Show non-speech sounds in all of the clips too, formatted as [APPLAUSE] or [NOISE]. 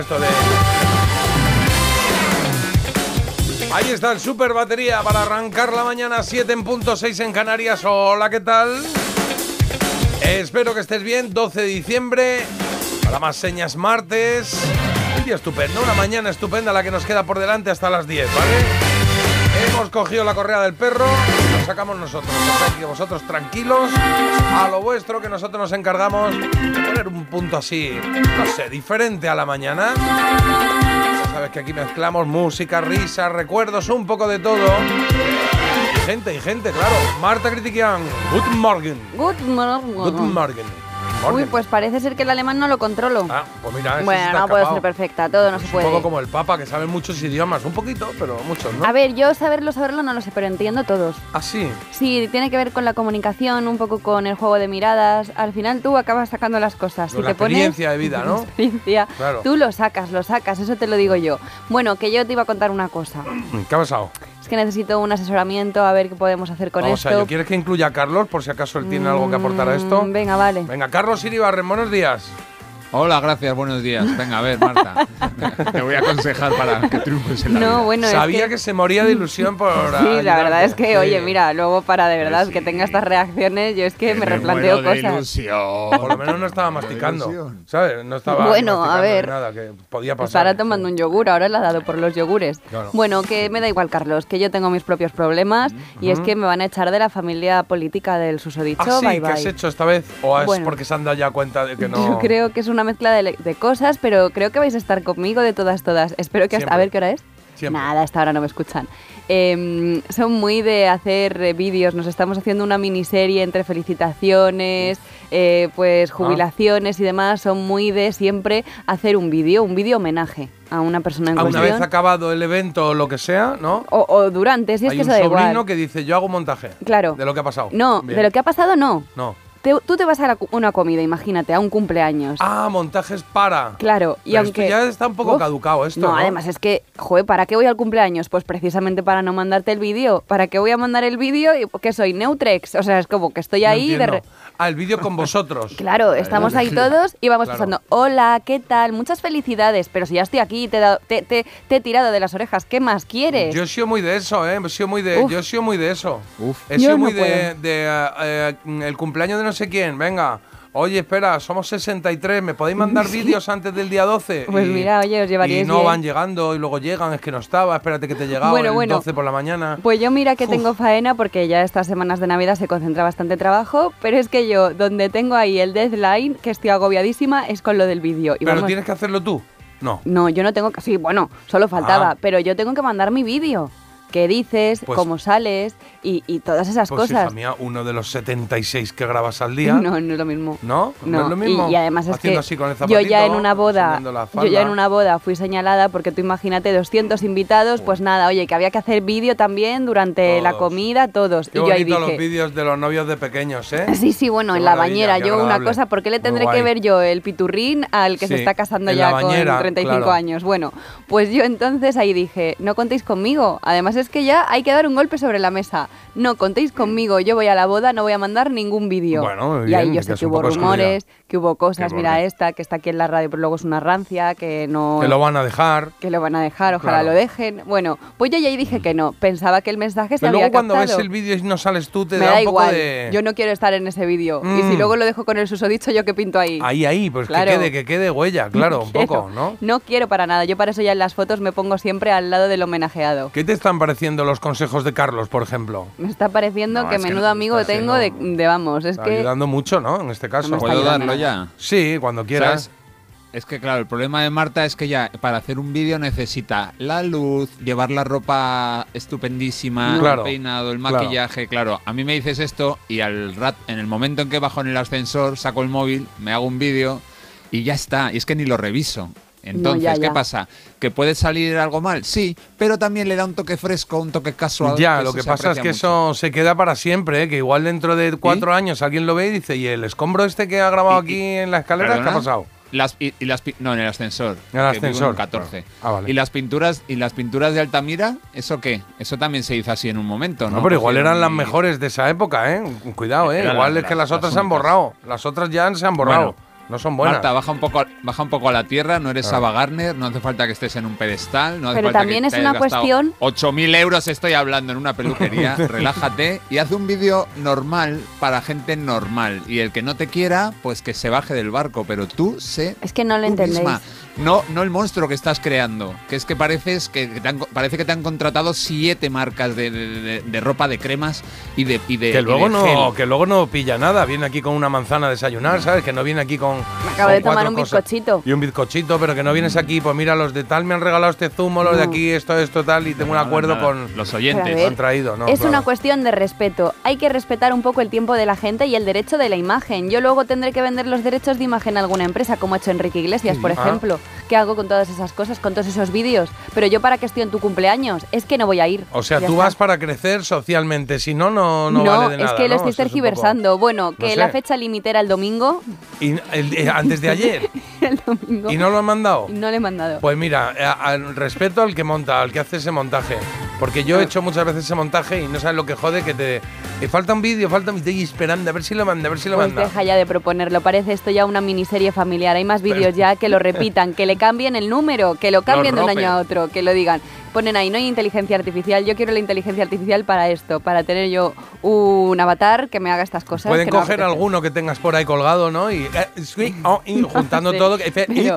Esto de. Ahí está el super batería para arrancar la mañana 7 en punto 6 en Canarias. Hola, ¿qué tal? Espero que estés bien. 12 de diciembre. Para más señas martes. Un día estupendo, una mañana estupenda la que nos queda por delante hasta las 10, ¿vale? Hemos cogido la correa del perro, sacamos nosotros, vosotros tranquilos, a lo vuestro que nosotros nos encargamos de poner un punto así, no sé, diferente a la mañana. Ya sabes que aquí mezclamos música, risas, recuerdos, un poco de todo. Y gente, y gente, claro. Marta Critiquian, Good morning. Good morning. Good morning. Uy, pues parece ser que el alemán no lo controlo. Ah, pues mira, se bueno, no puedo ser perfecta, todo no se Un puede. poco como el Papa, que sabe muchos idiomas, un poquito, pero muchos, ¿no? A ver, yo saberlo, saberlo no lo sé, pero entiendo todos. Ah, sí. Sí, tiene que ver con la comunicación, un poco con el juego de miradas. Al final tú acabas sacando las cosas. Con si la te pones experiencia de vida, [LAUGHS] ¿no? experiencia, Claro. tú lo sacas, lo sacas, eso te lo digo yo. Bueno, que yo te iba a contar una cosa. ¿Qué ha pasado? Es que necesito un asesoramiento a ver qué podemos hacer con Vamos a esto. ello. ¿Quieres que incluya a Carlos, por si acaso él tiene algo que aportar a esto? Mm, Venga, vale. Venga, Carlos Iribarren, buenos días. Hola, gracias, buenos días. Venga, a ver, Marta. [LAUGHS] Te voy a aconsejar para que triunfes en la No, vida. bueno, es Sabía que... se moría de ilusión por [LAUGHS] Sí, la verdad es que, Sí. oye, mira, luego para de verdad que tenga estas reacciones, yo es que me replanteo muero de cosas. ilusión. Por lo menos no estaba masticando, ilusión. ¿sabes? No estaba Bueno, masticando a ver. nada, que podía pasar. Estará tomando un yogur, ahora le ha dado por los yogures. Claro. Bueno, que me da igual, Carlos, que yo tengo mis propios problemas y es que me van a echar de la familia política del susodicho. ¿Ah, sí? bye, ¿Qué bye. has hecho esta vez? ¿O es Bueno. porque se han dado ya cuenta de que no...? Yo creo que es una mezcla de, de cosas, pero creo que vais a estar conmigo de todas, todas. Espero que hasta... Siempre. A ver, ¿qué hora es? Siempre. Nada, hasta ahora no me escuchan. Em, son muy de hacer eh, vídeos, nos estamos haciendo una miniserie entre felicitaciones, eh, pues Ah. jubilaciones y demás, son muy de siempre hacer un vídeo, un vídeo homenaje a una persona en Ah, Una vez cuestión. acabado el evento o lo que sea, ¿no? O, o durante, si es Hay que un eso da sobrino igual. que dice, yo hago montaje. Claro. De lo que ha pasado. No, Bien. de lo que ha pasado no. No. Te- tú te vas a la una comida, imagínate, a un cumpleaños. Ah, montajes para. Claro, y Pero aunque esto ya está un poco Uf. caducado esto, no, ¿no? además es que, joder, ¿para qué voy al cumpleaños? Pues precisamente para no mandarte el vídeo. ¿Para qué voy a mandar el vídeo? y que soy Neutrex? O sea, es como que estoy No ahí de entiendo. re- Ah, el vídeo con vosotros. [LAUGHS] Claro, estamos ahí todos y vamos Claro. pensando, hola, ¿qué tal? Muchas felicidades, pero si ya estoy aquí y te he, dado- te, te- te he tirado de las orejas, ¿qué más quieres? Yo he sido muy de eso, ¿eh? He sido muy de, Uf. yo he sido muy de eso. Uf. He Yo sido no muy de, de, eh, eh, el cumpleaños de no sé quién. Venga, oye, espera, somos 63. ¿Me podéis mandar [LAUGHS] vídeos antes del día 12? Pues mira, oye, os llevaríais Y no bien. van llegando y luego llegan, es que no estaba, espérate que te he llegado Bueno, el bueno. 12 por la mañana. Pues yo mira que Uf. tengo faena porque ya estas semanas de Navidad se concentra bastante trabajo, pero es que yo donde tengo ahí el deadline, que estoy agobiadísima, es con lo del vídeo. Y Pero vamos- tienes que hacerlo tú. No. No, yo no tengo que... Sí, bueno, solo faltaba, Ah. pero yo tengo que mandar mi vídeo. ¿Qué dices? Pues- ¿Cómo sales? Y, y todas esas Pues hija cosas. mía, uno de los 76 que grabas al día. [LAUGHS] No, no es lo mismo. ¿No? ¿No No, es lo mismo? Y, y además es Haciendo que así con el yo ya en zapatito, una boda, la yo ya en una boda fui señalada porque tú imagínate 200 invitados, pues nada, oye, que había que hacer vídeo también durante la Todos. comida, todos. Qué y yo ahí bonito los dije, vídeos de los novios de pequeños, ¿eh? [LAUGHS] Sí, sí, bueno, Qué en la bañera. Yo una agradable. cosa, ¿por qué le tendré que ver yo el piturrín al que se Sí, está casando ya la bañera, con 35 claro. años? Bueno, pues yo entonces ahí dije, no contéis conmigo. Además es que ya hay que dar un golpe sobre la mesa. No contéis conmigo, yo voy a la boda, no voy a mandar ningún vídeo. Bueno, y ahí bien, yo sé que hubo rumores, que hubo cosas, mira esta, que está aquí en la radio, pero luego es una rancia, que no... Que lo van a dejar. que lo van a dejar, ojalá Claro. lo dejen. Bueno, pues yo ya ahí dije que no. Pensaba que el mensaje se Pero había luego cuando ves el vídeo y no sales tú, te Me da, da un poco de... Yo no quiero estar en ese vídeo. Y si Mm. luego lo dejo con el susodicho, ¿yo qué pinto ahí? Ahí, ahí, pues Claro. que quede, que quede huella, [LAUGHS] claro, un Quiero. poco, ¿no? No quiero para nada. Yo para eso ya en las fotos me pongo siempre al lado del homenajeado. ¿Qué te están pareciendo los consejos de Carlos, por ejemplo? Me está pareciendo No, que menudo no, amigo tengo de, vamos. Es Está que ayudando mucho, ¿no? En este caso. ¿Puedo ayudando darlo nada. ya? Sí, cuando quieras. ¿Sabes? Es que claro, el problema de Marta es que ya para hacer un vídeo necesita la luz, llevar la ropa estupendísima, Claro, el peinado, el claro. maquillaje, claro. A mí me dices esto y al rat, en el momento en que bajo en el ascensor, saco el móvil, me hago un vídeo y ya está. Y es que ni lo reviso. Entonces, ya, ¿qué pasa? ¿Que puede salir algo mal? Sí, pero también le da un toque fresco, un toque casual. Ya, lo que pasa es que mucho. eso se queda para siempre, ¿eh? que igual dentro de cuatro años alguien lo ve y dice, ¿y el escombro este que ha grabado Y- aquí y- en la escalera qué ha pasado? Las, y, y las no, en el ascensor. En el ascensor, un 14. Ah, vale. Y las pinturas y las pinturas de Altamira, ¿eso qué? Eso también se hizo así en un momento, ¿no? No, pero igual eran las mejores de esa época, ¿eh? Cuidado, ¿eh? Igual las- es que las, las- otras las se han borrado. Las otras ya se han borrado. Bueno, no son buenas. Marta, baja un poco, baja un poco a la tierra, no eres Ah. Saba Garner, no hace falta que estés en un pedestal, no hace Pero falta también que es te una cuestión- 8.000 euros estoy hablando en una peluquería, [LAUGHS] relájate y haz un vídeo normal para gente normal. Y el que no te quiera, pues que se baje del barco, pero tú sé Es que no lo entendéis. misma. No, no el monstruo que estás creando, que es que pareces que te han- parece que te han contratado siete marcas de, de- de- de ropa, de cremas y de, y de que y luego de no gel. que luego no pilla nada viene aquí con una manzana a desayunar sabes que no viene aquí con acabo con de tomar un cosas. bizcochito. y un bizcochito pero que no vienes aquí pues mira los de tal me han regalado este zumo los de No. aquí esto esto tal y tengo un acuerdo con los oyentes. ver, han traído no es claro. una cuestión de respeto. Hay que respetar un poco el tiempo de la gente y el derecho de la imagen. Yo luego tendré que vender los derechos de imagen a alguna empresa, como ha hecho Enrique Iglesias, por Ah. ejemplo. ¿Qué hago con todas esas cosas, con todos esos vídeos? Pero yo para que estoy en tu cumpleaños, es que no voy a ir. o sea tú está. vas para crecer socialmente si no no no, vale de es nada que lo ¿no? estoy es un poco- tergiversando. Bueno, que sé. la fecha límite era el domingo. y el- eh, antes de ayer [LAUGHS] el domingo. y no lo han mandado no le he mandado. Pues mira, al respeto al que monta, al que hace ese montaje. Porque yo he hecho muchas veces ese montaje y no sabes lo que jode que te. eh, falta un vídeo, falta un vídeo y esperando a ver si lo manda, a ver si lo Pues manda. deja ya de proponerlo, parece esto ya una miniserie familiar. Hay más vídeos ya que lo repitan, que le cambien el número, que lo cambien de un año a otro, que lo digan. Ponen ahí, no hay inteligencia artificial, yo quiero la inteligencia artificial para esto, para tener yo un avatar que me haga estas cosas. Pueden que coger alguno que tengas por ahí colgado, ¿no? Y, eh, oh, [LAUGHS] juntando todo.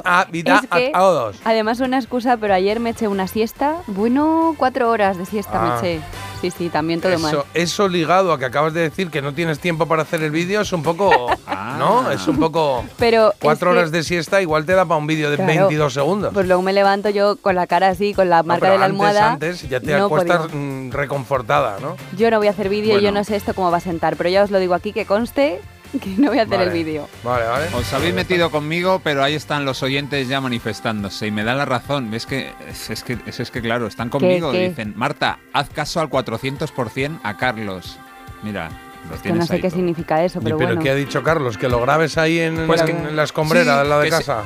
a vida a todos. Además, una excusa, pero ayer me eché una siesta. Bueno, cuatro horas de siesta Ah. me eché. Sí, sí, también todo mal. Eso, eso ligado a que acabas de decir que no tienes tiempo para hacer el vídeo es un poco. Ah. ¿No? Es un poco. Pero Cuatro que- horas de siesta igual te da para un vídeo de Claro. 22 segundos. Pues luego me levanto yo con la cara así, con la No, marca pero de la antes, almohada. Antes ya te no acuestas podía. mm, reconfortada, ¿no? Yo no voy a hacer vídeo, Bueno. yo no sé esto cómo va a sentar, pero ya os lo digo aquí que conste [LAUGHS] que no voy a hacer Vale. el vídeo. Vale, vale. Os habéis metido conmigo, pero ahí están los oyentes ya manifestándose y me dan la razón. ¿Ves que es, es que es, es que claro, están conmigo qué? y dicen, Marta, haz caso al 400% a Carlos. Mira, lo Que tienes no sé qué todo. significa eso, ¿Y pero, pero bueno. qué ha dicho Carlos? ¿Que lo grabes ahí en, Pues en- que- en la escombrera Sí, de la de se- casa?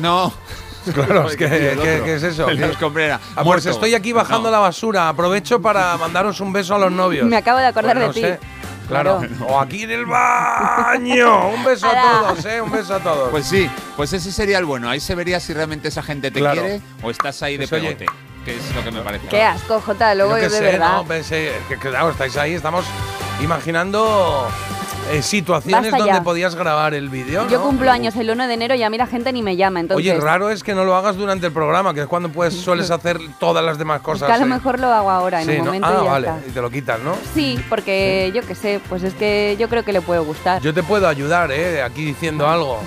No. [LAUGHS] Claro, es [LAUGHS] que, ¿qué, es eso? ¿Qué? la escombrera. Ah, pues estoy aquí bajando No. la basura. Aprovecho para mandaros un beso a los novios. Me acabo de acordar Pues de ti. sé. Claro. O aquí en el baño. Un beso a todos, ¿eh? Un beso a todos. Pues sí, pues ese sería el bueno. Ahí se vería si realmente esa gente te Claro. quiere o estás ahí de Pues oye. pegote. Que es lo que me parece. Qué asco, Jota, luego Yo de sé, verdad. ¿no? Pensé, que claro, estáis ahí, estamos imaginando eh, situaciones Basta donde ya. podías grabar el vídeo. Yo ¿no? cumplo años el 1 de enero y a mí la gente ni me llama, entonces. Oye, raro es que no lo hagas durante el programa, que es cuando puedes, sueles hacer todas las demás es cosas. que a lo ¿eh? mejor lo hago ahora, en Sí, un ¿no? momento Ah, y ya vale, está. y te lo quitas, ¿no? Sí, porque yo qué sé, pues es que yo creo que le puede gustar. Yo te puedo ayudar, ¿eh? Aquí diciendo algo.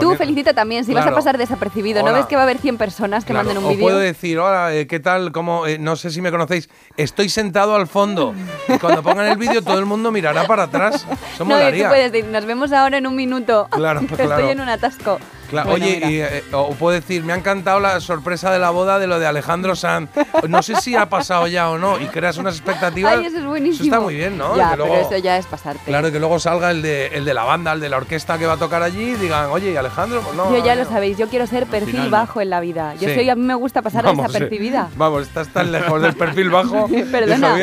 Tú felicita también, si vas a pasar desapercibido. ¿No ves que va a haber 100 personas que Claro, manden un o vídeo? puedo decir, hola, eh, ¿qué tal? ¿Cómo? Eh, no sé si me conocéis. Estoy sentado al fondo. Y cuando pongan el vídeo, todo el mundo mirará para atrás. [LAUGHS] No, y tú puedes decir, nos vemos ahora en un minuto. Claro, [LAUGHS] Que claro. Estoy en un atasco. Claro, Bueno, oye, y, eh, o puedo decir, me ha encantado la sorpresa de la boda de lo de Alejandro Sanz. No sé si ha pasado ya o no, y creas unas expectativas. Ay, eso es buenísimo. Eso está muy bien, ¿no? Ya, Que luego- pero eso ya es pasarte. Claro, y que luego salga el de, el de la banda, el de la orquesta que va a tocar allí y digan, oye, ¿y Alejandro? Pues no, yo ya no, lo sabéis, yo quiero ser perfil final no. bajo en la vida. Yo Sí. soy, a mí me gusta pasar Vamos, desapercibida. sí. Vamos, estás tan lejos del perfil bajo. [LAUGHS] Perdona.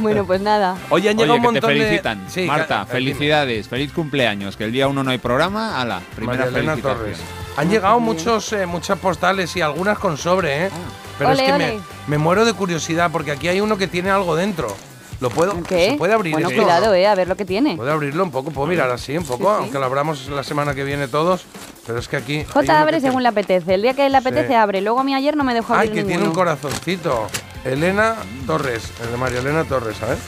Bueno, pues nada. Oye, han Oye, que te de. felicitan. Sí, Marta, ca- felicidades. Feliz cumpleaños. Que el día uno no hay programa. Ala, primera María Elena felicitación. Torres. Han llegado muchos, eh, muchas postales y algunas con sobre, ¿eh? Pero Ole, es que me, ole. me muero de curiosidad porque aquí hay uno que tiene algo dentro. ¿Lo puedo? ¿Qué? ¿Se puede abrir Bueno, esto? cuidado, eh, a ver lo que tiene. ¿Puedo abrirlo un poco? ¿Puedo mirar así un poco? Sí, sí. Aunque lo abramos la semana que viene todos. Pero es que aquí. J abre según le apetece. El día que le apetece Sí. abre. Luego a mí ayer no me dejó Ay, abrir que tiene un ninguno. corazoncito. Elena Torres, el de María Elena Torres, ¿sabes?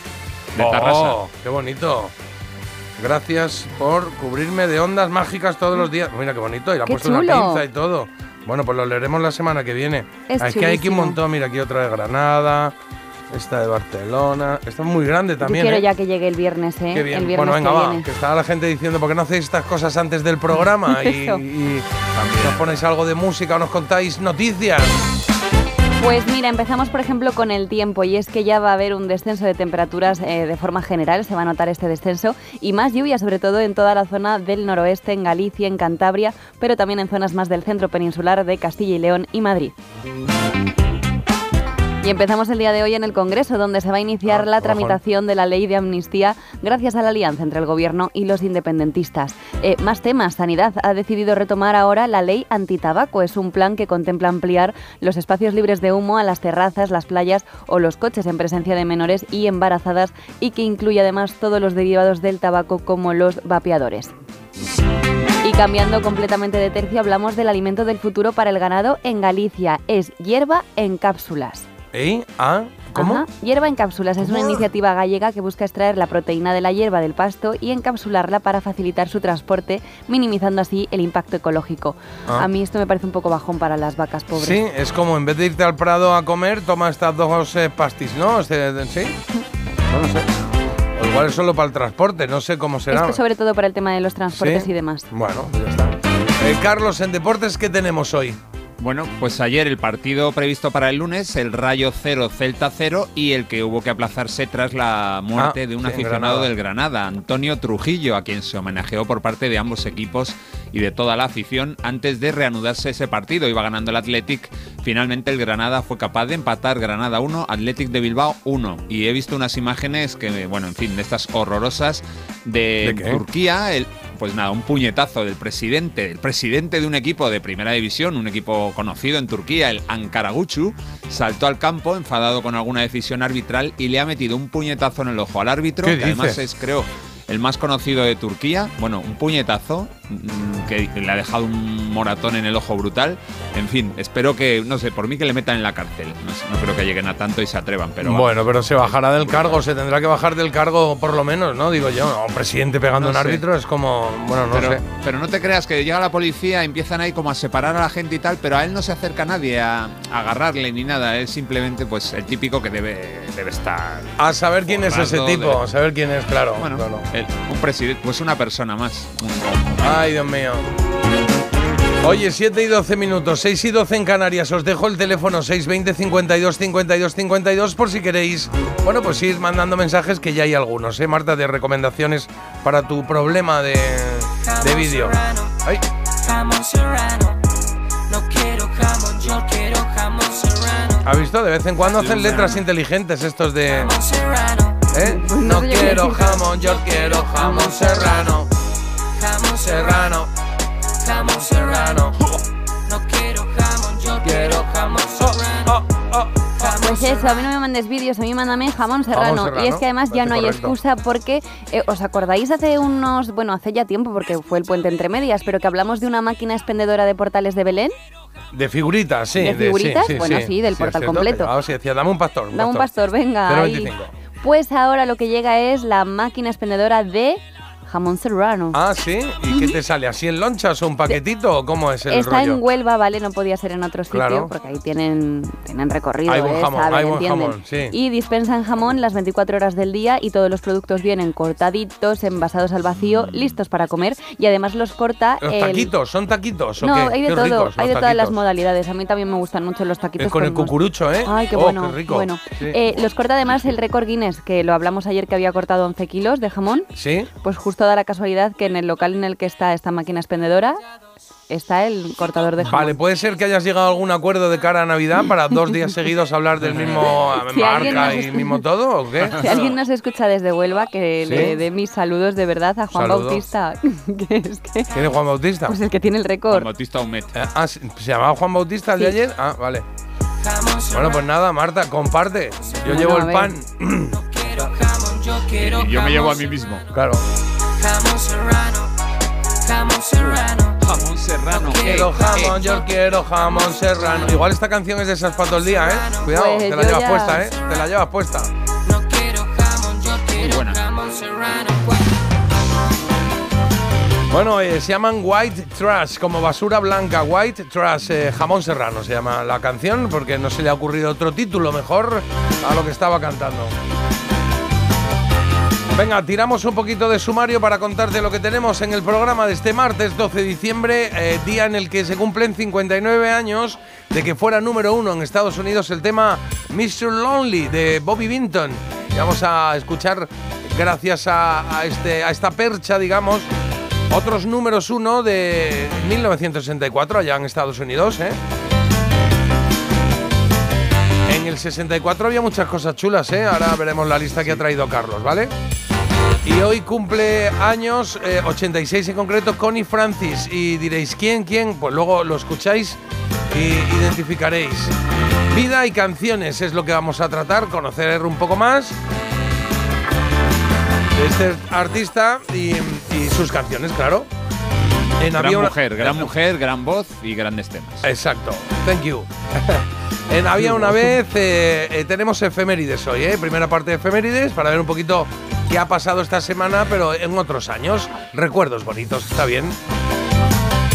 De Tarrasa. ¡Qué bonito! Gracias por cubrirme de ondas mágicas todos los días. Mira qué bonito, y le ha ¡Qué puesto una pinza y todo. Bueno, pues lo leeremos la semana que viene. Es que hay aquí un montón, mira aquí otra de Granada. esta de Barcelona. Esta es muy grande Yo también. quiero ¿eh? ya que llegue el viernes, ¿eh? Qué bien. El viernes bueno, venga, que va. viene. Que está la gente diciendo, ¿por qué no hacéis estas cosas antes del programa? [LAUGHS] y, y nos ponéis algo de música o nos contáis noticias. Pues mira, empezamos por ejemplo con el tiempo y es que ya va a haber un descenso de temperaturas eh, de forma general, se va a notar este descenso y más lluvia sobre todo en toda la zona del noroeste, en Galicia, en Cantabria, pero también en zonas más del centro peninsular de Castilla y León y Madrid. Y empezamos el día de hoy en el Congreso, donde se va a iniciar Ah, la tramitación de la ley de amnistía gracias a la alianza entre el Gobierno y los independentistas. Eh, más temas. Sanidad ha decidido retomar ahora la ley antitabaco. Es un plan que contempla ampliar los espacios libres de humo a las terrazas, las playas o los coches en presencia de menores y embarazadas y que incluye además todos los derivados del tabaco como los vapeadores. Y cambiando completamente de tercio, hablamos del alimento del futuro para el ganado en Galicia. Es hierba en cápsulas. ¿Eh? ¿Ah? ¿Cómo? Ajá. Hierba en cápsulas es una ¿Cómo? iniciativa gallega que busca extraer la proteína de la hierba del pasto y encapsularla para facilitar su transporte, minimizando así el impacto ecológico. Ah. A mí esto me parece un poco bajón para las vacas pobres. Sí, es como en vez de irte al Prado a comer, toma estas dos eh, pastis, ¿no? Este, ¿Sí? No lo sé. O igual es solo para el transporte, no sé cómo será. Esto sobre todo para el tema de los transportes ¿Sí? y demás. Bueno, ya está. Eh, Carlos, en deportes, ¿qué tenemos hoy? Bueno, pues ayer el partido previsto para el lunes, el Rayo 0, Celta 0 y el que hubo que aplazarse tras la muerte Ah, de un aficionado Granada. del Granada, Antonio Trujillo, a quien se homenajeó por parte de ambos equipos y de toda la afición antes de reanudarse ese partido. Iba ganando el Athletic, finalmente el Granada fue capaz de empatar Granada 1, Athletic de Bilbao 1. Y he visto unas imágenes que, bueno, en fin, de estas horrorosas de, ¿De? Turquía, el, pues nada, un puñetazo del presidente, el presidente de un equipo de primera división, un equipo conocido en Turquía, el Ankaraguchu, saltó al campo enfadado con alguna decisión arbitral y le ha metido un puñetazo en el ojo al árbitro, ¿Qué que además es, creo, el más conocido de Turquía. Bueno, un puñetazo mm, que le ha dejado un moratón en el ojo brutal. En fin, espero que, no sé, por mí que le metan en la cárcel. No, creo que lleguen a tanto y se atrevan, pero bueno, pero se bajará del cargo, se tendrá que bajar del cargo por lo menos, ¿no? Digo yo, no, un presidente pegando a No un sé. árbitro es como, bueno, no pero, sé. pero no te creas que llega la policía, empiezan ahí como a separar a la gente y tal, pero a él no se acerca nadie a, a agarrarle ni nada. Es simplemente pues el típico que debe, debe estar. A saber quién es ese tipo, de- a saber quién es, claro. Bueno, claro. el- un presidente, pues una persona más. Ay, Dios mío. Oye, 7 y 12 minutos, 6 y 12 en Canarias. Os dejo el teléfono 620 52 52 52 por si queréis, bueno, pues ir mandando mensajes que ya hay algunos, ¿eh, Marta? De recomendaciones para tu problema de, de vídeo. Ay. ¿ha visto? De vez en cuando hacen letras inteligentes estos de... ¿Eh? No quiero jamón, yo quiero jamón serrano. Jamón serrano, jamón serrano. No quiero jamón, yo quiero jamón oh, serrano. Oh, oh, pues eso, a mí no me mandes vídeos, a mí mándame jamón serrano. Y es que además ya no hay excusa porque, eh, ¿os acordáis hace unos, bueno, hace ya tiempo porque fue el puente entre medias, pero que hablamos de una máquina expendedora de portales de Belén? De figuritas, sí. ¿De figuritas? Bueno, sí, del portal completo. Ah, o sea, decía, dame un pastor. Dame un pastor, venga. 0, pues ahora lo que llega es la máquina expendedora de jamón serrano. Ah, sí. ¿Y qué te sale? ¿Así en lonchas o un paquetito? ¿O cómo es el Está rollo? en Huelva, ¿vale? No podía ser en otro sitio Claro. porque ahí tienen, tienen recorrido, Hay buen ¿eh? jamón, Saben, hay buen jamón, sí. Y dispensan jamón las 24 horas del día y todos los productos vienen cortaditos, envasados al vacío, listos para comer y además los corta ¿Los el... taquitos? ¿Son taquitos o No, qué? hay de Qué todo, ricos hay de todas las modalidades. A mí también me gustan mucho los taquitos Eh, con el cucurucho, ¿eh? Ay, qué Oh, bueno. qué rico. Bueno, Sí. Eh, los corta además el récord Guinness, que lo hablamos ayer que había cortado 11 kilos de jamón. ¿Sí? Pues justo da la casualidad que en el local en el que está esta máquina expendedora está el cortador de jamón. Vale, puede ser que hayas llegado a algún acuerdo de cara a Navidad para dos días [LAUGHS] seguidos hablar del mismo eh, Si alguien marca y mismo todo, ¿o qué? [LAUGHS] Si alguien nos escucha desde Huelva, que ¿Sí? le dé mis saludos de verdad a Juan Saludo. Bautista, [LAUGHS] que es que ¿Quién es Juan Bautista? pues el que tiene el Juan récord. Bautista Humet. Eh, ah, ¿se se llamaba Juan Bautista el de ayer? Ah, vale. Bueno, pues nada, Marta, comparte. Yo Bueno, llevo el pan. No quiero jamón, yo quiero Y yo me llevo a mí mismo. Claro. Jamón serrano. Jamón serrano. Jamón serrano. Quiero jamón, yo quiero jamón serrano. Igual esta canción es de esas para todo el día, ¿eh? Cuidado, Pues te la llevas ya- puesta, ¿eh? Te la llevas puesta. No quiero jamón, yo quiero buena. jamón serrano. Bueno, eh, se llaman White Trash, como basura blanca. White Trash, eh, jamón serrano se llama la canción, porque no se le ha ocurrido otro título mejor a lo que estaba cantando. Venga, tiramos un poquito de sumario para contarte lo que tenemos en el programa de este martes 12 de diciembre, eh, día en el que se cumplen 59 años de que fuera número uno en Estados Unidos el tema Mr. Lonely de Bobby Vinton. Y vamos a escuchar, gracias a, este, esta percha, digamos, otros números uno de 1964 allá en Estados Unidos, ¿eh? En el 64 había muchas cosas chulas, ¿eh? Ahora veremos la lista que ha traído Carlos, ¿vale? Y hoy cumple años, eh, 86 en concreto, Connie Francis. Y diréis, ¿quién, quién? Pues luego lo escucháis y identificaréis. Vida y canciones es lo que vamos a tratar, conocer un poco más de este artista y, y sus canciones, claro. En Gran mujer, gran mujer, gran voz y grandes temas. Exacto. Thank you. [LAUGHS] en Había una vez eh, eh, tenemos efemérides hoy, ¿eh? Primera parte de efemérides para ver un poquito qué ha pasado esta semana, pero en otros años. Recuerdos bonitos, está bien.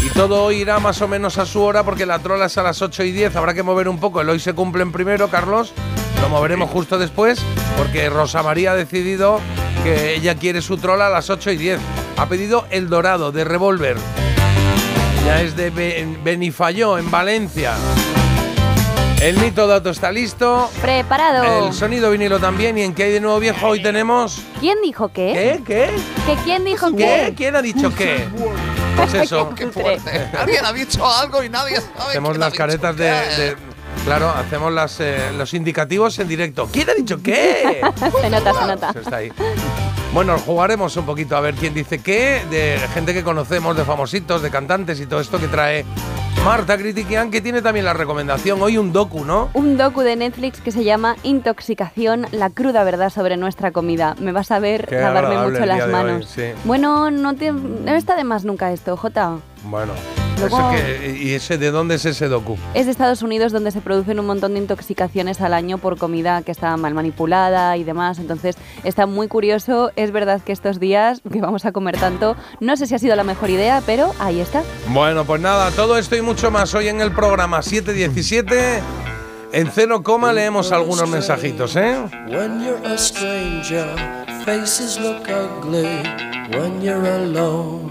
Y todo irá más o menos a su hora porque la trola es a las 8 y 10. Habrá que mover un poco. El hoy se cumplen primero, Carlos. Lo moveremos justo después porque Rosa María ha decidido que ella quiere su trola a las 8 y 10. Ha pedido El Dorado de Revolver. Ya es de Be- Benifayó, en Valencia. El mito dato está listo. Preparado. El sonido vinilo también. ¿Y en qué hay de nuevo viejo? Hoy tenemos. ¿Quién dijo qué? ¿Qué? ¿Qué? ¿Que quién dijo ¿Qué? qué? ¿Quién ha dicho qué? Pues [LAUGHS] eso. Qué cutre. [LAUGHS] Alguien ha dicho algo y nadie sabe. Hacemos las caretas de- Claro, hacemos las, eh, los indicativos en directo. ¿Quién ha dicho qué? [LAUGHS] se nota, se nota. Eso está ahí. Bueno, jugaremos un poquito a ver quién dice qué, de gente que conocemos, de famositos, de cantantes y todo esto que trae Marta Critiquian, que tiene también la recomendación. Hoy un docu, ¿no? Un docu de Netflix que se llama Intoxicación, la cruda verdad sobre nuestra comida. Me vas a ver Qué lavarme mucho las hoy, manos. sí. Bueno, no, te, no está de más nunca esto, Jota. Bueno. Luego- que- ¿Y ese de dónde es ese docu? Es de Estados Unidos donde se producen un montón de intoxicaciones al año por comida que está mal manipulada y demás. Entonces está muy curioso. Es verdad que estos días que vamos a comer tanto, no sé si ha sido la mejor idea, pero ahí está. Bueno, pues nada, todo esto y mucho más hoy en el programa 717. En cero coma leemos algunos mensajitos, ¿eh? When you're a stranger, faces look ugly. When you're alone,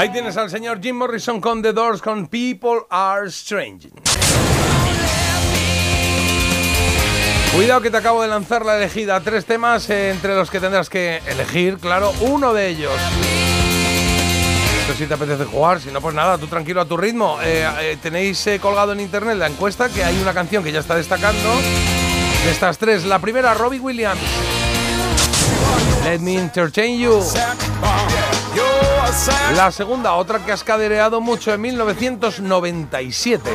Ahí tienes al señor Jim Morrison con The Doors con People Are Strange. Cuidado que te acabo de lanzar la elegida. Tres temas eh, entre los que tendrás que elegir, claro, uno de ellos. Esto sí te apetece jugar, si no, pues nada, tú tranquilo a tu ritmo. Eh, eh, tenéis colgado en internet la encuesta que hay una canción que ya está destacando. De estas tres, la primera, Robbie Williams. Let me entertain you. La segunda, otra que has cadereado mucho en 1997.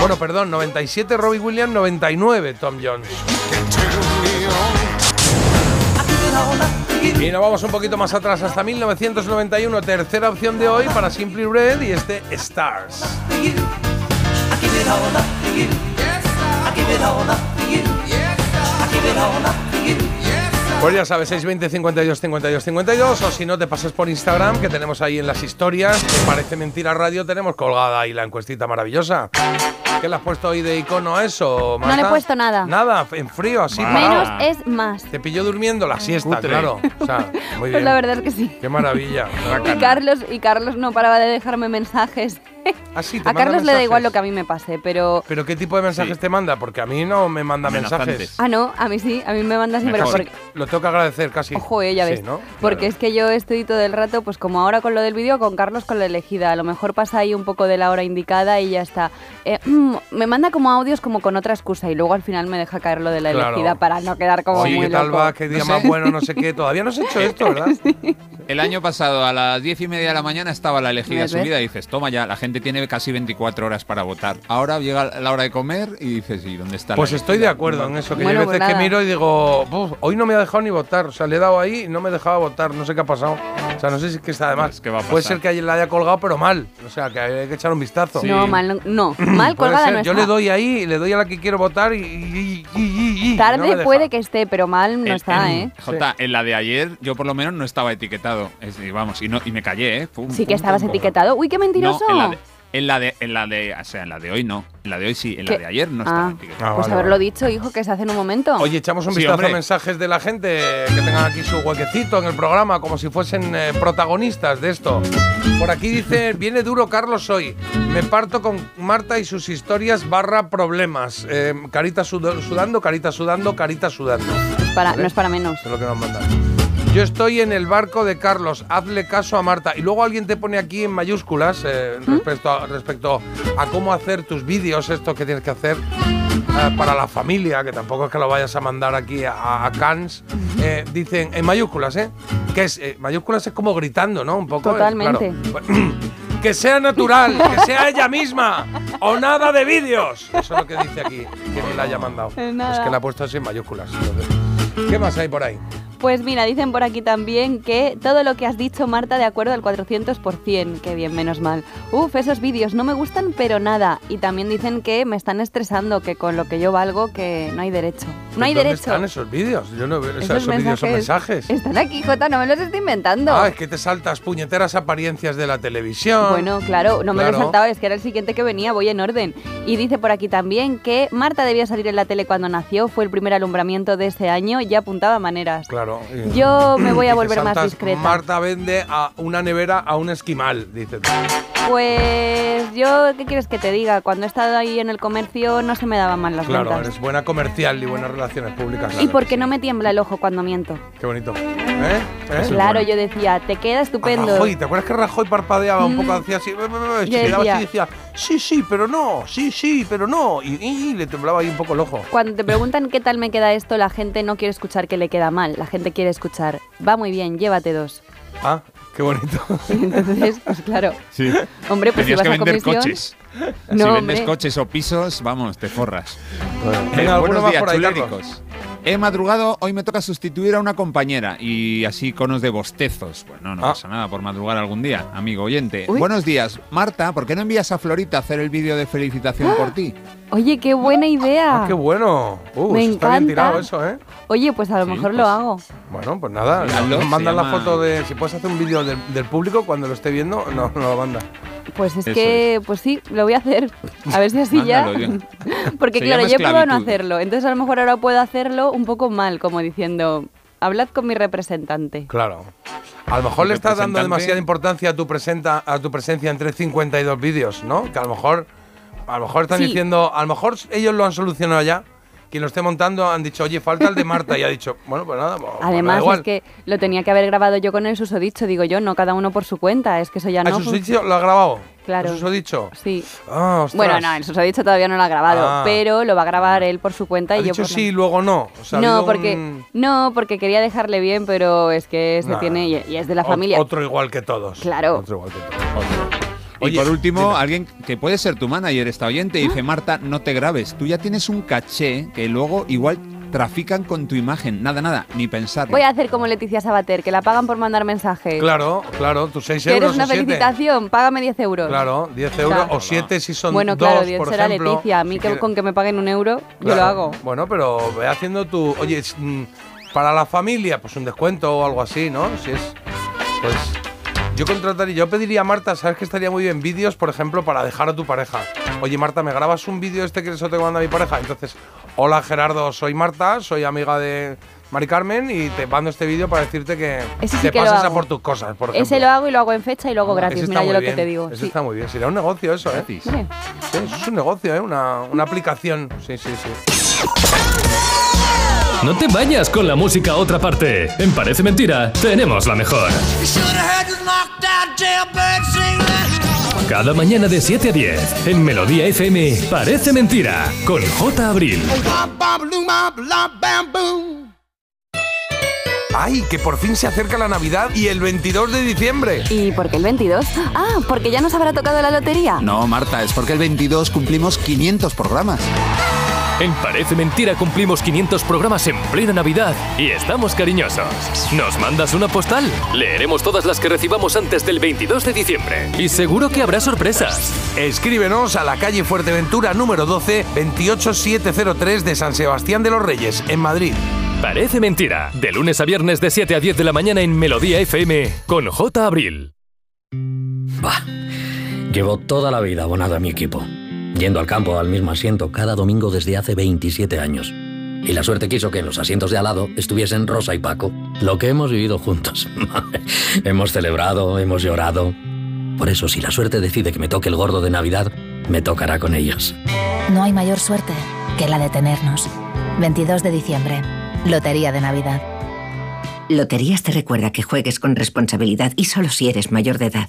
Bueno, perdón, 97 Robbie Williams, 99 Tom Jones. Y nos vamos un poquito más atrás hasta 1991, tercera opción de hoy para Simply Red y este Stars. Pues ya sabes, 620 52 52 52 o si no te pasas por Instagram que tenemos ahí en las historias, que parece mentira radio, tenemos colgada ahí la encuestita maravillosa. ¿Qué le has puesto hoy de icono a eso, No le he Marta? puesto nada. Nada, en frío, así. Menos parado. es más. Te pilló durmiendo la siesta, Cutre. claro. O sea, [LAUGHS] muy bien. Pues la verdad es que sí. Qué maravilla. Y Carlos, y Carlos no paraba de dejarme mensajes. [LAUGHS] Ah, sí, te A manda Carlos le da igual mensajes. lo que a mí me pase, pero... ¿Pero qué tipo de mensajes Sí. te manda? Porque a mí no me manda mensajes. Amenazantes. Ah, no, a mí sí, a mí me manda siempre porque... Lo tengo que agradecer casi. Ojo, ella Sí, ves. ¿no? Porque Claro. es que yo estoy todo el rato, pues como ahora con lo del vídeo, con Carlos con la elegida. A lo mejor pasa ahí un poco de la hora indicada y ya está. Eh, [CLEARS THROAT] me manda como audios como con otra excusa y luego al final me deja caer lo de la Claro. elegida para no quedar como Oye, muy ¿qué tal loco. va? ¿Qué día más bueno? No sé qué. Todavía no has hecho esto, ¿verdad? [LAUGHS] El año pasado a las diez y media de la mañana estaba la elegida subida y dices, toma ya, la gente tiene casi 24 horas para votar. Ahora llega la hora de comer y dices, ¿y dónde está la Pues estoy de acuerdo en eso, que Bueno, yo hay pues veces que nada. miro y digo, "Buf, hoy no me ha dejado ni votar. O sea, le he dado ahí y no me dejaba votar. No sé qué ha pasado. O sea, no sé si es que está. Pues, ¿qué va a Puede ser que ayer la haya colgado, pero mal. O sea, que hay que echar un vistazo. Sí. No, mal, no, no. [CLEARS THROAT] mal colgada ser. no Yo está. le doy ahí, le doy a la que quiero votar y. y- y- y- y- Tarde no puede que esté, pero mal no En- está, en- ¿eh? Jota, en la de ayer yo por lo menos no estaba etiquetado. Es decir, vamos, y, no, y me callé, ¿eh? Pum, Sí que pum, estabas pum. etiquetado. Uy, qué mentiroso. No, en la de, en la de, en la de, o sea, en la de hoy no. En la de hoy sí, en la de ayer no Ah. etiquetado. Ah, pues vale, haberlo vale. dicho, hijo, que se hace en un momento. Oye, echamos un Sí, vistazo hombre. a mensajes de la gente que tengan aquí su huequecito en el programa, como si fuesen eh, protagonistas de esto. Por aquí dice, viene duro Carlos hoy. Me parto con Marta y sus historias barra problemas. Eh, carita sudando, carita sudando, carita sudando. Es para- no es para menos. Es lo que nos mandan. Yo estoy en el barco de Carlos, hazle caso a Marta. Y luego alguien te pone aquí en mayúsculas eh, ¿Mm? respecto, a, respecto a cómo hacer tus vídeos, esto que tienes que hacer eh, para la familia, que tampoco es que lo vayas a mandar aquí a, a Cannes. Eh, dicen en mayúsculas, ¿eh? Que es, eh, mayúsculas es como gritando, ¿no? Un poco. Totalmente. claro. [CLEARS THROAT] Que sea natural, que sea ella misma, o nada de vídeos. Eso es lo que dice aquí, que la haya mandado. Nada. Es que la ha puesto así en mayúsculas. entonces. ¿Qué más hay por ahí? Pues mira, dicen por aquí también que todo lo que has dicho, Marta, de acuerdo al 400%. Qué bien, menos mal. Uf, esos vídeos no me gustan, pero nada. Y también dicen que me están estresando, que con lo que yo valgo, que no hay derecho. No hay ¿Dónde derecho. están esos vídeos? Yo no veo o sea, Esos vídeos son mensajes. Están aquí, Jota, no me los estoy inventando. Ah, es que te saltas puñeteras apariencias de la televisión. Bueno, claro, no me lo he Claro. saltado, es que era el siguiente que venía, voy en orden. Y dice por aquí también que Marta debía salir en la tele cuando nació, fue el primer alumbramiento de ese año, ya apuntaba maneras. Claro. Y- Yo me voy y a volver más discreta. Marta vende a una nevera a un esquimal, dice. tú. Pues yo, ¿qué quieres que te diga? Cuando he estado ahí en el comercio no se me daban mal las Claro, ventas. eres buena comercial y buenas relaciones públicas. Y porque no me tiembla el ojo cuando miento. Qué bonito. ¿Eh? ¿Eh? claro, yo decía, te queda A estupendo. Rajoy, ¿te acuerdas que Rajoy parpadeaba un Mm. poco hacía así? Quedaba [LAUGHS] decía- así y decía, sí, sí, pero no, sí, sí, pero no. Y, y le temblaba ahí un poco el ojo. Cuando te preguntan qué tal me queda esto, la gente no quiere escuchar que le queda mal. La gente quiere escuchar, va muy bien, llévate dos. Ah, qué bonito. Y [LAUGHS] entonces, pues claro. Sí. Hombre, pues Tenías si que vas a vender comisión... coches. No, si vendes hombre. coches o pisos, vamos, te forras. Venga, Eh, alguno buenos días, por ahí, chuléricos. Carlos. He madrugado, hoy me toca sustituir a una compañera y así conos de bostezos. Bueno, no Ah. pasa nada por madrugar algún día, amigo oyente. Uy. Buenos días, Marta, ¿por qué no envías a Florita a hacer el vídeo de felicitación por ti? Oye, qué buena idea. Ah, qué bueno. Uh, Me eso está bien encanta. tirado eso, ¿eh? Oye, pues a lo Sí, mejor pues- lo hago. Bueno, pues nada, nos la foto de. Si puedes hacer un vídeo del, del público cuando lo esté viendo, no, no lo manda. Pues es Eso que, pues sí, lo voy a hacer. A ver si así ya. Mándalo, ya. [LAUGHS] Porque Se claro, yo he probado no hacerlo. Entonces a lo mejor ahora puedo hacerlo un poco mal, como diciendo, hablad con mi representante. Claro. A lo mejor le estás dando demasiada importancia a tu, presenta, a tu presencia entre 52 vídeos, ¿no? Que a lo mejor. A lo mejor están Sí. diciendo. A lo mejor ellos lo han solucionado ya. Quien lo esté montando han dicho, oye, falta el de Marta. Y ha dicho, bueno, pues nada, pues, pues Además, igual. es que lo tenía que haber grabado yo con el susodicho, digo yo, no cada uno por su cuenta, es que eso ya ¿Ah, no. el susodicho lo ha grabado? Claro. ¿El susodicho? Sí. Ah. Bueno, no, el susodicho todavía no lo ha grabado, Ah. pero lo va a grabar él por su cuenta Ha y yo dicho por la- sí, luego no. O sea, no, porque un- no, porque quería dejarle bien, pero es que se Nah. tiene y, y es de la familia. Otro igual que todos. Claro. Otro igual que todos. Otro. Y Oye, por último, dime. alguien que puede ser tu manager, esta oyente, Ah. dice, Marta, no te grabes, tú ya tienes un caché que luego igual trafican con tu imagen. Nada, nada, ni pensarlo. Voy a hacer como Leticia Sabater, que la pagan por mandar mensajes. Claro, claro, tus 6 ¿Quieres euros una o siete. felicitación? Págame 10 euros. Claro, 10 euros Claro. o 7 si son bueno, dos, claro, 10 por será ejemplo. Leticia. A mí Si que, quieres- con que me paguen un euro, yo lo hago. Bueno, pero ve haciendo tu. Oye, es, mm, para la familia, pues un descuento o algo así, ¿no? Si es. Pues. Yo contrataría, yo pediría a Marta, ¿sabes que estaría muy bien? Vídeos, por ejemplo, para dejar a tu pareja. Oye, Marta, ¿me grabas un vídeo este que eso te manda mi pareja? Entonces, hola Gerardo, soy Marta, soy amiga de Mari Carmen y te mando este vídeo para decirte que Ese sí te que lo pases a por tus cosas, por ejemplo. Ese lo hago y lo hago en fecha y lo hago gratis. Ese Mira está yo muy lo bien, que te digo. Sí. está muy bien. Sería un negocio eso, ¿eh? Sí, eso es un negocio, ¿eh? Una, una aplicación. Sí, sí, sí. No te vayas con la música a otra parte. En Parece Mentira, tenemos la mejor. Cada mañana de 7 a 10, en Melodía FM, Parece Mentira, con J. Abril. ¡Ay, que por fin se acerca la Navidad y el 22 de diciembre! ¿Y por qué el 22? Ah, porque ya nos habrá tocado la lotería. No, Marta, es porque el 22 cumplimos 500 programas. En Parece Mentira cumplimos 500 programas en plena Navidad y estamos cariñosos. ¿Nos mandas una postal? Leeremos todas las que recibamos antes del 22 de diciembre. Y seguro que habrá sorpresas. Escríbenos a la calle Fuerteventura número 12, 28703 de San Sebastián de los Reyes, en Madrid. Parece Mentira, de lunes a viernes de 7 a 10 de la mañana en Melodía FM, con J. Abril. Bah, llevo toda la vida abonado a mi equipo, yendo al campo al mismo asiento cada domingo desde hace 27 años. Y la suerte quiso que en los asientos de al lado estuviesen Rosa y Paco, lo que hemos vivido juntos. [LAUGHS] hemos celebrado, hemos llorado. Por eso, si la suerte decide que me toque el gordo de Navidad, me tocará con ellos. No hay mayor suerte que la de tenernos. 22 de diciembre, Lotería de Navidad. Loterías te recuerda que juegues con responsabilidad y solo si eres mayor de edad.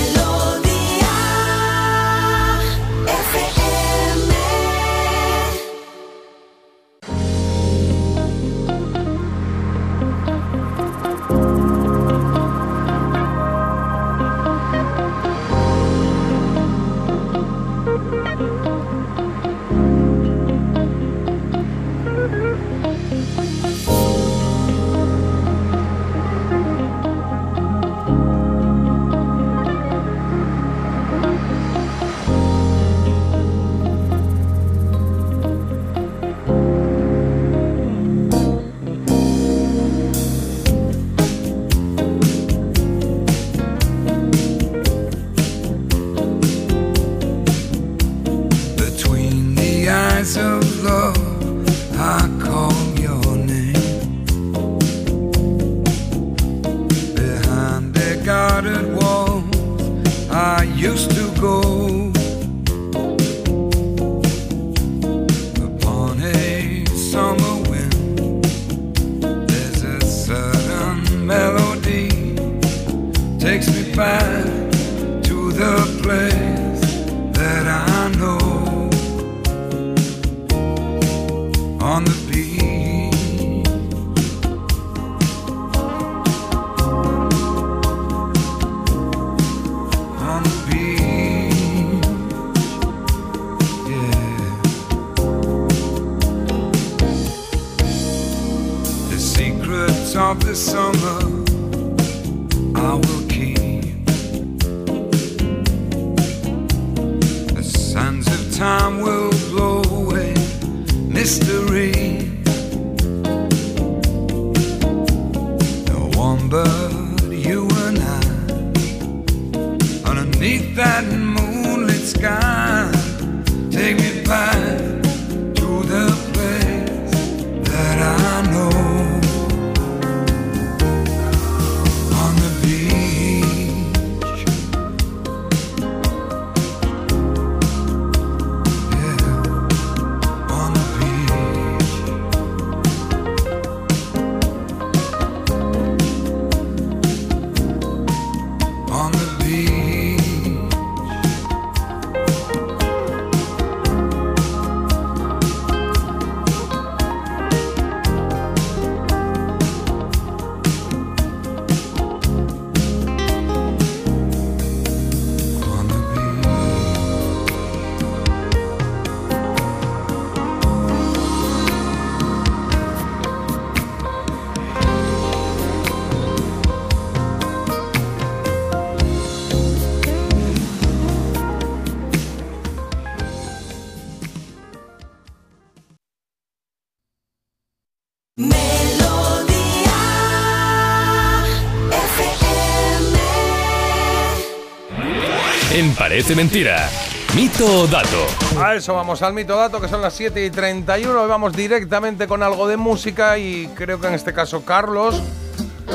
Parece mentira. Mito o dato. A eso vamos, al mito dato, que son las 7 y 31. Hoy vamos directamente con algo de música y creo que en este caso Carlos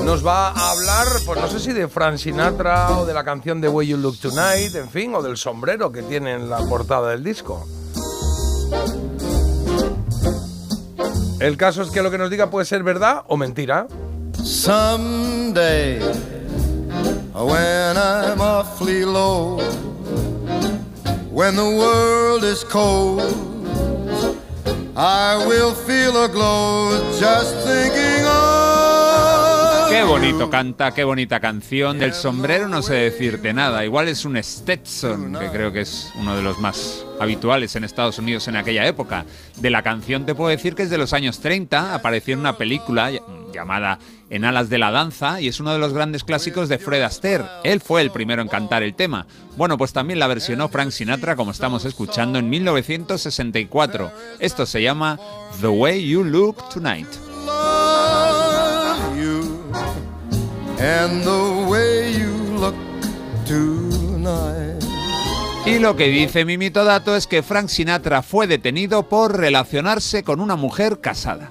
nos va a hablar, pues no sé si de Frank Sinatra o de la canción de Way You Look Tonight, en fin, o del sombrero que tiene en la portada del disco. El caso es que lo que nos diga puede ser verdad o mentira. Someday, when I'm awfully low, when the world is cold, I will feel a glow just thinking of. Qué bonito canta, qué bonita canción. Del sombrero no sé decirte nada. Igual es un Stetson, que creo que es uno de los más habituales en Estados Unidos en aquella época. De la canción te puedo decir que es de los años 30. Apareció en una película llamada En alas de la danza y es uno de los grandes clásicos de Fred Astaire. Él fue el primero en cantar el tema. Bueno, pues también la versionó Frank Sinatra como estamos escuchando en 1964. Esto se llama The Way You Look Tonight. Y lo que dice mi mito dato es que Frank Sinatra fue detenido por relacionarse con una mujer casada.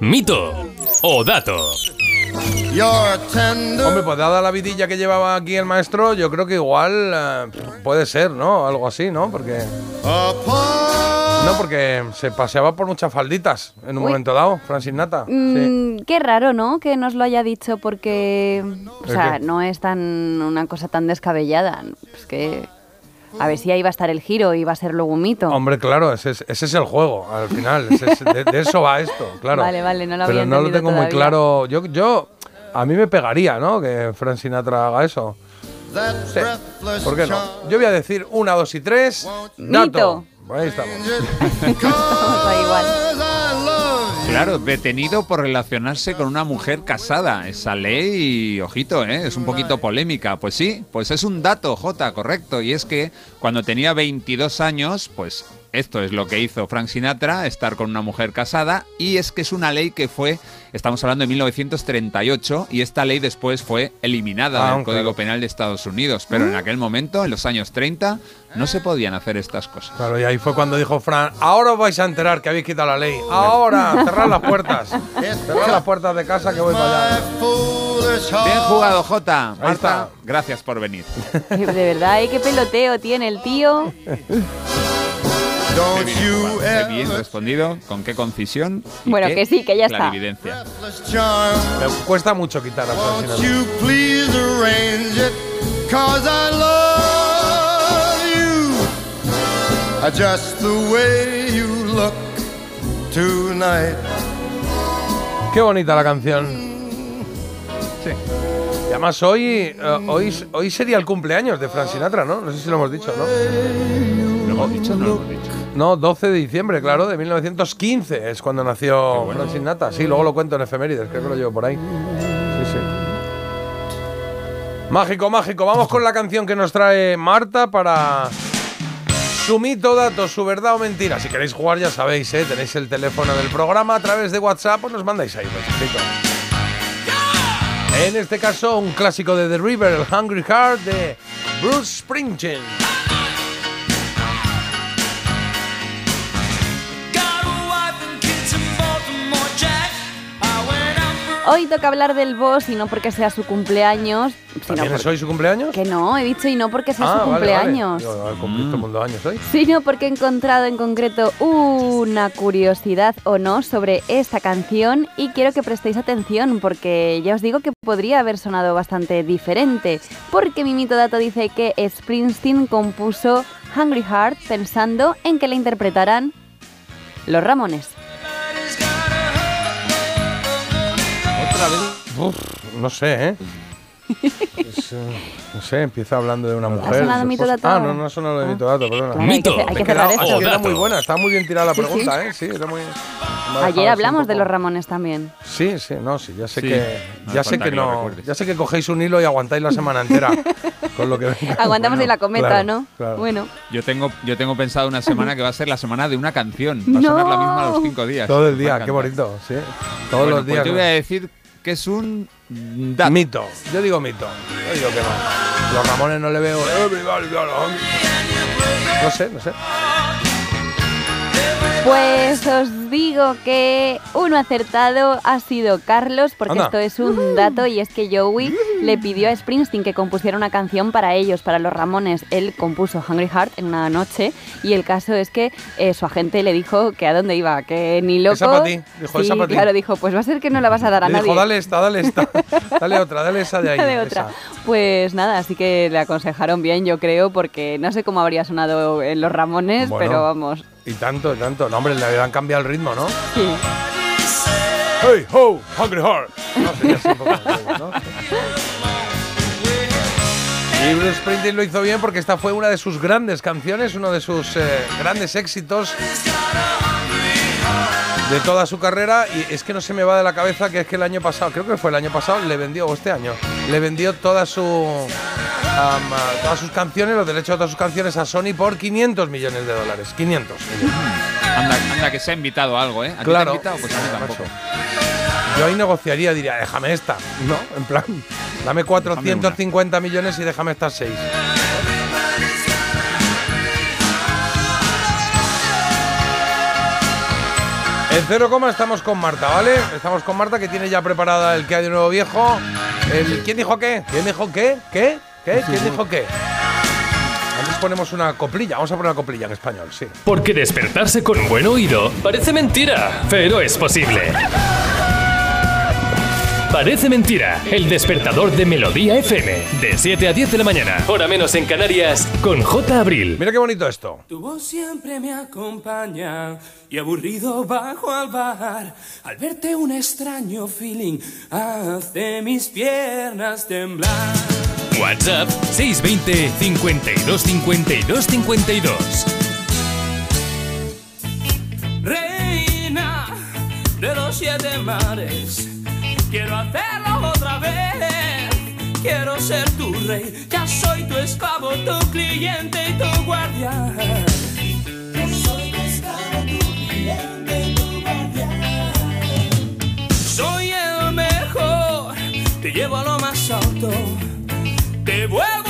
Mito o dato. Hombre, pues dada la vidilla que llevaba aquí el maestro, yo creo que igual eh, puede ser, ¿no? Algo así, ¿no? Porque. No, porque se paseaba por muchas falditas en un Uy. momento dado, Francis Nata. Sí. Mm, Qué raro, ¿no? Que nos lo haya dicho porque, o ¿El sea, qué? no es tan una cosa tan descabellada. Es que a ver si ahí va a estar el giro y va a ser luego un mito. Hombre, claro, ese es, ese es el juego, al final. ese es- de, de eso va esto, claro. Vale, vale, no lo Pero había no lo tengo muy claro. Yo, yo, a mí me pegaría, ¿no? Que Frank Sinatra haga eso. Sí. ¿Por qué no? Yo voy a decir una, dos y tres. Mito. Dato. Ahí estamos. [LAUGHS] Igual. Claro, detenido por relacionarse con una mujer casada. Esa ley, ojito, ¿eh? es un poquito polémica. Pues sí, pues es un dato, J, correcto. Y es que cuando tenía 22 años, pues esto es lo que hizo Frank Sinatra, estar con una mujer casada. Y es que es una ley que fue, estamos hablando de 1938, y esta ley después fue eliminada Ah, del claro. Código Penal de Estados Unidos. Pero en aquel momento, en los años 30, no se podían hacer estas cosas. Claro, y ahí fue cuando dijo Fran, ahora os vais a enterar que habéis quitado la ley. Ahora, cerrad las puertas. Cerrad las puertas de casa que voy para allá. Bien jugado, J. Marta, gracias por venir. [LAUGHS] De verdad, ¿eh? qué peloteo tiene el tío. [LAUGHS] Don't Qué bien, qué bien ever respondido, con qué concisión. y Bueno, qué que sí, que ya está. charm. Me cuesta mucho quitar a Fran Won't Sinatra. you please arrange it? Cause I love you. Uh, Just the way you look tonight. Qué bonita la canción. Sí. Y además hoy, eh, hoy, hoy sería el cumpleaños de Frank Sinatra, ¿no? No sé si lo hemos dicho, ¿no? ¿Lo hemos dicho? No lo hemos dicho. No, 12 de diciembre, claro, de 1915 es cuando nació Frank Sinatra. Sí, luego lo cuento en efemérides, creo que lo llevo por ahí. Sí, sí. Mágico, mágico. Vamos con la canción que nos trae Marta para su mito, dato, su verdad o mentira. Si queréis jugar ya sabéis, ¿eh? tenéis el teléfono del programa a través de WhatsApp, pues nos mandáis ahí. En este caso, un clásico de The River, el Hungry Heart de Bruce Springsteen. Hoy toca hablar del boss y no porque sea su cumpleaños, sino ¿También es hoy su cumpleaños? Que no, he dicho y no porque sea su Ah, vale, cumpleaños. Vale. Yo, el mundo años hoy. sino porque he encontrado en concreto una curiosidad o no sobre esta canción y quiero que prestéis atención porque ya os digo que podría haber sonado bastante diferente porque mi mito dato dice que Springsteen compuso Hungry Heart pensando en que la interpretaran los Ramones. Otra vez. Uf, no sé, ¿eh? Es, eh, no sé, empieza hablando de una mujer. sonado su mito dato Ah, no, no ha sonado de mito dato, perdona. Claro, hay que Mito. hay que cerrar ah, esto. era muy buena, está muy bien tirada la Sí, sí. pregunta, ¿eh? Sí, era muy. Ayer hablamos de los Ramones también. Sí, sí, no, sí, ya sé Sí, que no ya sé que que lo no, ya sé que cogéis un hilo y aguantáis la semana entera [LAUGHS] con lo que venga. Aguantamos ahí la cometa, claro, ¿no? claro. Bueno, Yo tengo, yo tengo pensado una semana que va a ser la semana de una canción. Va a [LAUGHS] No. sonar la misma a los cinco días. Todo el día, qué bonito, sí. Todos Bueno, los días. Pues yo voy a decir que es un dato. Mito, yo digo mito. Yo digo que no. Los Ramones no le veo. No sé, no sé. Pues os digo que uno acertado ha sido Carlos, porque Anda. esto es un dato y es que Joey le pidió a Springsteen que compusiera una canción para ellos, para los Ramones. Él compuso Hungry Heart en una noche y el caso es que eh, su agente le dijo que a dónde iba, que ni loco. Esa pa' ti, dijo, sí, esa pa' ti. claro, dijo, pues va a ser que no la vas a dar a Le nadie. dijo, dale esta, dale esta. [LAUGHS] dale otra, dale esa de ahí. de otra. esa. Pues nada, así que le aconsejaron bien, yo creo, porque no sé cómo habría sonado en los Ramones, Bueno. pero vamos. Y tanto, y tanto. No, hombre, le han cambiado el ritmo, ¿no? Sí. Hey, ho, Hungry Heart. No, sería así un poco, ¿no? Y Bruce Springsteen lo hizo bien porque esta fue una de sus grandes canciones, uno de sus eh, grandes éxitos de toda su carrera. Y es que no se me va de la cabeza que es que el año pasado, creo que fue el año pasado, le vendió, o este año, le vendió toda su, todas sus canciones, los derechos de todas sus canciones a Sony por 500 millones de dólares. 500 millones. Anda, anda que se ha invitado a algo, ¿eh? ¿A ti te Claro. invitado? Pues a mí Macho. tampoco. Yo ahí negociaría, diría, déjame esta, ¿no? En plan, dame 450 millones y déjame estas seis. En cero coma estamos con Marta, ¿vale? Estamos con Marta que tiene ya preparada el que hay de nuevo viejo. El, ¿Quién dijo qué? ¿Quién dijo qué? ¿Qué? ¿Qué? ¿Quién dijo qué? Antes ponemos una coplilla, vamos a poner una coplilla en español, sí. Porque despertarse con buen oído parece mentira, pero es posible. Parece mentira, el despertador de Melodía FM, de 7 a 10 de la mañana, hora menos en Canarias, con J. Abril. Mira qué bonito esto. Tu voz siempre me acompaña y aburrido bajo al bar. Al verte un extraño feeling hace mis piernas temblar. WhatsApp 620 52 52 52. Reina de los siete mares, quiero hacerlo otra vez. Quiero ser tu rey, ya soy tu esclavo, tu cliente y tu guardián. Yo soy tu esclavo, tu cliente y tu guardián. Soy el mejor, te llevo a lo más alto, te vuelvo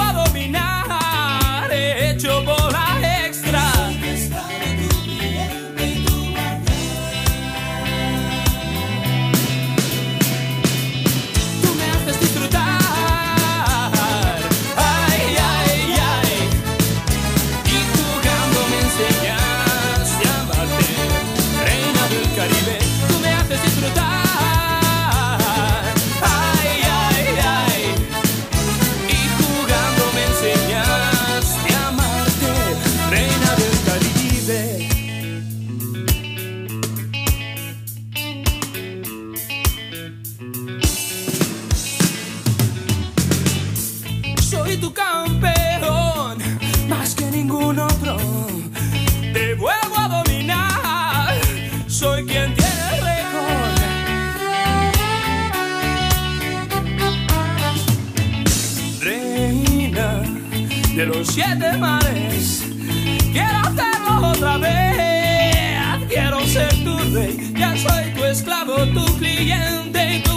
los siete mares, quiero hacerlo otra vez. Quiero ser tu rey, ya soy tu esclavo, tu cliente y tu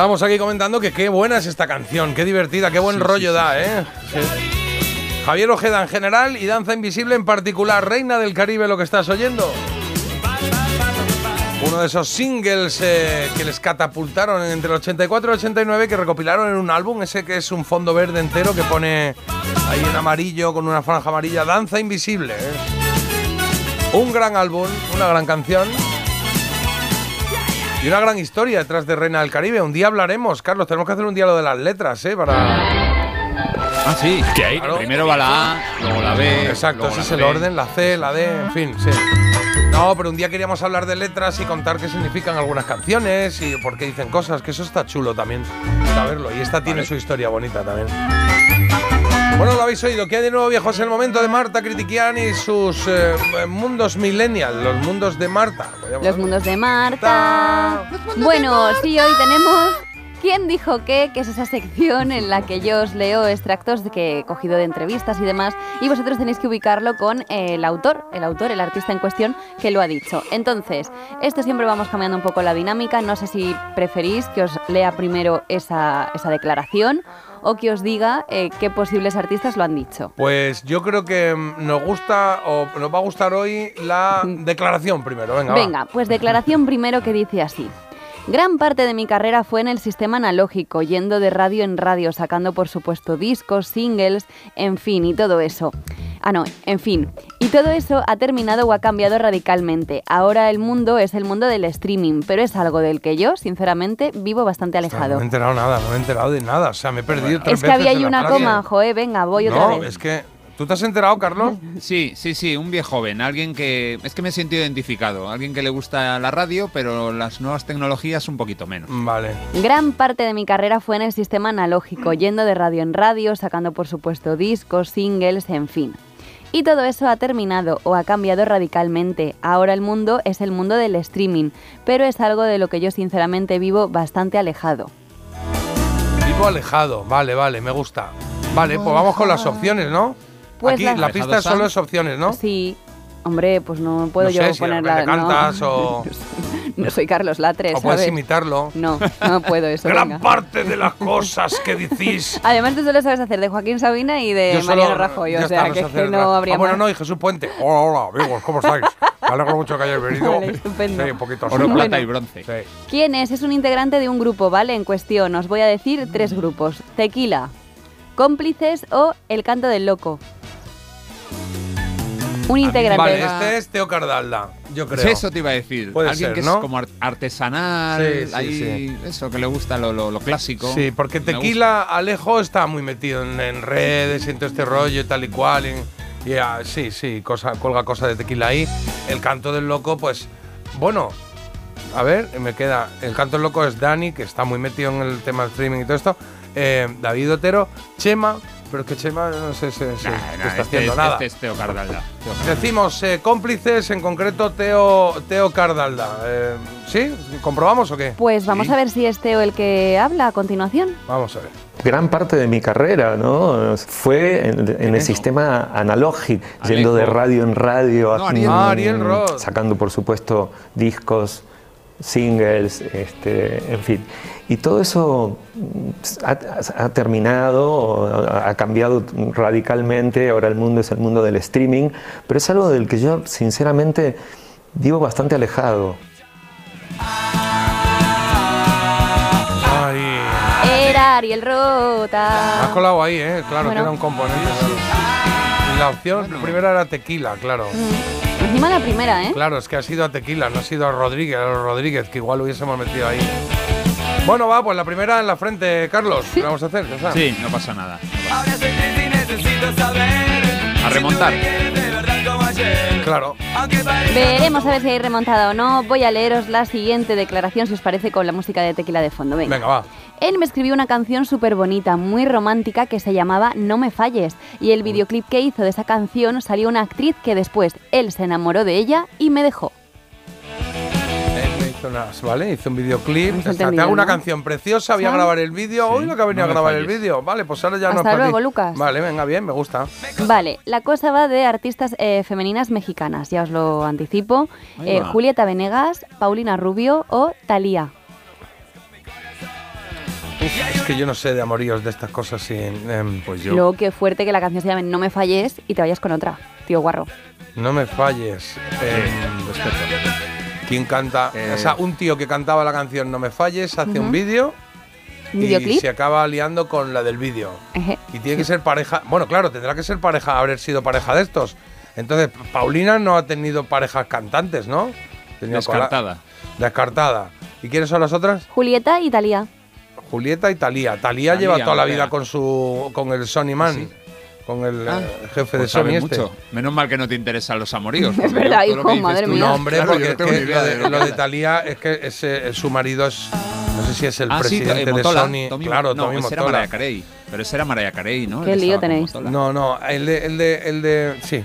Estábamos aquí comentando que qué buena es esta canción, qué divertida, qué buen Sí, rollo sí, da, ¿eh? Javier Ojeda en general y Danza Invisible en particular, Reina del Caribe, lo que estás oyendo. Uno de esos singles eh, que les catapultaron entre el 84 y el 89, que recopilaron en un álbum, ese que es un fondo verde entero que pone ahí en amarillo con una franja amarilla, Danza Invisible. ¿eh? Un gran álbum, una gran canción. Y una gran historia detrás de Reina del Caribe. Un día hablaremos, Carlos. Tenemos que hacer un día lo de las letras, ¿eh? Para. Ah, sí. ¿Qué hay? Claro. Primero va la A, luego la B. Exacto, ese es el orden, la C, la D, en fin, sí. No, pero un día queríamos hablar de letras y contar qué significan algunas canciones y por qué dicen cosas, que eso está chulo también saberlo. Y esta tiene su historia bonita también. Bueno, lo habéis oído. ¿Qué hay de nuevo, viejos? El momento de Marta Critiquian y sus eh, mundos millennial, los mundos de Marta. Los mundos de Marta. Bueno, sí, hoy tenemos. ¿Quién dijo qué? Que es esa sección en la que yo os leo extractos de que he cogido de entrevistas y demás, y vosotros tenéis que ubicarlo con el autor, el autor, el artista en cuestión que lo ha dicho. Entonces, esto siempre vamos cambiando un poco la dinámica. No sé si preferís que os lea primero esa, esa declaración o que os diga eh, qué posibles artistas lo han dicho. Pues yo creo que mm, nos gusta o nos va a gustar hoy la declaración primero. Venga, va. Venga, pues declaración primero que dice así. Gran parte de mi carrera fue en el sistema analógico, yendo de radio en radio, sacando por supuesto discos, singles, en fin, y todo eso. Ah, no, en fin. Y todo eso ha terminado o ha cambiado radicalmente. Ahora el mundo es el mundo del streaming, pero es algo del que yo, sinceramente, vivo bastante No me he alejado. enterado nada, no me he enterado de nada. O sea, me he perdido tres Es que había ahí una frase. coma, joe, venga, voy otra No, vez. es que. ¿Tú te has enterado, Carlos? [LAUGHS] Sí, sí, sí, un viejo joven, alguien que... Es que me he sentido identificado, alguien que le gusta la radio, pero las nuevas tecnologías un poquito menos. Vale. Gran parte de mi carrera fue en el sistema analógico, yendo de radio en radio, sacando por supuesto discos, singles, en fin. Y todo eso ha terminado o ha cambiado radicalmente. Ahora el mundo es el mundo del streaming, pero es algo de lo que yo sinceramente vivo bastante alejado. Vivo alejado. Vale, vale, me gusta. Vale, pues vamos con las opciones, ¿no? Pues Aquí las- la pista solo es opciones, ¿no? Sí, hombre, pues no puedo No yo sé si ponerla. de repente no. cantas o- [LAUGHS] no soy Carlos Latre, O puedes imitarlo. No, no puedo eso. [LAUGHS] Gran venga. parte de las cosas que decís. [LAUGHS] Además tú solo sabes hacer de Joaquín Sabina y de Yo solo- Mariano Rajoy, o está, sea no que, no habría Ah, bueno, no, y Jesús Puente. Hola, hola, amigos, ¿cómo estáis? Me alegro mucho que hayáis venido. Vale, estupendo. Sí, un poquito Oro, plata Bueno. y bronce. Sí. ¿Quién es? Es un integrante de un grupo, ¿vale? En cuestión. Os voy a decir tres grupos. Tequila, Cómplices o El Canto del Loco. Un integrante. Vale, este es Teo Cardalda, yo creo. Sí, eso te iba a decir. Puede alguien ser, que ¿no? es como ar- artesanal, Sí, sí, ahí, eso, que le gusta lo, lo- lo clásico. Sí, porque Tequila Alejo está muy metido en, en redes y en todo este rollo y tal y cual. y- y, ah, sí, sí, cosa, colga cosas de Tequila ahí. El canto del loco, pues, bueno, a ver, me queda. El canto del loco es Dani, que está muy metido en el tema del streaming y todo esto. eh, David Otero, Chema, pero es que Chema no sé si qué Nah, está este, haciendo es- nada. este es Teo Cardalda. Teo Decimos eh, cómplices, en concreto Teo, Teo Cardalda. Eh, ¿Sí? ¿Comprobamos o qué? Pues vamos a ver si es Teo el que habla a continuación. Vamos a ver. Gran parte de mi carrera ¿no? fue en, en el sistema analógico, yendo de radio en radio, No, Ariel. mm, Ah, Ariel Roth. sacando por supuesto discos, singles, este, en fin. Y todo eso mm, ha, ha terminado, ha cambiado radicalmente, ahora el mundo es el mundo del streaming, pero es algo del que yo sinceramente vivo bastante alejado. Ay. Era Ariel Me has Rota. colado ahí, ¿eh? Claro, Bueno. que era un componente. claro. Y la opción primera era tequila, claro. Encima la primera, ¿eh? Claro, es que ha sido a tequila, no ha sido a Rodríguez, a los Rodríguez, que igual lo hubiésemos metido ahí. Bueno, va, pues la primera en la frente, Carlos. ¿Qué vamos a hacer? Ya está. Sí, no pasa nada. Ahora soy triste y necesito saber. A remontar. Claro. Veremos a ver si hay remontada o no. Voy a leeros la siguiente declaración, si os parece, con la música de tequila de fondo. Venga. Venga, va. Él me escribió una canción súper bonita, muy romántica, que se llamaba No me falles. Y el videoclip que hizo de esa canción salió una actriz que después él se enamoró de ella y me dejó. Unas, ¿vale? Hizo un videoclip. Te hago una ¿no? canción preciosa, voy a grabar el vídeo. Hoy lo que ha venido no a grabar el vídeo. Vale, pues ahora ya no es Hasta para luego, ti. Lucas. Vale, venga, bien, me gusta. Vale, la cosa va de artistas eh, femeninas mexicanas, ya os lo anticipo. Eh. Julieta Venegas, Paulina Rubio o Thalía. Es que yo no sé de amoríos de estas cosas sin... em, pues Luego, qué fuerte que la canción se llame No me falles y te vayas con otra, tío guarro. No me falles. Em, ¿Quién canta? Eh. O sea, un tío que cantaba la canción No me falles hace un vídeo ¿Un y se acaba liando con la del vídeo. Y tiene que ser pareja. Bueno, claro, tendrá que ser pareja, haber sido pareja de estos. Entonces, Paulina no ha tenido parejas cantantes, ¿no? Tenía Descartada. Descartada. ¿Y quiénes son las otras? Julieta y Talía. Julieta y Talía. Talía lleva toda la vida con su con el Sony Man, con el Ah, eh, jefe de Pues Sony este. mucho. Menos mal que no te interesan los amoríos. [LAUGHS] Es verdad, hijo, madre mía. No, hombre, Claro, porque es que lo de, lo de. Talía es que ese- su marido es. No sé si es el Ah, presidente eh, de Motola, Sony. Tommy- claro, no, Tommy ese era Motola. Mariah Carey. Pero ese era Mariah Carey, ¿no? Qué Él lío tenéis. No, no, el de, el de, el de. Sí.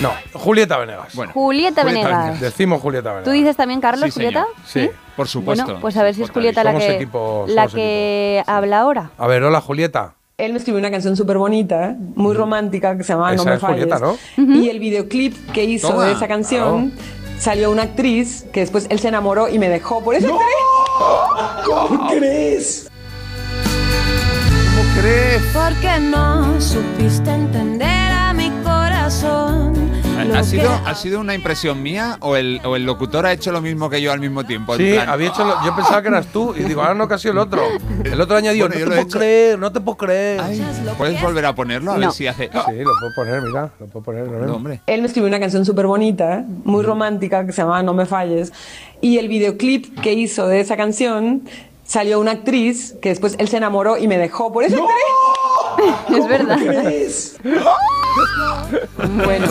No, Julieta Venegas. Bueno, Julieta Venegas. Decimos Julieta Venegas. ¿Tú dices también Carlos, Sí. Julieta? Sí. por supuesto. Bueno, pues a ver si es Julieta la que, equipo, la que habla ahora. A ver, hola Julieta. Él me escribió una canción súper bonita, muy romántica, que se llama Esa No me Julieta, falles. ¿no? Y el videoclip que hizo Toma, de esa canción salió una actriz que después él se enamoró y me dejó por esa actriz. ¿Cómo crees? ¿Cómo crees? Porque no supiste entender a mi corazón. ¿Ha sido, ¿Ha sido una impresión mía o el, o el locutor ha hecho lo mismo que yo al mismo tiempo? Sí, plan, había hecho lo- yo pensaba que eras tú y digo, ahora no, que ha sido el otro. El otro añadió, Bueno, no yo te lo he puedo hecho. creer, no te puedo creer. Ay, ¿Puedes volver a ponerlo? A No. ver si hace. Sí, lo puedo poner, mira, lo puedo poner. lo. No, hombre. Él me escribió una canción súper bonita, muy romántica, que se llama No me falles. Y el videoclip que hizo de esa canción salió una actriz que después él se enamoró y me dejó por esa actriz. [LAUGHS] Es verdad. [LAUGHS] bueno.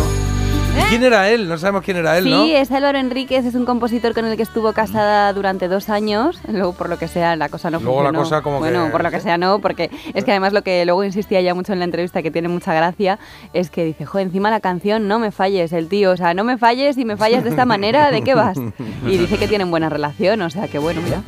¿Quién era él? No sabemos quién era él, Sí, ¿no? es Álvaro Enríquez, es un compositor con el que estuvo casada durante dos años. Luego, por lo que sea, la cosa no Luego la funcionó. cosa como Bueno, que- por lo que sea, no, porque es que además lo que luego insistía ya mucho en la entrevista, que tiene mucha gracia, es que dice, joder, encima la canción No me falles, el tío, o sea, no me falles y me fallas de esta manera, ¿de qué vas? [LAUGHS] Y dice que tienen buena relación, o sea, que bueno, mira.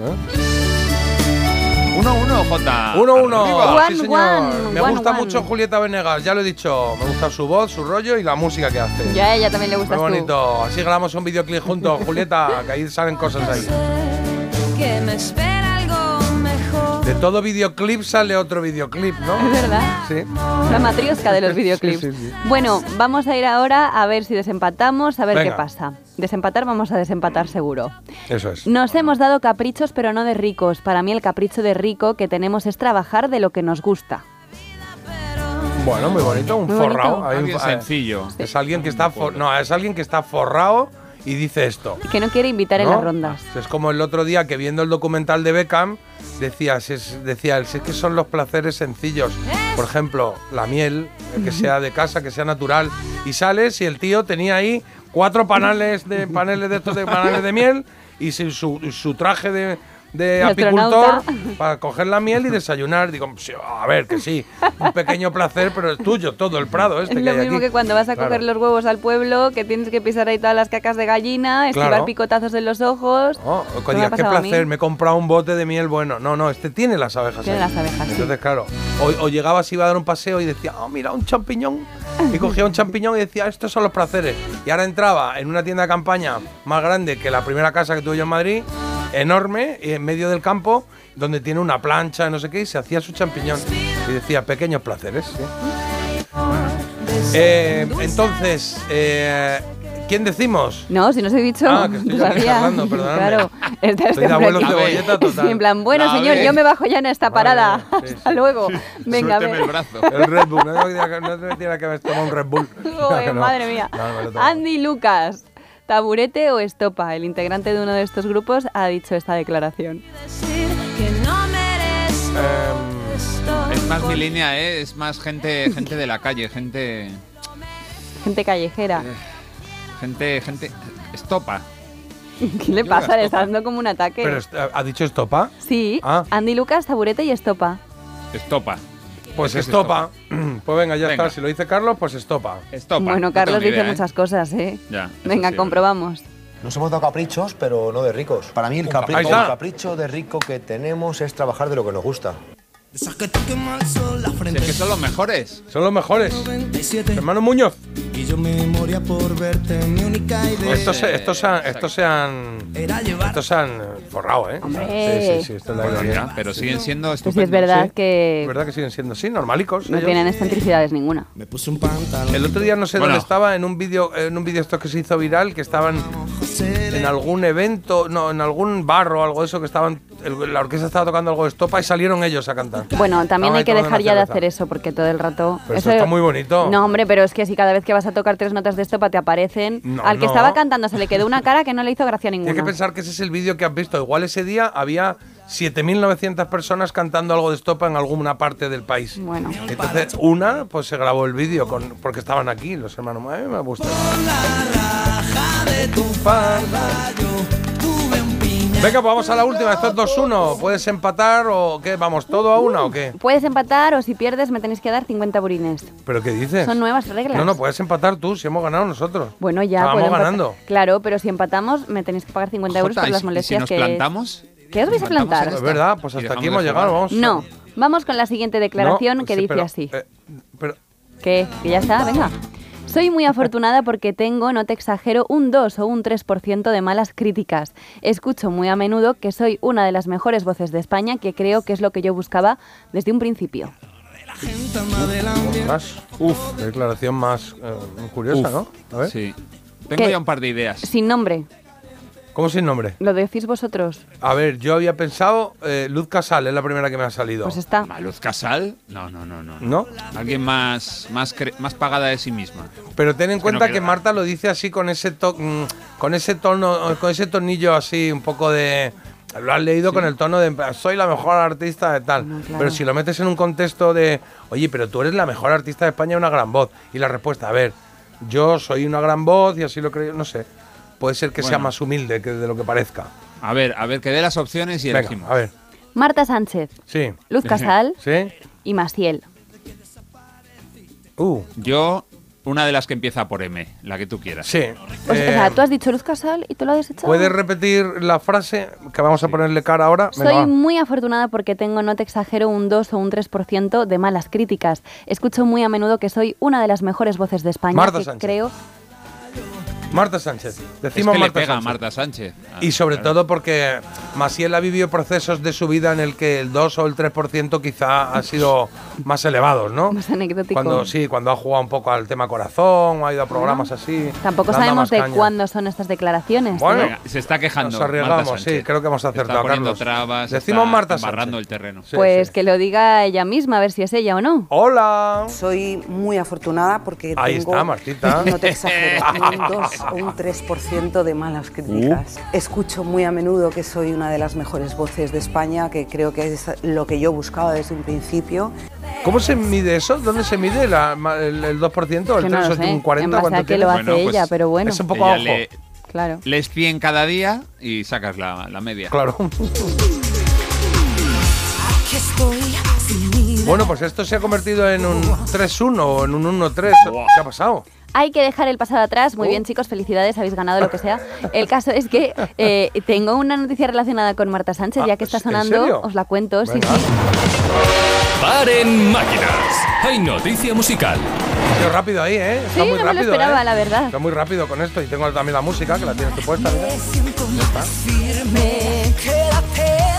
1-1, Jota. 1-1. Arriba. Sí, señor. me one, gusta one. mucho Julieta Venegas, ya lo he dicho. Me gusta su voz, su rollo y la música que hace. Ya a ella también le Muy gustas tú. bonito. Así grabamos un videoclip juntos, [LAUGHS] Julieta, que ahí salen cosas ahí. De todo videoclip sale otro videoclip, ¿no? Es verdad. Sí. La matriosca de los videoclips. [LAUGHS] Sí, sí, sí. Bueno, vamos a ir ahora a ver si desempatamos, a ver Venga. qué pasa. Desempatar, vamos a desempatar seguro. Eso es. Nos hemos dado caprichos, pero no de ricos. Para mí el capricho de rico que tenemos es trabajar de lo que nos gusta. Bueno, muy bonito, un Muy forrado. bonito. Hay un- eh, sencillo. Es alguien que está for- no, es alguien que está forrado y dice esto. Que no quiere invitar en las rondas. Es como el otro día que viendo el documental de Beckham decía, es, decía es que son los placeres sencillos. Por ejemplo, la miel, que sea de casa, que sea natural. Y sales y el tío tenía ahí cuatro paneles de paneles de estos de paneles de miel y su- su traje de, de apicultor [LAUGHS] para coger la miel y desayunar. Digo, a ver, que sí, un pequeño placer, pero es tuyo, todo el prado este Es que lo hay mismo aquí. que cuando vas a Claro. coger los huevos al pueblo, que tienes que pisar ahí todas las cacas de gallina, esquivar Claro. picotazos en los ojos. Oh, digas, qué placer, me he comprado un bote de miel bueno. No, no, este tiene las abejas. Tiene ahí. las abejas, sí. Entonces, claro, o, o llegabas, iba a dar un paseo y decía, oh, mira, un champiñón. Y cogía un champiñón y decía, estos son los placeres. Y ahora entraba en una tienda de campaña más grande que la primera casa que tuve yo en Madrid, enorme, en medio del campo, donde tiene una plancha, no sé qué, y se hacía su champiñón. Y decía, pequeños placeres. sí. Eh, entonces, eh, ¿quién decimos? No, si no os he dicho. Ah, que estoy todavía. charlando, perdonadme. Claro, está Estoy este de abuelo cebolleta total. Sí, en plan, bueno, señor, yo me bajo ya en esta parada. Vale, sí, Hasta luego. Venga, a Suélteme ver. el brazo. El Red Bull, no que, no tiene que haber tomado un Red Bull. Joder, No, madre mía. no. Andy Lucas, taburete o estopa. El integrante de uno de estos grupos ha dicho esta declaración. Em. Es más mi línea, ¿eh? Es más gente, gente de la calle, gente. Gente callejera. Gente, gente. Estopa. ¿Qué le pasa? Le está dando como un ataque. Pero est- ¿ha dicho estopa? sí, Ah. Andy Lucas, taburete y estopa. Estopa. Pues ¿Qué es estopa. [CLEARS THROAT] Pues venga, ya Venga. está. Si lo dice Carlos, pues estopa. Estopa. bueno, No Carlos dice idea, ¿eh? muchas cosas, ¿eh? Ya, Venga, sí, comprobamos. Nos hemos dado caprichos, pero no de ricos. Para mí el, capricho, está. el capricho de rico que tenemos es trabajar de lo que nos gusta. Si es que son los mejores. Son los mejores. Hermano Muñoz. Y yo me moría por verte, mi única idea. Estos, se- estos, se han- estos se han. Estos se han forrado, ¿eh? Hombre. Sí, sí, sí. Esto es la ya, pero siguen siendo Pues sí, es estupendos. verdad Sí. que Es verdad que siguen siendo así, normalicos. no ellos. tienen excentricidades ninguna. Me puse un pantalón. El otro día no sé Bueno. dónde estaba, en un vídeo en un vídeo esto que se hizo viral, que estaban en algún evento, no, en algún bar o algo de eso, que estaban, el- la orquesta estaba tocando algo de estopa y salieron ellos a cantar. Bueno, también Estaban hay que dejar ya de hacer eso, porque todo el rato... Pero eso está muy bonito. No, hombre, pero es que si cada vez que vas a tocar tres notas de estopa te aparecen... No, al que no. estaba cantando se le quedó una cara que no le hizo gracia ninguna. que pensar que ese es el vídeo que has visto. Igual ese día había 7.900 personas cantando algo de estopa en alguna parte del país. Bueno. Entonces, una, pues se grabó el vídeo con, porque estaban aquí los hermanos. A mí me gusta. Venga, pues vamos a la última. Esto es 2-1. ¿Puedes empatar o qué? ¿Vamos todo a una o qué? Puedes empatar o si pierdes me tenéis que dar 50 burines. ¿Pero qué dices? Son nuevas reglas. No, no, puedes empatar tú si hemos ganado nosotros. Bueno, ya empatar. ganando. Claro, pero si empatamos me tenéis que pagar 50 euros por ¿y las si- y molestias si nos que... plantamos? ¿Qué os vais a ¿Plantamos plantar? Es verdad, pues hasta aquí hemos llegado. Vamos. No, vamos con la siguiente declaración No, que sí, dice pero, así. eh, pero, ¿Qué? ¿Que ya está? Venga. Soy muy afortunada porque tengo, no te exagero, un 2 o un 3% de malas críticas. Escucho muy a menudo que soy una de las mejores voces de España, que creo que es lo que yo buscaba desde un principio. uf, declaración más eh, curiosa, Uf, ¿no? A ver. Sí. Tengo ¿Qué? ya un par de ideas. Sin nombre, ¿Cómo sin nombre? ¿lo decís vosotros? A ver, yo había pensado eh, Luz Casal, es la primera que me ha salido. Pues está. ¿Luz Casal? No, no, no, no. ¿No? Alguien más, más, cre- más pagada de sí misma. Pero ten en cuenta no que Marta lo dice así con ese to- mm, con ese tono, con ese tornillo así un poco de lo has leído con el tono de soy la mejor artista de tal. claro. Pero si lo metes en un contexto de, oye, pero tú eres la mejor artista de España, una gran voz. Y la respuesta, a ver, yo soy una gran voz y así lo creo, no sé. Puede ser que sea más humilde que de lo que parezca. A ver, a ver, que dé las opciones y Venga, elegimos. a ver. Marta Sánchez, Sí. Luz Casal [LAUGHS] ¿Sí? y Maciel. Uh, Yo, una de las que empieza por M, la que tú quieras. sí. O sea, Eh, o sea, tú has dicho Luz Casal y tú lo has desechado. ¿Puedes repetir la frase que vamos a ponerle cara ahora? Venga, Soy va. muy afortunada porque tengo, no te exagero, un 2 o un 3% de malas críticas. Escucho muy a menudo que soy una de las mejores voces de España. Marta que Sánchez. creo. Marta Sánchez. Es Decimos le Marta a Sánchez. Marta Sánchez. Y sobre Claro. todo porque Maciel ha vivido procesos de su vida en el que el 2 o el 3% quizá ha sido más elevados, ¿no? Más anecdótico. Cuando sí, cuando ha jugado un poco al tema corazón, o ha ido a programas así. Tampoco sabemos de caña. cuándo son estas declaraciones. Bueno, ¿eh? Venga, se está quejando. Nos arriesgamos, sí, creo que hemos acertado, Está poniendo Carlos. trabas. Decimos está Marta Sánchez. el terreno. Sí, pues sí. que lo diga ella misma, a ver si es ella o no. Hola. Soy muy afortunada porque Ahí tengo, está, Martita. [LAUGHS] no te exagero, un 2 o un 3% de malas críticas. Escucho muy a menudo que soy una de las mejores voces de España, que creo que es lo que yo buscaba desde un principio. ¿Cómo se mide eso? ¿Dónde se mide la- el, el 2%? ¿El Que no 3 lo o sé, un 40? en base ¿Cuánto a que lo hace ella, pero bueno. Es un poco a ojo. le- Claro. Lees 100 cada día y sacas la, la media. Claro. Bueno, pues esto se ha convertido en un 3-1 o en un 1-3. ¿Qué ha pasado? Hay que dejar el pasado atrás. Oh. Muy bien, chicos, felicidades, habéis ganado lo que sea. El caso es que eh, tengo una noticia relacionada con Marta Sánchez, ya que está ¿en sonando, os la cuento. Sí, Venga. sí. ¡Paren máquinas! Hay noticia musical. Sido rápido ahí, ¿eh? Está Sí, muy no me lo rápido, esperaba, ¿eh? la verdad. Está muy rápido con esto. Y tengo también la música, que la tienes tú puesta. mira. Ya está.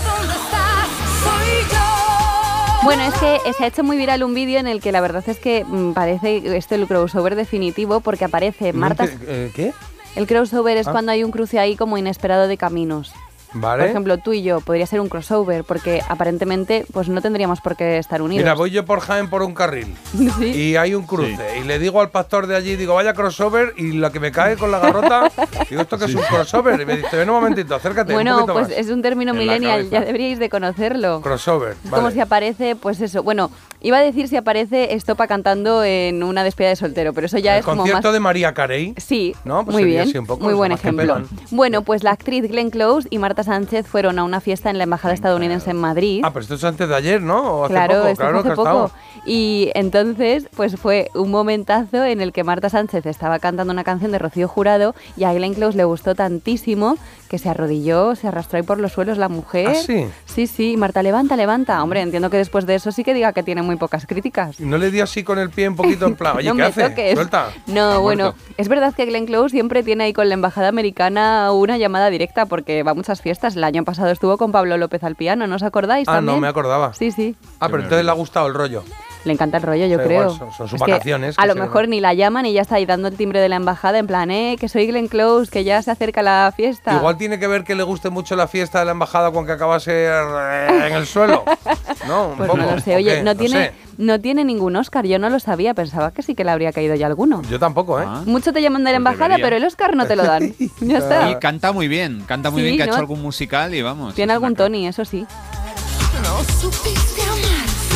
Bueno, es que se ha hecho muy viral un vídeo en el que la verdad es que mm, parece esto el crossover definitivo porque aparece Marta. Eh, ¿Qué? El crossover es Ah. cuando hay un cruce ahí como inesperado de caminos. Vale. Por ejemplo, tú y yo podría ser un crossover porque aparentemente pues no tendríamos por qué estar unidos. Mira, voy yo por Jaén por un carril [LAUGHS] Sí. y hay un cruce y le digo al pastor de allí, digo, vaya crossover y la que me cae con la garrota, [LAUGHS] digo, ¿esto que es un crossover? Y me dice, ven un momentito, acércate Bueno, pues más. es un término En millennial, ya deberíais de conocerlo. Crossover, Es como vale. si aparece, pues eso. Bueno, iba a decir si aparece Estopa cantando en una despedida de soltero, pero eso ya El es como concierto más. de María Carey. Sí, ¿no? Pues muy bien, un poco, muy buen ejemplo. Bueno, pues la actriz Glenn Close y Marta Sánchez fueron a una fiesta en la embajada estadounidense en Madrid. Ah, pero esto es antes de ayer, ¿no? O hace claro, poco, esto claro hace poco. Y entonces, pues fue un momentazo en el que Marta Sánchez estaba cantando una canción de Rocío Jurado y a Glenn Close le gustó tantísimo que se arrodilló, se arrastró ahí por los suelos la mujer. ¿Ah, sí? Sí, sí, Marta, levanta, levanta. Hombre, entiendo que después de eso sí que diga que tiene muy pocas críticas. No le dio así con el pie un poquito en plan, [LAUGHS] oye, No ¿qué me hace? toques. Suelta. No, bueno, es verdad que Glenn Close siempre tiene ahí con la embajada americana una llamada directa porque va a muchas fiestas. El año pasado estuvo con Pablo López al piano, ¿no os acordáis? Ah, también? no me acordaba. Sí, sí. Ah, pero entonces le ha gustado el rollo. Le encanta el rollo, yo creo. igual, son- son sus Es que vacaciones, A que lo se- mejor ni la llaman y ya está ahí dando el timbre de la embajada en plan, eh, que soy Glenn Close, que ya se acerca la fiesta. Igual tiene que ver que le guste mucho la fiesta de la embajada con que acabase eh, en el suelo. [LAUGHS] No, un Pues poco. no lo sé. ¿o Oye, qué? no, tiene, sé. no tiene ningún Oscar. Yo no lo sabía. Pensaba que sí que le habría caído ya alguno. Yo tampoco, ¿eh? Mucho te llaman de la Pues embajada, debería. pero el Oscar no te lo dan. [LAUGHS] ya está. Y canta muy bien, canta muy Sí, bien, que ha ¿no? hecho algún musical y vamos. Tiene algún Tony, eso sí.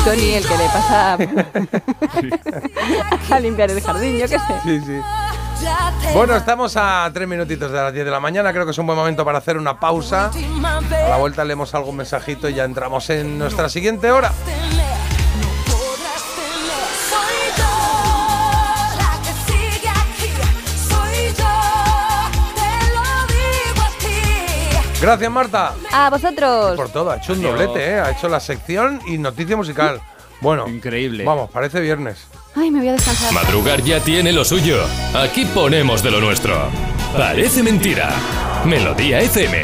Tony, el que le pasa [LAUGHS] a limpiar el jardín, yo qué sé. Sí, sí. Bueno, estamos a tres minutitos de las 10 de la mañana. Creo que es un buen momento para hacer una pausa. A la vuelta leemos algún mensajito y ya entramos en nuestra siguiente hora. Gracias, Marta. A vosotros. Por todo, ha hecho un Adiós. doblete, ¿eh? Ha hecho la sección y noticia musical. Bueno, increíble. Vamos, parece viernes. Ay, me voy a descansar. Madrugar ya tiene lo suyo. Aquí ponemos de lo nuestro. Parece mentira. Melodía FM.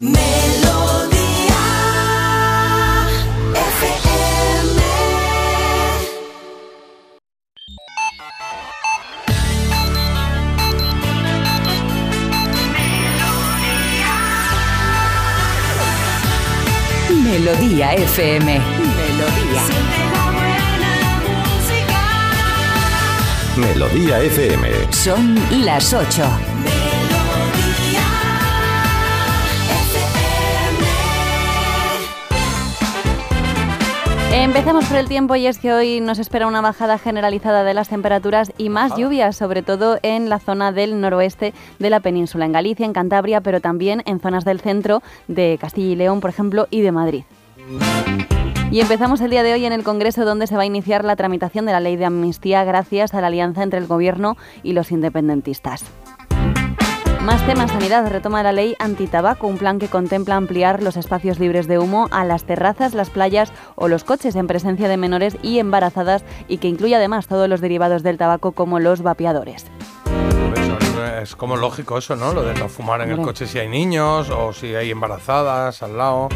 Melodía FM. Melodía FM. Melodía. Melodía FM. Son las 8. Empezamos por el tiempo y es que hoy nos espera una bajada generalizada de las temperaturas y más lluvias, sobre todo en la zona del noroeste de la península, en Galicia, en Cantabria, pero también en zonas del centro de Castilla y León, por ejemplo, y de Madrid. Y empezamos el día de hoy en el Congreso donde se va a iniciar la tramitación de la ley de amnistía gracias a la alianza entre el Gobierno y los independentistas. Más temas, Sanidad retoma la ley antitabaco, un plan que contempla ampliar los espacios libres de humo a las terrazas, las playas o los coches en presencia de menores y embarazadas y que incluye además todos los derivados del tabaco como los vapeadores. Es como lógico eso, ¿no? Lo de no fumar en el coche si hay niños o si hay embarazadas al lado.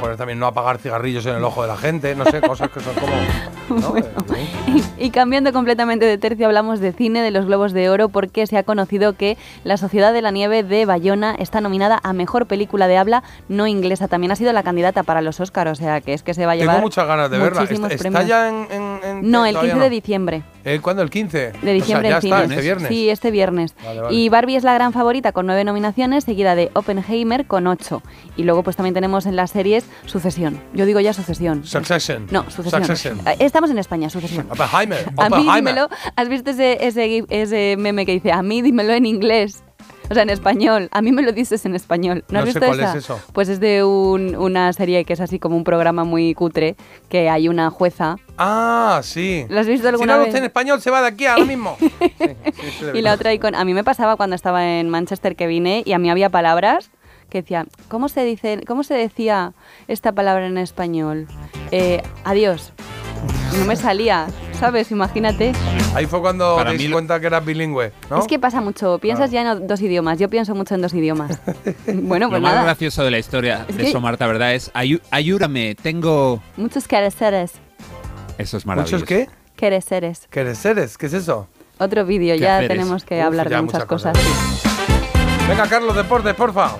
Poner también no apagar cigarrillos en el ojo de la gente, no sé, cosas que son como... ¿no? [LAUGHS] Y cambiando completamente de tercio, hablamos de cine, de los Globos de Oro, porque se ha conocido que La Sociedad de la Nieve de Bayona está nominada a Mejor Película de Habla No Inglesa. También ha sido la candidata para los Oscars, o sea que es que se va a llevar Tengo muchas ganas de verla. ¿Está, ya en, en- en- No, el todavía 15 de diciembre. Eh, ¿Cuándo? ¿El 15? De diciembre o sea, en cines. está, este viernes. Sí, este viernes. Vale, vale. Y Barbie es la gran favorita con nueve nominaciones, seguida de Oppenheimer con ocho. Y luego pues también tenemos en las series Sucesión. Yo digo ya Sucesión. Succession. No, Sucesión. Succession. Eh, Estamos en España, Sucesión. Oppenheimer. A mí dímelo, ¿has visto ese, ese, ese meme que dice, a mí dímelo en inglés? O sea, en español. A mí me lo dices en español. ¿No, No has sé visto cuál esa? es eso. Pues es de un- una serie que es así como un programa muy cutre, que hay una jueza. Ah, sí. ¿Lo has visto Si alguna no lo vez? en español, se va de aquí ahora [LAUGHS] mismo. Sí, sí, sí, Y la otra icon. A mí me pasaba cuando estaba en Manchester que vine y a mí había palabras que decía, ¿cómo se dice, cómo se decía esta palabra en español? Eh, adiós. No me salía, ¿sabes? Imagínate. Ahí fue cuando Para te mí di lo- cuenta que eras bilingüe, ¿no? Es que pasa mucho. Piensas ya en dos idiomas. Yo pienso mucho en dos idiomas. [LAUGHS] bueno, Lo pues más nada. gracioso de la historia Es de que- eso, Marta, ¿verdad? Es "Ayu- ayúdame, tengo... Muchos careceres. Eso es maravilloso. ¿Muchos qué? Careceres. ¿Quereseres? ¿Qué es eso? Otro vídeo. Ya haceres. tenemos que Uf, hablar de muchas, muchas cosas. Venga, Carlos, deportes, porfa.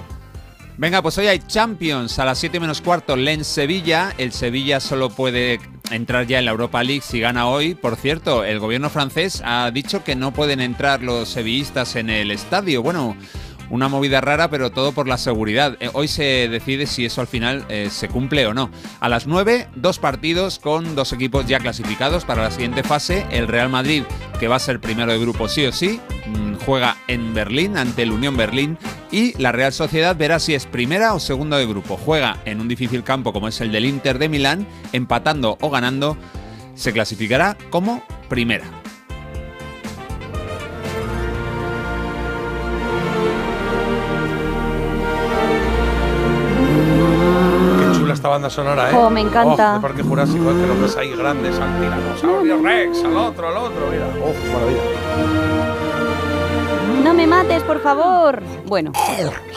Venga, pues hoy hay Champions a las 7 menos cuarto, Lens Sevilla. El Sevilla solo puede entrar ya en la Europa League si gana hoy. Por cierto, el gobierno francés ha dicho que no pueden entrar los sevillistas en el estadio. Bueno, una movida rara, pero todo por la seguridad. Eh, hoy se decide si eso al final eh, se cumple o no. A las 9, dos partidos con dos equipos ya clasificados para la siguiente fase. El Real Madrid, que va a ser primero de grupo sí o sí, mm, juega en Berlín ante el Unión Berlín. Y la Real Sociedad verá si es primera o segunda de grupo. Juega en un difícil campo como es el del Inter de Milán, empatando o ganando, se clasificará como primera. Esta banda sonora, ¿eh? Jo, me encanta. Oh, de Parque Jurásico, es que lo ves ahí grandes, al tiranosaurio Rex, al otro, al otro, mira. Oh, maravilla. No me mates, por favor. Bueno.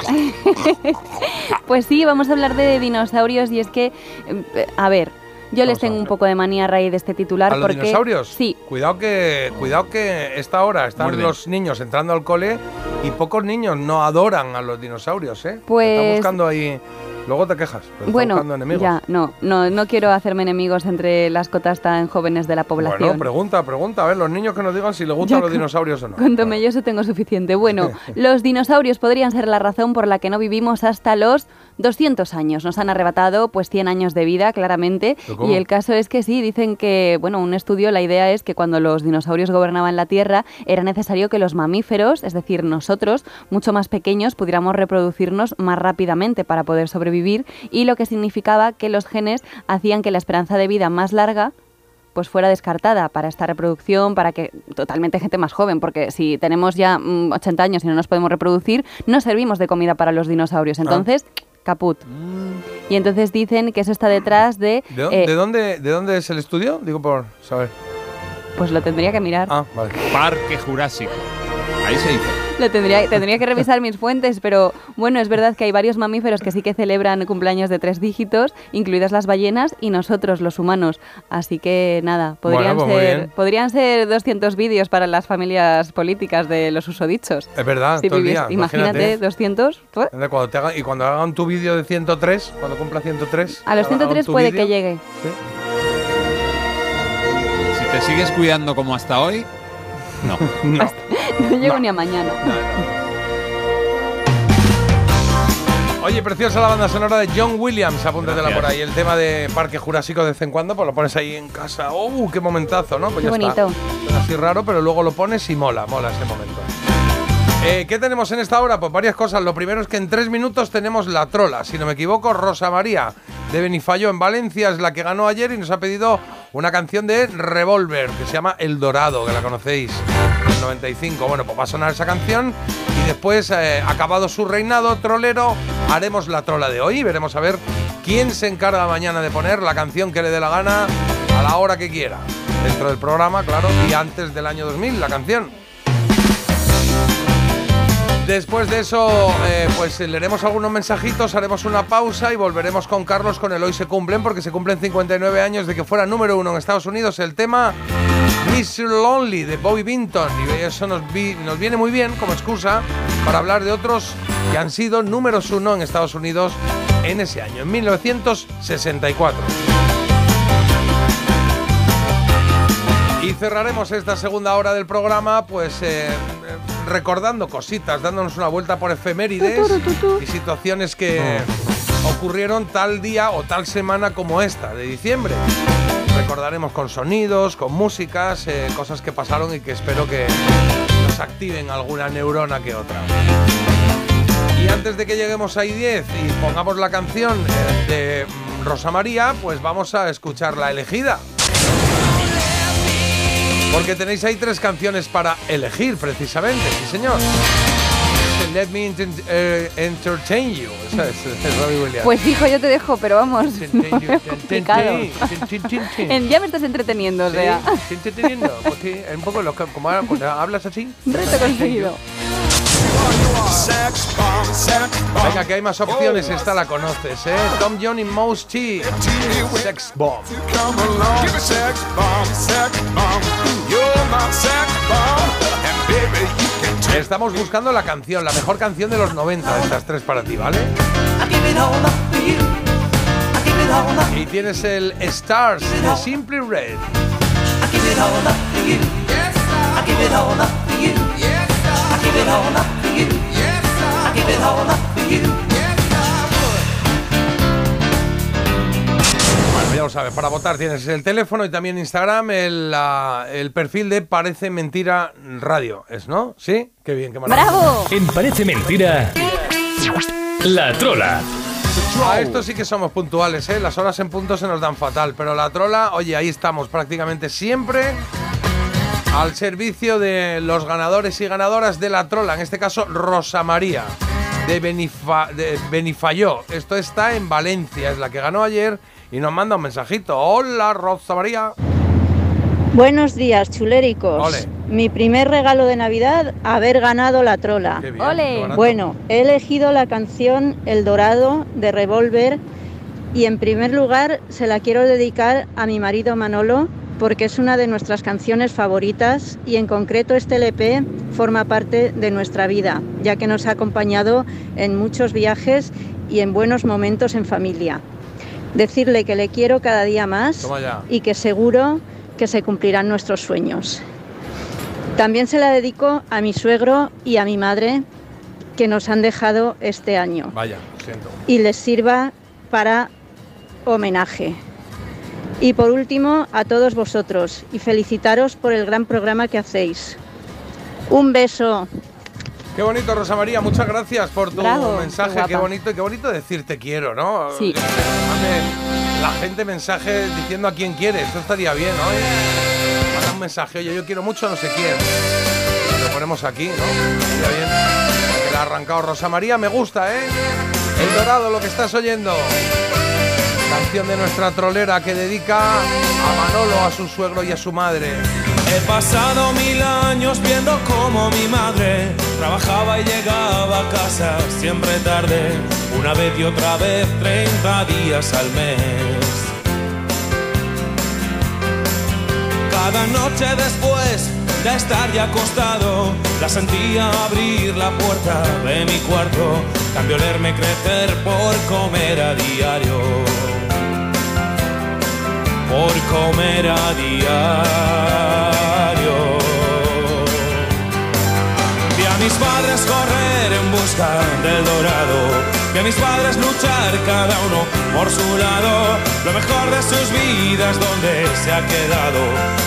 [LAUGHS] pues sí, vamos a hablar de dinosaurios y es que, eh, a ver, yo les tengo un poco de manía a raíz de este titular ¿A los porque dinosaurios? sí, Cuidado que, cuidado que esta hora están los niños entrando al cole y pocos niños no adoran a los dinosaurios, ¿eh? Pues- Están buscando ahí... Luego te quejas, pero bueno, buscando enemigos. ya, no, no, no quiero hacerme enemigos entre las cotas tan jóvenes de la población. Bueno, pregunta, pregunta. A ver, los niños que nos digan si les gustan Ya los dinosaurios o no. Con Tomelloso tengo suficiente. Bueno, [LAUGHS] los dinosaurios podrían ser la razón por la que no vivimos hasta los 200 años. Nos han arrebatado pues 100 años de vida, claramente. Y el caso es que sí, dicen que, bueno, un estudio, la idea es que cuando los dinosaurios gobernaban la Tierra, era necesario que los mamíferos, es decir, nosotros, mucho más pequeños, pudiéramos reproducirnos más rápidamente para poder sobrevivir. Y lo que significaba que los genes hacían que la esperanza de vida más larga pues fuera descartada para esta reproducción, para que totalmente gente más joven, porque si tenemos ya mm, 80 años y no nos podemos reproducir, no servimos de comida para los dinosaurios. Entonces, caput. Y entonces dicen que eso está detrás de... ¿De, dó- eh, de dónde, ¿De dónde es el estudio? Digo por saber. Pues lo tendría que mirar. Ah, vale. Parque Jurásico. Ahí se dice. Lo tendría, tendría que revisar mis fuentes, pero bueno, es verdad que hay varios mamíferos que sí que celebran cumpleaños de tres dígitos, incluidas las ballenas y nosotros, los humanos. Así que nada, podrían, Bueno, pues muy ser, podrían ser 200 vídeos para las familias políticas de los usodichos. Es verdad, Si todo el vivies- día, imagínate, imagínate. 200. pues, Cuando te hagan- y cuando hagan tu vídeo de 103, cuando cumpla 103. A los hagan 103 tu puede que llegue. Si te sigues cuidando como hasta hoy, [LAUGHS] no. no. No llego ni a mañana. Oye, preciosa la banda sonora de John Williams, apúntatela por ahí. El tema de Parque Jurásico de vez en cuando, pues lo pones ahí en casa. ¡Uh, qué momentazo, ¿no? Pues Qué ya está. bonito. Suena así raro, pero luego lo pones y mola, mola ese momento. Eh, ¿Qué tenemos en esta hora? Pues varias cosas. Lo primero es que en tres minutos tenemos la trola. Si no me equivoco, Rosa María de Benifayó en Valencia es la que ganó ayer y nos ha pedido una canción de Revolver que se llama El Dorado, que la conocéis. El 95. Bueno, pues va a sonar esa canción y después, eh, acabado su reinado trolero, haremos la trola de hoy veremos a ver quién se encarga mañana de poner la canción que le dé la gana a la hora que quiera. Dentro del programa, claro, y antes del año 2000, la canción. Después de eso, eh, pues leeremos algunos mensajitos, haremos una pausa y volveremos con Carlos con el Hoy se cumplen, porque se cumplen 59 años de que fuera número uno en Estados Unidos el tema Mr. Lonely de Bobby Binton. Y eso nos, nos viene muy bien como excusa para hablar de otros que han sido números uno en Estados Unidos en ese año, en 1964. Y cerraremos esta segunda hora del programa, pues eh, eh, recordando cositas, dándonos una vuelta por efemérides y situaciones que ocurrieron tal día o tal semana como esta, de diciembre. Recordaremos con sonidos, con músicas, eh, cosas que pasaron y que espero que nos activen alguna neurona que otra. Y antes de que lleguemos a I10 y pongamos la canción eh, de mm, Rosa María, pues vamos a escuchar la elegida. Porque tenéis ahí tres canciones para elegir, precisamente, sí señor. Let Me Ent- eh, Entertain You. Esa es, es Robbie Williams. Pues hijo, yo te dejo, pero vamos. Ya me estás entreteniendo, o Sí, sea. entreteniendo. Pues sí, es un poco lo que, como hablas así. Reto conseguido. Venga, que hay más opciones. Esta la conoces, ¿eh? Tom John y Mouse T. Sex Bomb. Estamos buscando la canción, la mejor canción de los 90 de estas tres para ti, ¿vale? Y tienes el Stars de Simply Red. Ya lo sabes, para votar tienes el teléfono y también Instagram, el, la- el perfil de Parece Mentira Radio. ¿Es, no? ¿Sí? Qué bien, qué maravilla. ¡Bravo! En Parece Mentira, la trola. A esto sí que somos puntuales, ¿eh? Las horas en punto se nos dan fatal, pero la trola, oye, ahí estamos prácticamente siempre al servicio de los ganadores y ganadoras de la trola, en este caso Rosa María de, Benifa- de Benifayó. Esto está en Valencia, es la que ganó ayer y nos manda un mensajito. Hola Rosa María. Buenos días, chuléricos. Ole. Mi primer regalo de Navidad, haber ganado la trola. Qué bien, Ole. qué barato. Bueno, he elegido la canción El Dorado de Revolver y en primer lugar se la quiero dedicar a mi marido Manolo porque es una de nuestras canciones favoritas y en concreto este LP forma parte de nuestra vida, ya que nos ha acompañado en muchos viajes y en buenos momentos en familia. Decirle que le quiero cada día más y que seguro que se cumplirán nuestros sueños. También se la dedico a mi suegro y a mi madre que nos han dejado este año Vaya, siento. y les sirva para homenaje. Y por último, a todos vosotros y felicitaros por el gran programa que hacéis. Un beso. Qué bonito, Rosa María. Muchas gracias por tu Bravo, mensaje. Qué, bonito y qué bonito decir te quiero, ¿no? Sí. La gente mensajes diciendo a quién quiere. Esto estaría bien, ¿no? Manda un mensaje, oye, yo quiero mucho a no sé quién. Y lo ponemos aquí, ¿no? Estaría bien. Que la ha arrancado Rosa María. Me gusta, ¿eh? El dorado, lo que estás oyendo. Canción de nuestra trolera que dedica a Manolo, a su suegro y a su madre. He pasado mil años viendo cómo mi madre trabajaba y llegaba a casa siempre tarde, una vez y otra vez, 30 días al mes. Cada noche después de estar ya acostado, la sentía abrir la puerta de mi cuarto, cambio olerme crecer por comer a diario por comer a diario. Vi a mis padres correr en busca del dorado, vi a mis padres luchar cada uno por su lado, lo mejor de sus vidas donde se ha quedado,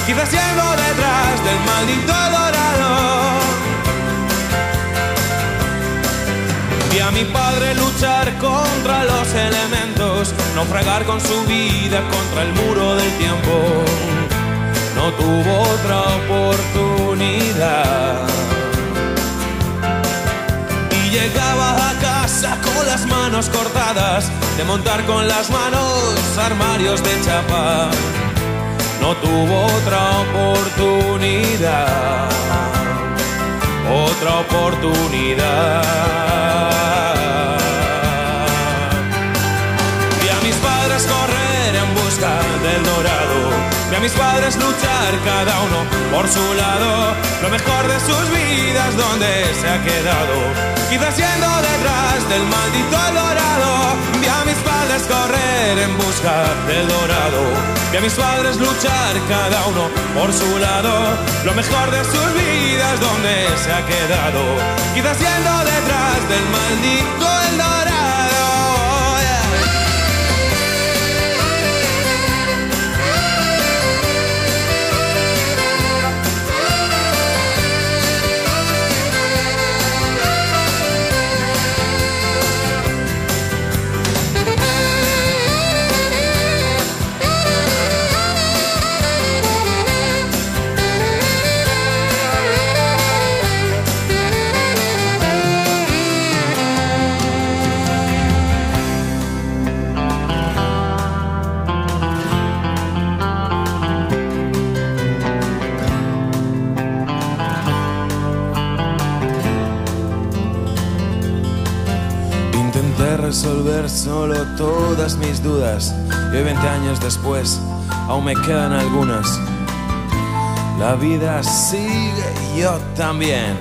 quizás yendo detrás del maldito dorado. A mi padre luchar contra los elementos, naufragar con su vida contra el muro del tiempo. No tuvo otra oportunidad. Y llegaba a casa con las manos cortadas, de montar con las manos armarios de chapa. No tuvo otra oportunidad otra oportunidad. Vi a mis padres luchar cada uno por su lado, lo mejor de sus vidas donde se ha quedado, quizás yendo detrás del maldito dorado, vi a mis padres correr en busca del dorado, vi a mis padres luchar cada uno por su lado, lo mejor de sus vidas donde se ha quedado, quizás yendo detrás del maldito dorado. Resolver solo todas mis dudas y hoy 20 años después aún me quedan algunas. La vida sigue yo también.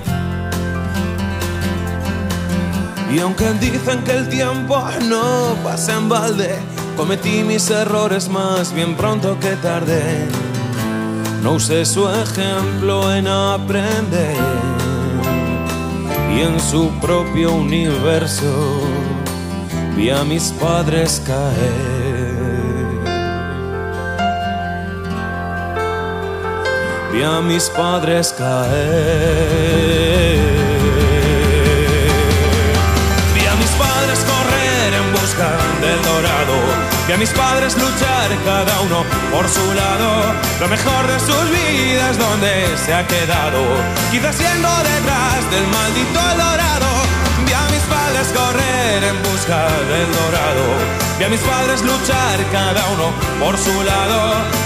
Y aunque dicen que el tiempo no pasa en balde, cometí mis errores más bien pronto que tarde. No usé su ejemplo en aprender y en su propio universo vi a mis padres caer. Vi a mis padres caer. Vi a mis padres correr en busca del dorado. Vi a mis padres luchar cada uno por su lado. Lo mejor de sus vidas donde se ha quedado. Quizás yendo detrás del maldito dorado. Padres correr en busca del dorado. Vi a mis padres luchar cada uno por su lado.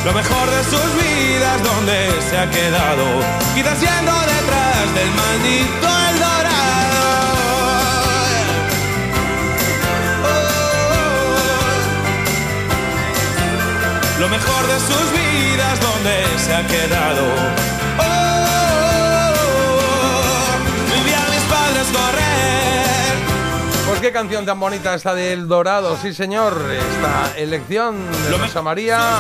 Lo mejor de sus vidas donde se ha quedado. Quizás yendo detrás del maldito el dorado. lo mejor de sus vidas donde se ha quedado. Pues qué canción tan bonita esta del Dorado, sí señor. Esta elección de Rosa María,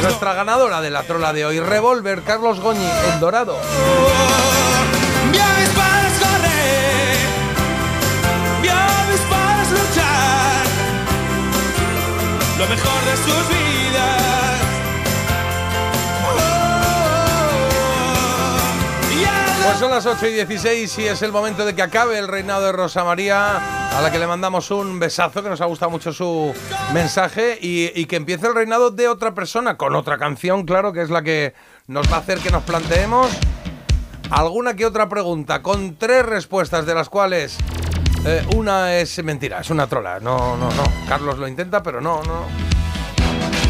nuestra ganadora de la trola de hoy, Revolver, Carlos Goñi, El Dorado. Lo mejor de sus vidas. Pues son las 8 y 16 y es el momento de que acabe el reinado de Rosa María, a la que le mandamos un besazo, que nos ha gustado mucho su mensaje, y, que empiece el reinado de otra persona, con otra canción, claro, que es la que nos va a hacer que nos planteemos alguna que otra pregunta, con tres respuestas, de las cuales eh, una es mentira, es una trola. No, no, no. Carlos lo intenta, pero no, no.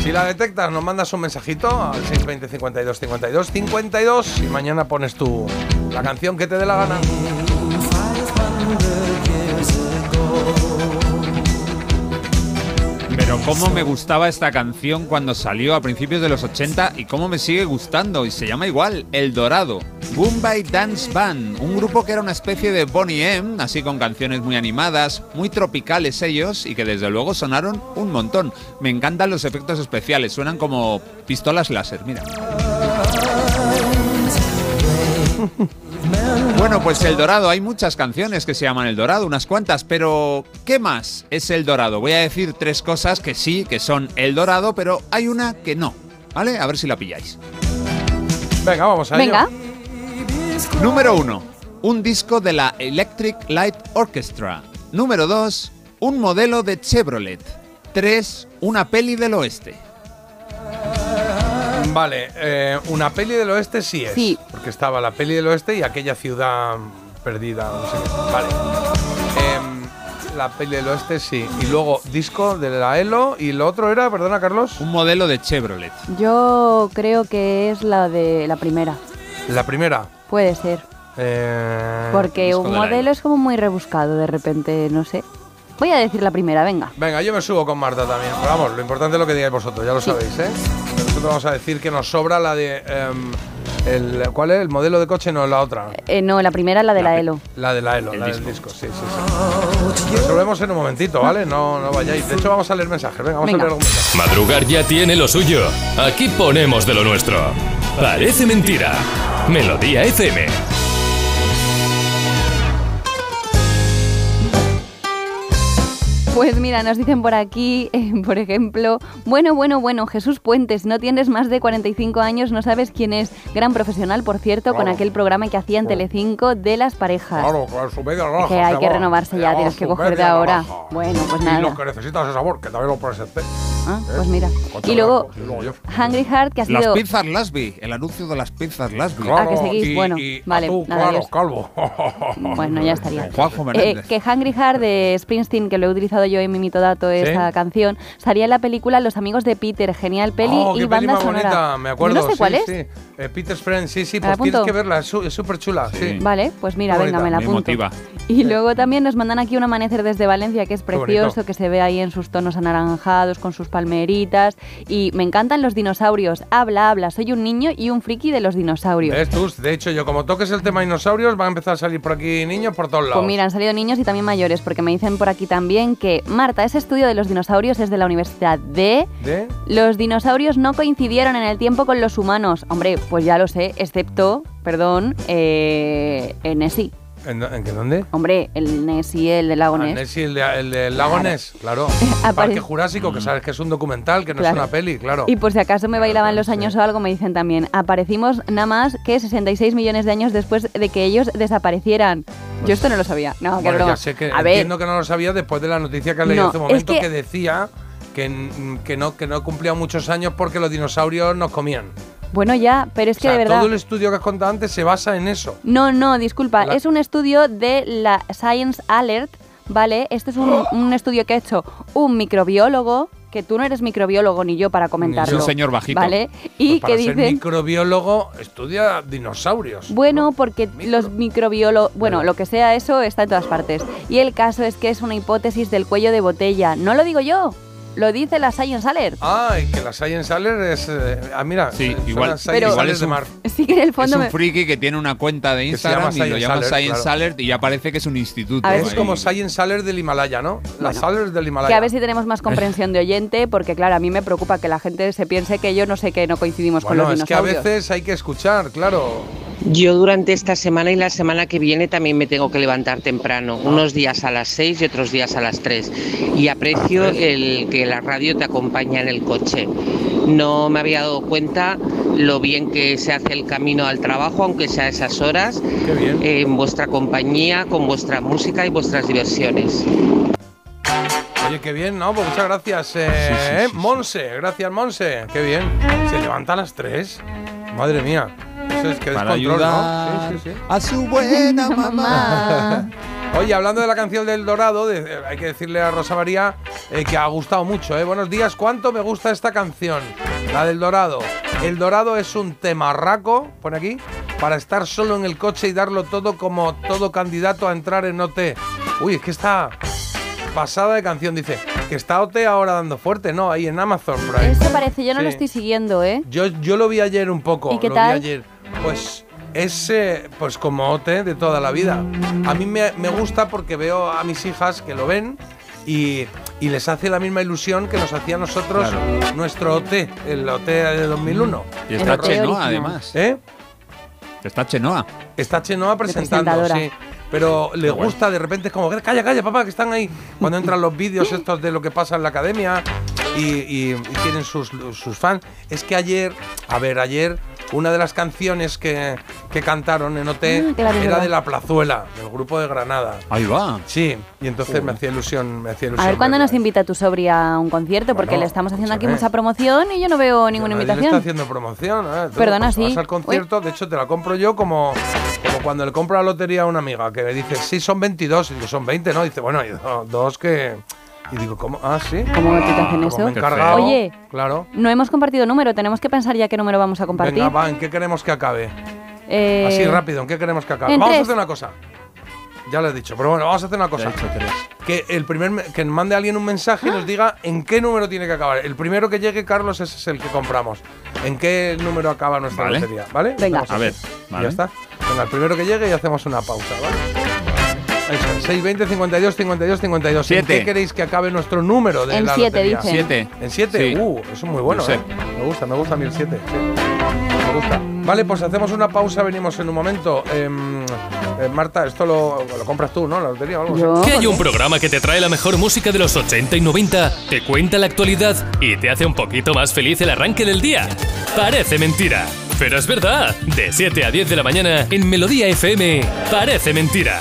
Si la detectas, nos mandas un mensajito al 620 52 52 52 y mañana pones tú la canción que te dé la gana. Pero cómo me gustaba esta canción cuando salió a principios de los 80 y cómo me sigue gustando y se llama igual, El Dorado. Bombay Dance Band, un grupo que era una especie de Bonnie M, así con canciones muy animadas, muy tropicales ellos y que desde luego sonaron un montón. Me encantan los efectos especiales, suenan como pistolas láser, mira. [LAUGHS] Bueno, pues El Dorado, hay muchas canciones que se llaman El Dorado, unas cuantas, pero ¿qué más es El Dorado? Voy a decir tres cosas que sí, que son El Dorado, pero hay una que no, ¿vale? A ver si la pilláis. Venga, vamos a Venga. ello. Número uno, un disco de la Electric Light Orchestra. Número dos, un modelo de Chevrolet. Tres, una peli del oeste. Vale, eh, una peli del oeste sí es. Sí. Porque estaba la peli del oeste y aquella ciudad perdida, no sé qué. Vale. Em, la peli del oeste sí. Y luego disco de la ELO y lo otro era, perdona Carlos. Un modelo de Chevrolet. Yo creo que es la de la primera. La primera. Puede ser. Eh, Porque un modelo es como muy rebuscado de repente, no sé. Voy a decir la primera, venga. Venga, yo me subo con Marta también. Pero vamos, lo importante es lo que digáis vosotros, ya lo sabéis, ¿eh? Nosotros vamos a decir que nos sobra la de. em, el, ¿Cuál es? ¿El modelo de coche? No, la otra. Eh, no, la primera la de la ELO. La de la ELO, la del disco, sí, sí, sí. Resolvemos en un momentito, ¿vale? No, no vayáis. De hecho, vamos a leer mensajes. Venga, vamos Venga. a leer algún mensaje. Madrugar ya tiene lo suyo. Aquí ponemos de lo nuestro. Parece mentira. Melodía FM. Pues mira, nos dicen por aquí, eh, por ejemplo, bueno, bueno, bueno, Jesús Puentes, no tienes más de 45 años, no sabes quién es. Gran profesional, por cierto, con Claro. aquel programa que hacía en Telecinco de las parejas. Claro, con su media naranja. que hay que renovarse ya, tienes que coger de ahora. Bueno, pues Y nada. lo que necesitas es sabor, que también lo presenté. Ah, pues mira. Y luego. Hungry Heart, que ha Las sido... pizzas Lasby, el anuncio de las pizzas Lasby. Claro, Ah, que seguís, y- bueno, y vale, tú, nada, claro, calvo. Bueno, ya estaría. [LAUGHS] Juanjo Eh, que Hungry Heart de Springsteen, que lo he utilizado yo en mi mito dato, ¿Sí? esa canción, salía en la película Los amigos de Peter, genial peli oh, y qué peli banda más sonora. bonita, me acuerdo. No sé sí, cuál es. Sí. Eh, Peter's Friend, sí, sí, ¿Me la pues tienes que verla, es súper chula, sí. Vale, pues mira, Muy venga, bonita. me la Me apunto. motiva. Y luego también nos mandan aquí un amanecer desde Valencia que es precioso, que se ve ahí en sus tonos anaranjados, con sus palmeritas. Y me encantan los dinosaurios. Habla, habla. Soy un niño y un friki de los dinosaurios. ¿Ves tú? De hecho, yo como toques el tema dinosaurios, van a empezar a salir por aquí niños por todos lados. Pues mira, han salido niños y también mayores, porque me dicen por aquí también que Marta, ese estudio de los dinosaurios es de la Universidad de... ¿De? Los dinosaurios no coincidieron en el tiempo con los humanos. Hombre, pues ya lo sé, excepto, perdón, eh, en Nessie. ¿En, en qué dónde? Hombre, el Nessie, el del lago Ah, Ness. Nessie, el, de, el lago Ness, claro. [LAUGHS] Parque Jurásico, que sabes que es un documental, que no Claro. es una peli, claro. Y por si acaso me bailaban los años o algo, me dicen también, aparecimos nada más que 66 millones de años después de que ellos desaparecieran. Yo esto no lo sabía. No, Bueno, broma. ya sé que A ver, entiendo que no lo sabía después de la noticia que has leído No, hace un es momento que... que- decía que, que no que no cumplía muchos años porque los dinosaurios nos comían. Bueno ya, pero es o que sea, de verdad... todo el estudio que has contado antes se basa en eso. No, no, disculpa. La- Es un estudio de la Science Alert, ¿vale? Este es un, un estudio que ha hecho un microbiólogo, que tú no eres microbiólogo ni yo para comentarlo. un señor bajito. ¿Vale? Y Pues para que ser dicen... microbiólogo estudia dinosaurios. Bueno, porque los microbiólogos, bueno, lo que sea eso está en todas partes. Y el caso es que es una hipótesis del cuello de botella. No lo digo yo, lo dice la Science Alert. Ah, y que la Science Alert es... eh, ah, mira, Sí, son igual- las Science Pero- igual Alert es de un- mar. Sí que en el Es fondo un me- friki que tiene una cuenta de Que se llama Instagram y lo Science llama Alert, Science claro. Alert y ya parece que es un instituto. A ver Es ahí. como Science Alert del Himalaya, ¿no? Las Alert del Himalaya. que a ver si tenemos más comprensión de oyente, porque claro, a mí me preocupa que la gente se piense que yo no sé que no coincidimos Bueno, con los es que a dinosaurios. veces hay que escuchar, claro. Yo durante esta semana y la semana que viene también me tengo que levantar temprano, unos días a las 6 y otros días a las 3. Y aprecio el que la radio te acompaña en el coche. No me había dado cuenta lo bien que se hace el camino al trabajo, aunque sea a esas horas, Qué bien. en vuestra compañía, con vuestra música y vuestras diversiones. Oye, qué bien, ¿no? Pues muchas gracias, eh, Monse. Gracias, Monse. Qué bien. Se levanta a las 3. Madre mía. Eso es que Para descontrol, ayudar ¿no? Sí, sí, sí. a su buena mamá. [LAUGHS] Oye, hablando de la canción del Dorado, de- hay que decirle a Rosa María eh, que ha gustado mucho. ¿eh? Buenos días, ¿cuánto me gusta esta canción? La del Dorado. El Dorado es un temarraco, pone aquí, para estar solo en el coche y darlo todo como todo candidato a entrar en OT. Uy, es que está pasada de canción, dice. Que está OT ahora dando fuerte, ¿no? Ahí en Amazon Prime. Eso parece, yo no lo estoy siguiendo, ¿eh? Yo, yo lo vi ayer un poco. ¿Y qué lo tal? vi ayer. Pues es eh, pues como OT de toda la vida. A mí me, me gusta porque veo a mis hijas que lo ven y, y les hace la misma ilusión que nos hacía a nosotros nuestro OT, el OT de 2001. Y está Chenoa, además. ¿Eh? Está Chenoa. Está Chenoa presentando, sí. Pero le gusta, de repente es como, calla, calla, papá, que están ahí. Cuando entran los vídeos estos de lo que pasa en la academia y, y- y tienen sus, sus fans. Es que ayer, a ver, ayer, una de las canciones que, que cantaron en OT claro, es era de La Plazuela, del grupo de Granada. Ahí va. Sí, y entonces me hacía ilusión, me hacía A ilusión. ver cuándo nos invita tu sobria a un concierto, porque Bueno, le estamos haciendo aquí mucha promoción y yo no veo ninguna Nadie le está invitación. haciendo promoción. ¿eh? Tú, Perdona, pues, sí. Vas al concierto, de hecho te la compro yo como, como cuando le compro la lotería a una amiga que me dice, sí, son 22, y digo, son 20, ¿no? Y dice, bueno, hay do- dos que... Y digo, ¿cómo? Ah, sí. ¿Cómo te hacen eso? me he encargado, Oye, Claro. no hemos compartido número, tenemos que pensar ya qué número vamos a compartir. Venga, va, ¿en qué queremos que acabe? Eh, Así rápido, ¿en qué queremos que acabe? en Vamos a tres. hacer una cosa. Ya lo he dicho, pero bueno, vamos a hacer una cosa. Que el primer me- que mande alguien un mensaje y nos diga en qué número tiene que acabar. El primero que llegue, Carlos, ese es el que compramos. ¿En qué número acaba nuestra Vale. lotería? ¿Vale? Venga. Hacemos A ver, eso. Y vale. Ya está. Venga, el primero que llegue y hacemos una pausa, ¿vale? Eso, 620 52 52 52. ¿En Siete. qué queréis que acabe nuestro número de En la siete, lotería? dice. Siete. ¿En 7? Sí. Uh, eso es muy bueno, Yo sé. ¿eh? Me gusta, me gusta a mí el 7. Me gusta. Vale, pues hacemos una pausa, venimos en un momento. Em, eh, Marta, esto lo, lo compras tú, ¿no? La lotería o algo así. Que hay un programa que te trae la mejor música de los 80 y 90, te cuenta la actualidad y te hace un poquito más feliz el arranque del día. Parece mentira, pero es verdad. De 7 a 10 de la mañana en Melodía FM, Parece mentira.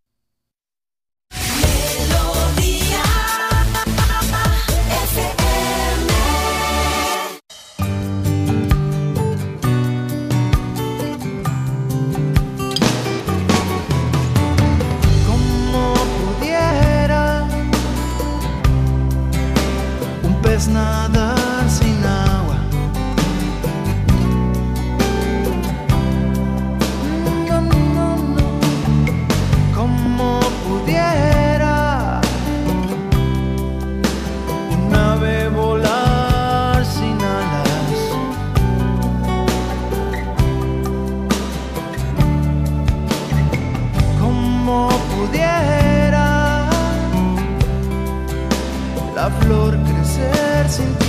es nadar sin agua. No, no, no, como pudiera un ave volar sin alas. Como pudiera la flor sin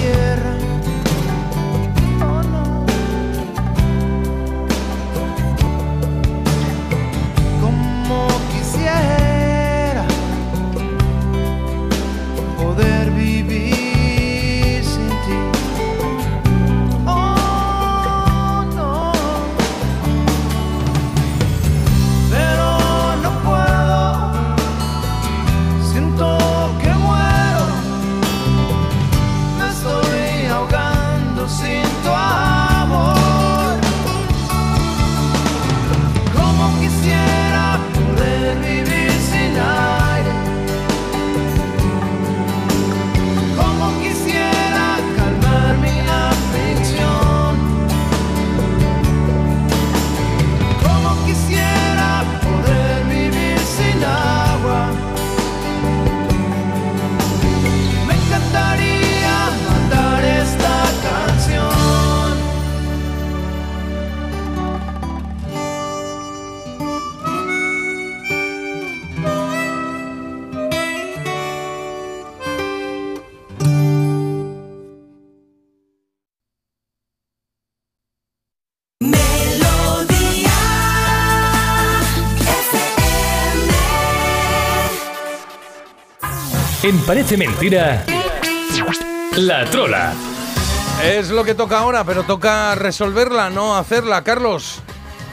En Parece Mentira, La Trola. Es lo que toca ahora, pero toca resolverla, no hacerla, Carlos.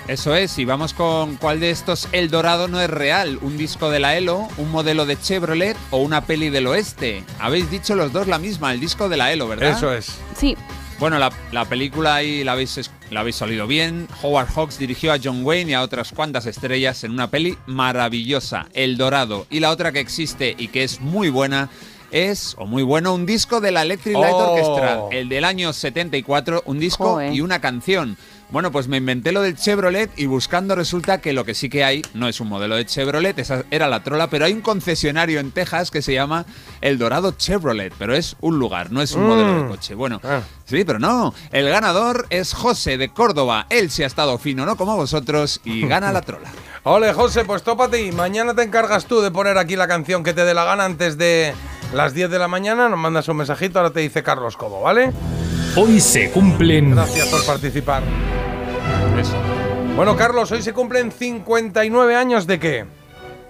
Eso es, y vamos con cuál de estos El Dorado no es real, un disco de la ELO, un modelo de Chevrolet o una peli del oeste. Habéis dicho los dos la misma, el disco de la ELO, ¿verdad? Eso es. Sí. Bueno, la, la película ahí la habéis, es- la habéis salido bien. Howard Hawks dirigió a John Wayne y a otras cuantas estrellas en una peli maravillosa, El Dorado. Y la otra que existe y que es muy buena es, o muy bueno, un disco de la Electric Light Oh. Orchestra, el del año 74, un disco y una canción. Bueno, pues me inventé lo del Chevrolet y buscando resulta que lo que sí que hay no es un modelo de Chevrolet, esa era la trola, pero hay un concesionario en Texas que se llama El Dorado Chevrolet, pero es un lugar, no es un Mm. modelo de coche. Bueno, Ah. sí, pero no. El ganador es José de Córdoba. Él sí ha estado fino, no como vosotros, y [LAUGHS] gana la trola. Ole, José, pues tópate y mañana te encargas tú de poner aquí la canción que te dé la gana antes de las 10 de la mañana. Nos mandas un mensajito, ahora te dice Carlos cómo, ¿vale? Hoy se cumplen Gracias por participar. Eso. Bueno, Carlos, hoy se cumplen 59 años de qué?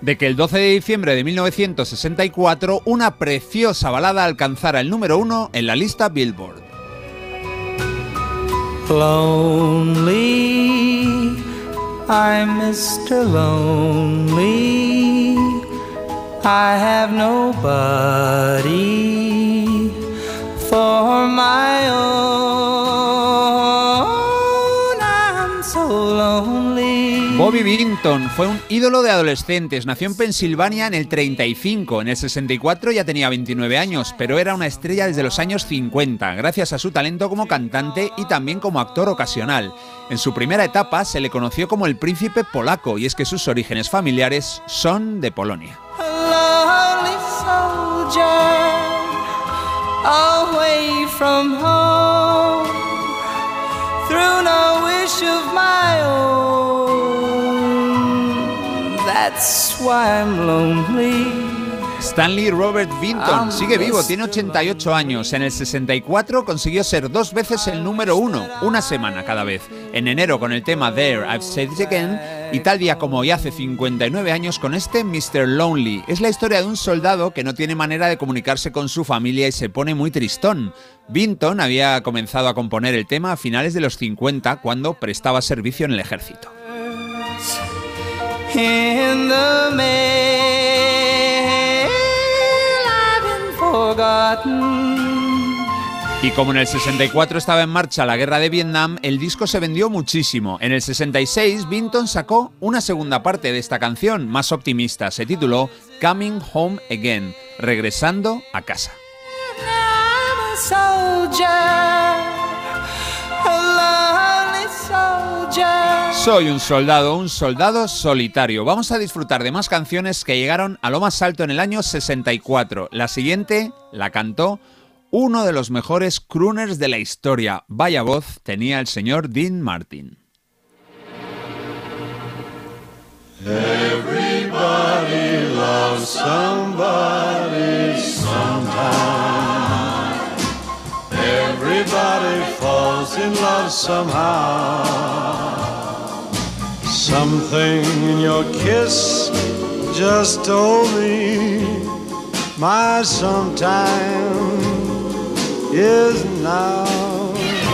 De que el 12 de diciembre de 1964 una preciosa balada alcanzara el número uno en la lista Billboard. Lonely, I'm Mr. Lonely. I have nobody for my own. I'm so lonely. Bobby Billington fue un ídolo de adolescentes. Nació en Pensilvania en el 35. En el 64 ya tenía 29 años, pero era una estrella desde los años 50, gracias a su talento como cantante y también como actor ocasional. En su primera etapa se le conoció como el príncipe polaco, y es que sus orígenes familiares son de Polonia. A lonely soldier away from home through no wish of my own. That's why I'm lonely. Stanley Robert Vinton sigue vivo, tiene 88 años. En el 64 consiguió ser dos veces el número uno, una semana cada vez. En enero con el tema There, I've Said It Again, y tal día como hoy hace 59 años con este Mr. Lonely. Es la historia de un soldado que no tiene manera de comunicarse con su familia y se pone muy tristón. Vinton había comenzado a componer el tema a finales de los 50 cuando prestaba servicio en el ejército. Y como en el 64 estaba en marcha la guerra de Vietnam, el disco se vendió muchísimo. En el 66, Vinton sacó una segunda parte de esta canción, más optimista. Se tituló Coming Home Again, regresando a casa. Soy un soldado, un soldado solitario. Vamos a disfrutar de más canciones que llegaron a lo más alto en el año 64. La siguiente la cantó uno de los mejores crooners de la historia. Vaya voz tenía el señor Dean Martin. Everybody loves somebody sometime. Everybody falls in love somehow. Something in your kiss just told me my sometime is now.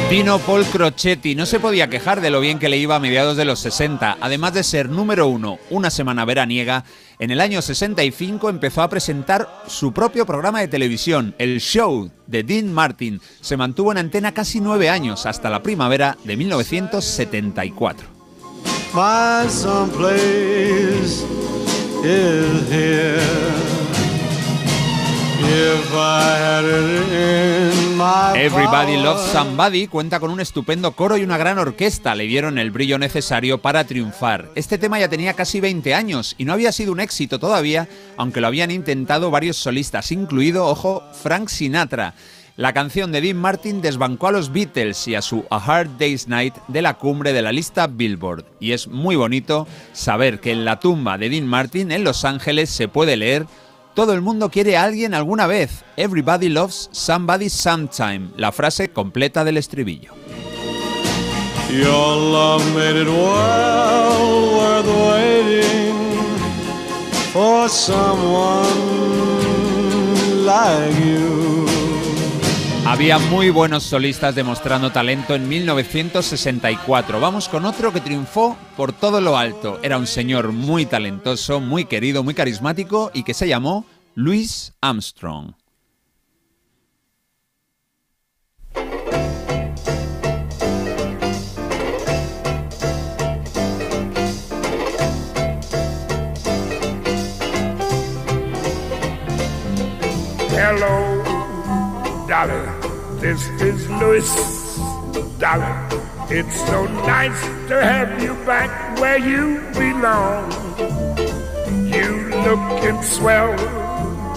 Dino Paul Crocetti no se podía quejar de lo bien que le iba a mediados de los 60. Además de ser número uno una semana veraniega, en el año 65 empezó a presentar su propio programa de televisión, el show de Dean Martin. Se mantuvo en antena casi nueve años, hasta la primavera de 1974. My Everybody Loves Somebody cuenta con un estupendo coro y una gran orquesta. Le dieron el brillo necesario para triunfar. Este tema ya tenía casi 20 años y no había sido un éxito todavía, aunque lo habían intentado varios solistas, incluido, ojo, Frank Sinatra. La canción de Dean Martin desbancó a los Beatles y a su A Hard Day's Night de la cumbre de la lista Billboard. Y es muy bonito saber que en la tumba de Dean Martin en Los Ángeles se puede leer todo el mundo quiere a alguien alguna vez. Everybody loves somebody sometime. La frase completa del estribillo. Había muy buenos solistas demostrando talento en 1964. Vamos con otro que triunfó por todo lo alto. Era un señor muy talentoso, muy querido, muy carismático y que se llamó Louis Armstrong. Hello, Dolly. This is Louis. It's so nice to have you back where you belong. You looking swell.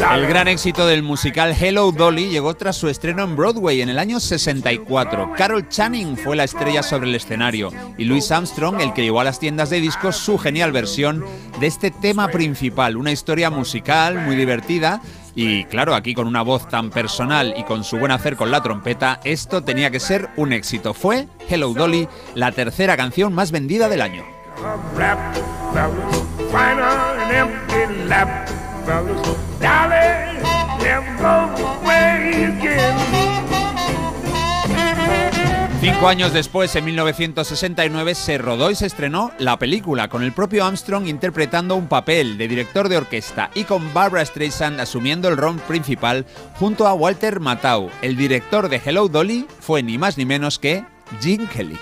El gran éxito del musical Hello Dolly llegó tras su estreno en Broadway en el año 64. Carol Channing fue la estrella sobre el escenario y Louis Armstrong el que llevó a las tiendas de discos su genial versión de este tema principal, una historia musical muy divertida y claro, aquí con una voz tan personal y con su buen hacer con la trompeta, esto tenía que ser un éxito. Fue Hello Dolly, la tercera canción más vendida del año. Cinco años después, en 1969, se rodó y se estrenó la película, con el propio Armstrong interpretando un papel de director de orquesta y con Barbara Streisand asumiendo el rol principal junto a Walter Matthau. El director de Hello Dolly fue ni más ni menos que Gene Kelly.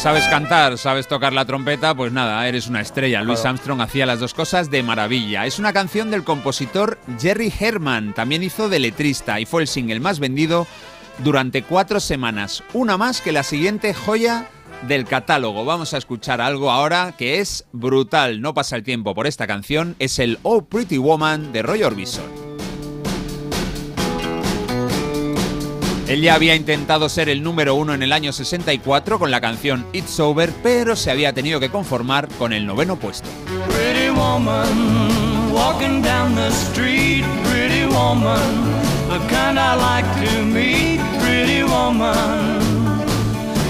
¿Sabes cantar? ¿Sabes tocar la trompeta? Pues nada, eres una estrella. Louis Armstrong hacía las dos cosas de maravilla. Es una canción del compositor Jerry Herman. También hizo de letrista y fue el single más vendido durante cuatro semanas. Una más que la siguiente joya del catálogo. Vamos a escuchar algo ahora que es brutal. No pasa el tiempo por esta canción. Es el Oh Pretty Woman de Roy Orbison. Él ya había intentado ser el número uno en el año 64 con la canción It's Over, pero se había tenido que conformar con el noveno puesto.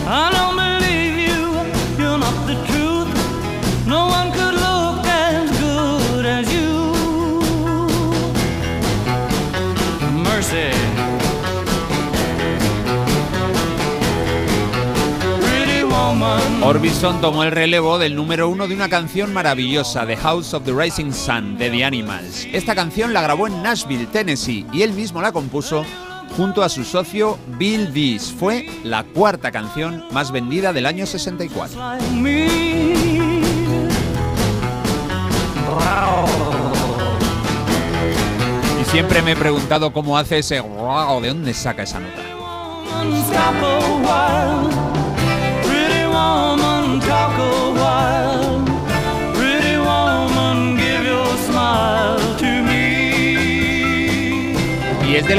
I don't believe you, you're not the truth. Orbison tomó el relevo del número uno de una canción maravillosa, The House of the Rising Sun, de The Animals. Esta canción la grabó en Nashville, Tennessee, y él mismo la compuso junto a su socio Bill Dees. Fue la cuarta canción más vendida del año 64. like me. Y siempre me he preguntado cómo hace ese wow, ¿de dónde saca esa nota?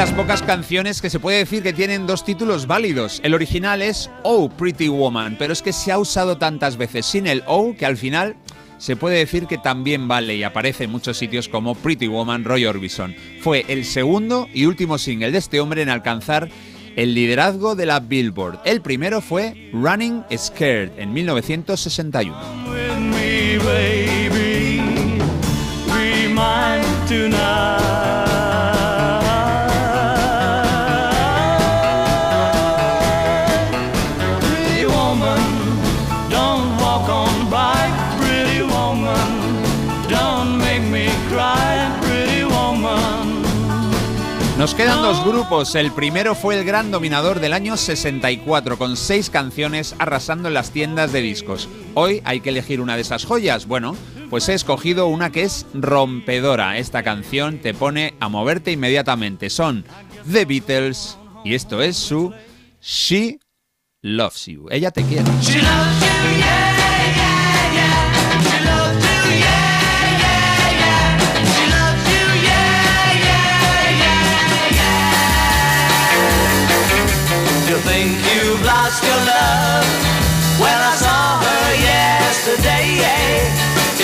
Las pocas canciones que se puede decir que tienen dos títulos válidos. El original es Oh Pretty Woman, pero es que se ha usado tantas veces sin el Oh que al final se puede decir que también vale y aparece en muchos sitios como Pretty Woman Roy Orbison. Fue el segundo y último single de este hombre en alcanzar el liderazgo de la Billboard. El primero fue Running Scared en 1961. With me, baby. Nos quedan dos grupos. El primero fue el gran dominador del año 64, con seis canciones arrasando en las tiendas de discos. Hoy hay que elegir una de esas joyas. Bueno, pues he escogido una que es rompedora. Esta canción te pone a moverte inmediatamente. Son The Beatles y esto es su She Loves You. Ella te quiere. She loves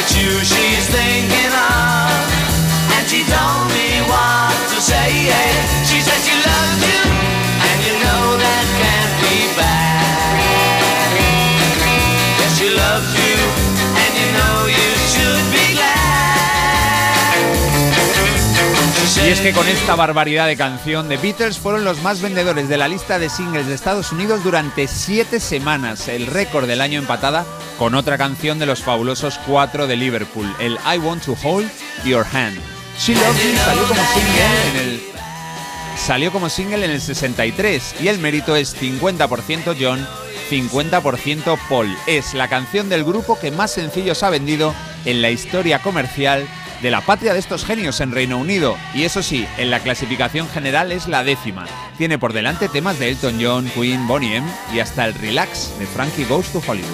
It's you she's thinking of. And she told me what to say. Y es que con esta barbaridad de canción, The Beatles fueron los más vendedores de la lista de singles de Estados Unidos durante siete semanas, el récord del año empatada con otra canción de los fabulosos cuatro de Liverpool, el I Want to Hold Your Hand. She Loves You salió como single en el salió como single en el 63 y el mérito es 50% John, 50% Paul. Es la canción del grupo que más sencillos ha vendido en la historia comercial de la patria de estos genios en Reino Unido. Y eso sí, en la clasificación general es la décima. Tiene por delante temas de Elton John, Queen, Bonnie M y hasta el Relax de Frankie Goes to Hollywood.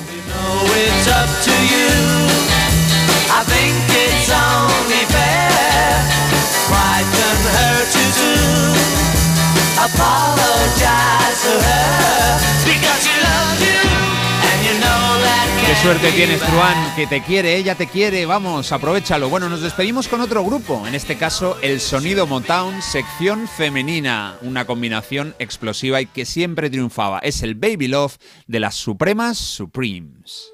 Apologize to her Qué suerte tienes. Truán, que te quiere, ella te quiere, vamos, aprovechalo. Bueno, nos despedimos con otro grupo, en este caso el Sonido Motown, sección femenina, una combinación explosiva y que siempre triunfaba. Es el Baby Love de las Supremas Supremes.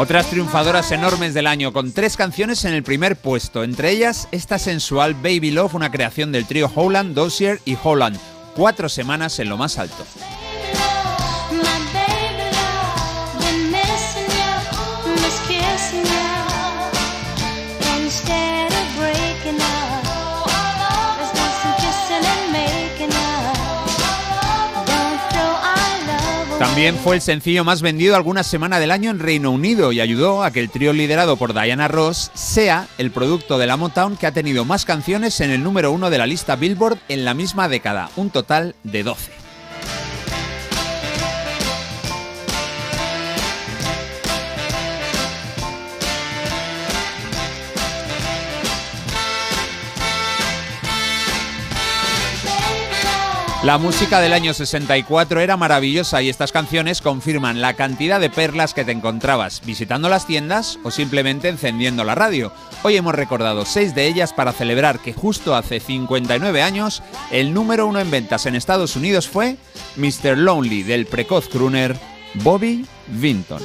Otras triunfadoras enormes del año, con tres canciones en el primer puesto, entre ellas esta sensual Baby Love, una creación del trío Howland, Dossier y Holland. Cuatro semanas en lo más alto. También fue el sencillo más vendido alguna semana del año en Reino Unido y ayudó a que el trío liderado por Diana Ross sea el producto de la Motown que ha tenido más canciones en el número uno de la lista Billboard en la misma década, un total de 12. La música del año 64 era maravillosa y estas canciones confirman la cantidad de perlas que te encontrabas visitando las tiendas o simplemente encendiendo la radio. Hoy hemos recordado seis de ellas para celebrar que justo hace 59 años el número uno en ventas en Estados Unidos fue Mr. Lonely del precoz crooner Bobby Vinton.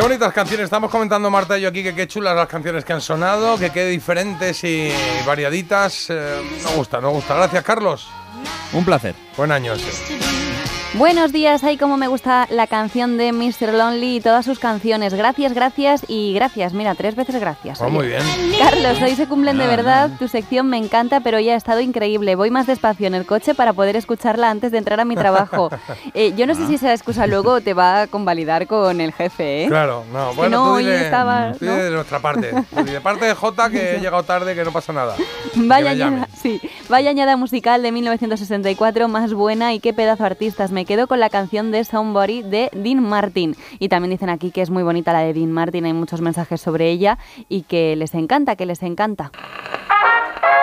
Qué bonitas canciones. Estamos comentando Marta y yo aquí que qué chulas las canciones que han sonado, que qué diferentes y variaditas. Eh, nos gusta, nos gusta. Gracias, Carlos. Un placer. Buen año. ese. Buenos días, ay como me gusta la canción de Mr. Lonely y todas sus canciones. Gracias, gracias y gracias. Mira, tres veces gracias. Oh, muy bien. Carlos, hoy se cumplen de verdad. Tu sección me encanta, pero ya ha estado increíble. Voy más despacio en el coche para poder escucharla antes de entrar a mi trabajo. [LAUGHS] Eh, yo no sé si esa excusa luego te va a convalidar con el jefe, ¿eh? Claro, no. Bueno, no, tú hoy dile, estaba- tú dile ¿no? de nuestra parte. [LAUGHS] Di de parte de Jota que he llegado tarde, que no pasa nada. Vaya añada, sí, vaya añada musical de 1964 más buena y qué pedazo artistas. Me quedo con la canción de Somebody de Dean Martin. Y también dicen aquí que es muy bonita la de Dean Martin, hay muchos mensajes sobre ella y que les encanta, que les encanta.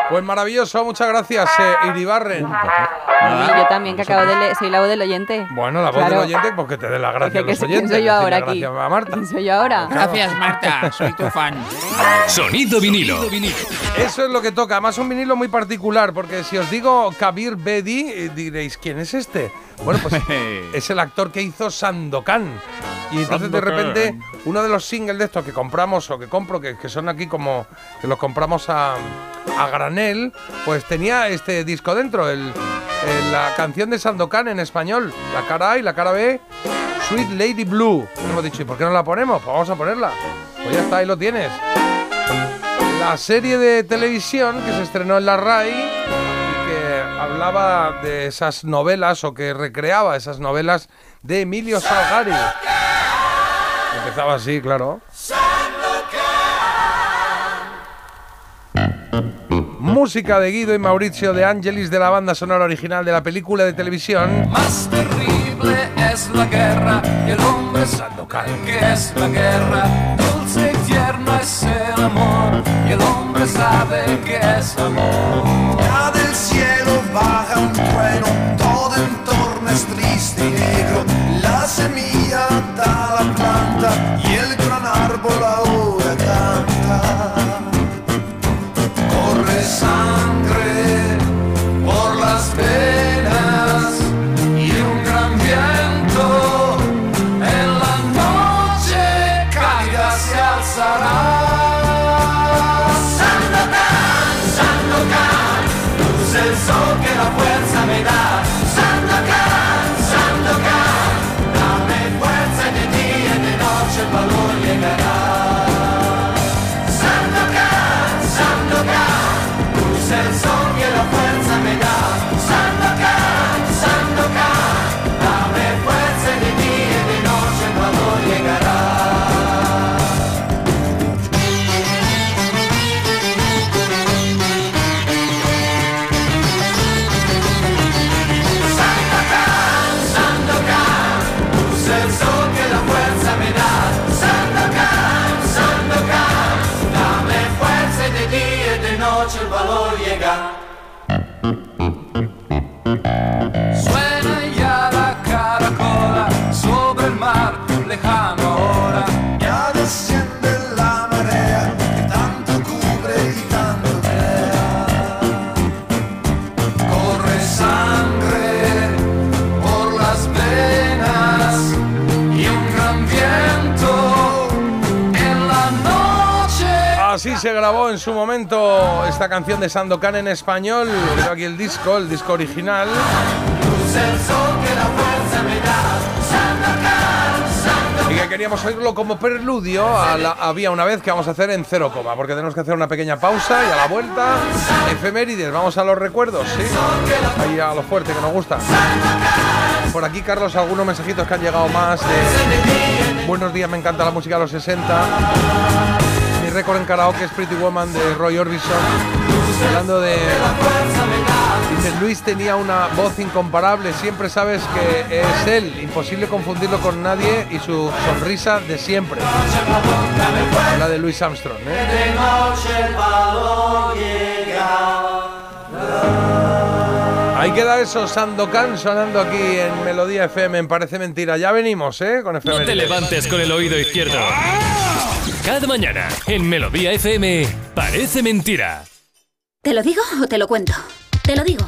Pues maravilloso, muchas gracias, eh, Iribarren. Yo también que acabo de leer, soy la voz del oyente. Bueno, la voz Claro. del oyente, porque te dé las gracias a Que los soy- oyentes. soy yo ahora aquí. Gracias a Marta. ¿Quién [LAUGHS] soy yo ahora? Gracias, Marta. Soy tu fan. Sonido vinilo. Eso es lo que toca. Además, un vinilo muy particular, porque si os digo Kabir Bedi, eh, diréis, ¿quién es este? Bueno, pues [LAUGHS] es el actor que hizo Sandokan. Y entonces de repente, uno de los singles de estos que compramos o que compro, que, que son aquí como que los compramos a, a granel, pues tenía este disco dentro, el, el- la canción de Sandokan en español, la cara A y la cara B, Sweet Lady Blue. Y hemos dicho, ¿y por qué no la ponemos? Pues vamos a ponerla. Pues ya está, ahí lo tienes la serie de televisión que se estrenó en la RAI y que hablaba de esas novelas o que recreaba esas novelas de Emilio Salgari. Empezaba así, claro. Música de Guido y Mauricio de Angelis de la banda sonora original de la película de televisión. Más terrible es la guerra y el hombre sabe que es la guerra. Dulce y tierno es el amor y el hombre sabe que es amor. Ya del cielo baja un trueno, todo en torno es triste y negro. La semilla da la planta Yeah. Se grabó en su momento esta canción de Sandokan en español. Veo aquí el disco, el disco original. Y que queríamos oírlo como preludio a la Había una vez que vamos a hacer en cero coma, porque tenemos que hacer una pequeña pausa y a la vuelta, efemérides, vamos a los recuerdos, ¿sí? Ahí a lo fuerte que nos gusta. Por aquí, Carlos, algunos mensajitos que han llegado más de Buenos días, me encanta la música de los 60. Mi récord en karaoke es Pretty Woman de Roy Orbison. Hablando de... Dice, Luis tenía una voz incomparable, siempre sabes que es él, imposible confundirlo con nadie y su sonrisa de siempre. Habla de Louis Armstrong, ¿eh? Ahí queda eso, Sandokan sonando aquí en Melodía FM, en Parece Mentira. Ya venimos, ¿eh? Con No te levantes con el oído izquierdo. Cada mañana en Melodía FM parece mentira. ¿Te lo digo o te lo cuento? Te lo digo.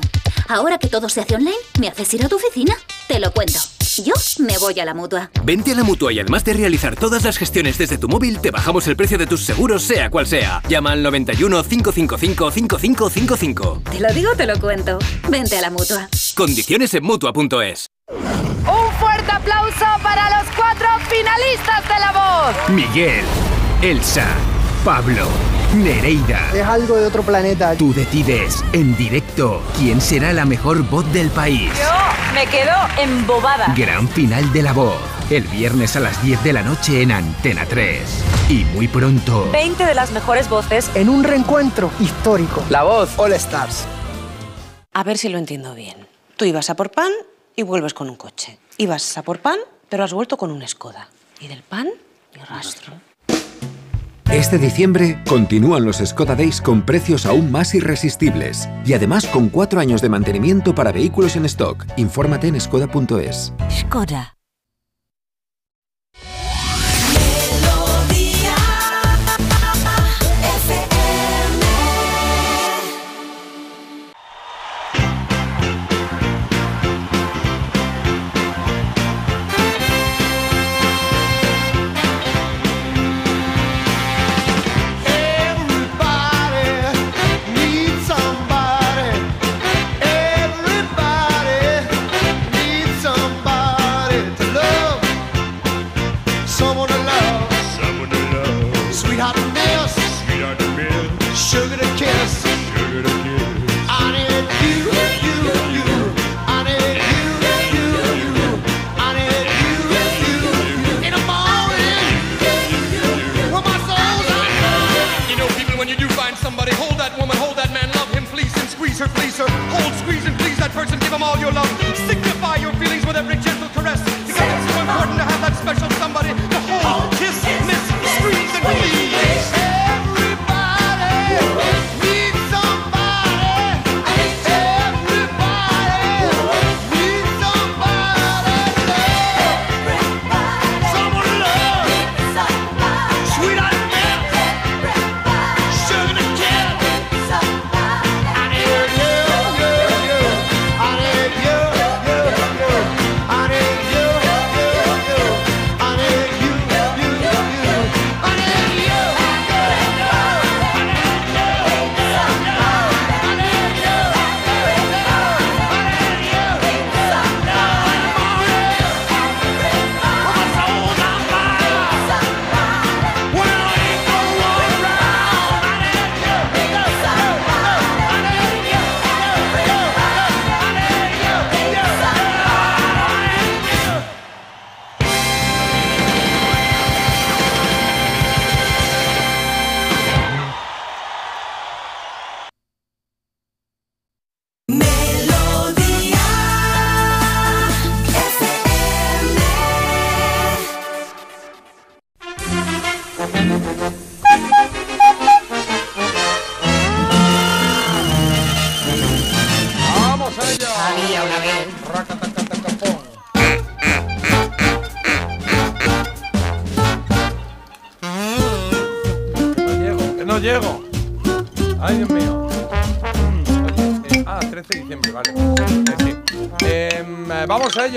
Ahora que todo se hace online, ¿me haces ir a tu oficina? Te lo cuento. Yo me voy a la mutua. Vente a la mutua y además de realizar todas las gestiones desde tu móvil, te bajamos el precio de tus seguros, sea cual sea. Llama al 91 555 5555. Te lo digo o te lo cuento. Vente a la mutua. Condiciones en mutua.es. Un fuerte aplauso para los cuatro finalistas de La Voz. Miguel, Elsa, Pablo, Nereida. Es algo de otro planeta. Tú decides en directo quién será la mejor voz del país. Yo me quedo embobada. Gran final de la voz. El viernes a las 10 de la noche en Antena 3. Y muy pronto. 20 de las mejores voces. En un reencuentro histórico. La voz All Stars. A ver si lo entiendo bien. Tú ibas a por pan y vuelves con un coche. Ibas a por pan, pero has vuelto con un Skoda. Y del pan, ni rastro. Este diciembre continúan los Skoda Days con precios aún más irresistibles y además con cuatro años de mantenimiento para vehículos en stock. Infórmate en skoda.es. Skoda. sugar to kiss. Sugar to kiss. I need you, you, you. I need you, you, you. I need you, you, you. In the morning, when my soul's on fire. You know, people, when you do find somebody, hold that woman, hold that man, love him, please, and squeeze her, please her. Hold, squeeze, and please that person, give him all your love.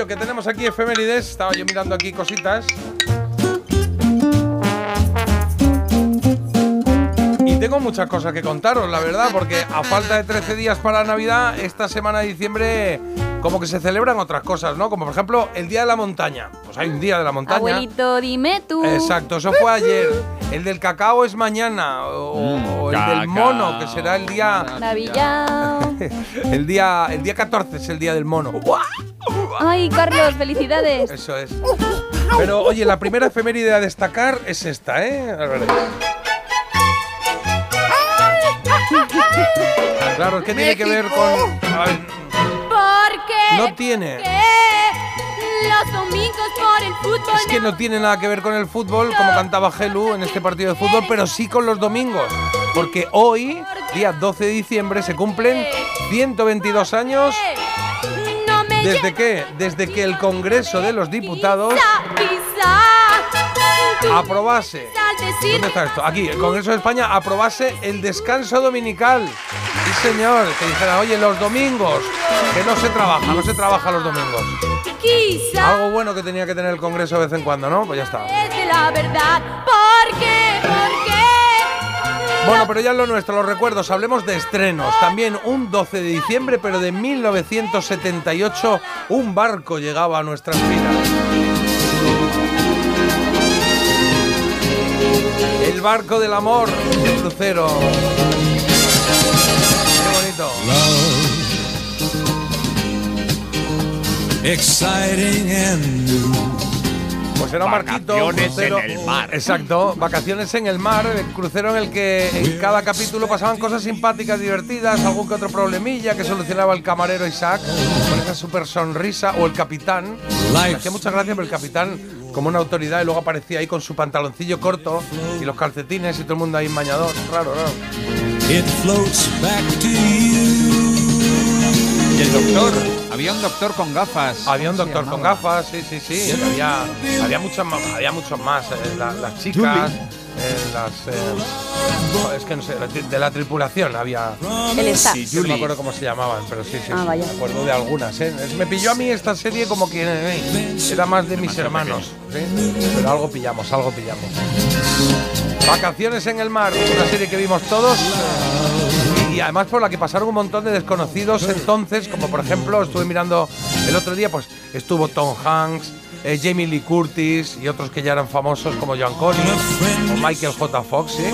Que tenemos aquí efemérides. Estaba yo mirando aquí cositas. Y tengo muchas cosas que contaros, la verdad, porque a falta de 13 días para Navidad, esta semana de diciembre como que se celebran otras cosas, ¿no? Como por ejemplo el Día de la Montaña. Pues hay un Día de la Montaña. Abuelito, dime tú. Exacto, eso fue ayer. El del cacao es mañana. O, o el del mono, que será el día. Navidad. [LAUGHS] El día, el día 14 es el día del mono. Ay, Carlos, felicidades. Eso es. Pero oye, la primera efeméride a destacar es esta, ¿eh? A ver. Claro, es que tiene que ver con. a ver, Porque no tiene. los domingos por el fútbol Es que no tiene nada que ver con el fútbol, como cantaba Gelu en este partido de fútbol, pero sí con los domingos. Porque hoy, día 12 de diciembre, se cumplen 122 años. ¿Desde qué? Desde que el Congreso de los Diputados aprobase. ¿Dónde está esto? Aquí, el Congreso de España aprobase el descanso dominical. Sí, señor, que dijera, oye, los domingos, que no se trabaja, no se trabaja los domingos. Algo bueno que tenía que tener el Congreso de vez en cuando, ¿no? Pues ya está. es la verdad. Bueno, pero ya lo nuestro, los recuerdos, hablemos de estrenos. También un 12 de diciembre, pero de 1978, un barco llegaba a nuestras vidas. El barco del amor, de crucero. Qué bonito. Exciting and new. Pues era un Vacaciones crucero. en el mar. Exacto, vacaciones en el mar, el crucero en el que en cada capítulo pasaban cosas simpáticas, divertidas, algún que otro problemilla que solucionaba el camarero Isaac con esa super sonrisa, o el capitán. Me hacía mucha gracia, pero el capitán como una autoridad y luego aparecía ahí con su pantaloncillo corto y los calcetines y todo el mundo ahí en bañador. Raro, raro. It floats back to you. Y el doctor. Había un doctor con gafas. Había un ¿Cómo se doctor con gafas, sí, sí, sí. Había, había, muchos, más- había muchos más. eh, la- las chicas, eh, las. eh, es que no sé, de la tripulación había. El. Sí, yo no me acuerdo cómo se llamaban, pero sí, sí. Ah, vaya. Me acuerdo de algunas, ¿eh? Me pilló a mí esta serie como que eh, era más de mis hermanos. ¿sí? Pero algo pillamos, algo pillamos. Vacaciones en el mar, una serie que vimos todos. Eh, Y además por la que pasaron un montón de desconocidos entonces, como por ejemplo, estuve mirando el otro día, pues estuvo Tom Hanks, eh, Jamie Lee Curtis y otros que ya eran famosos como John Connie o Michael J. Fox, ¿sí?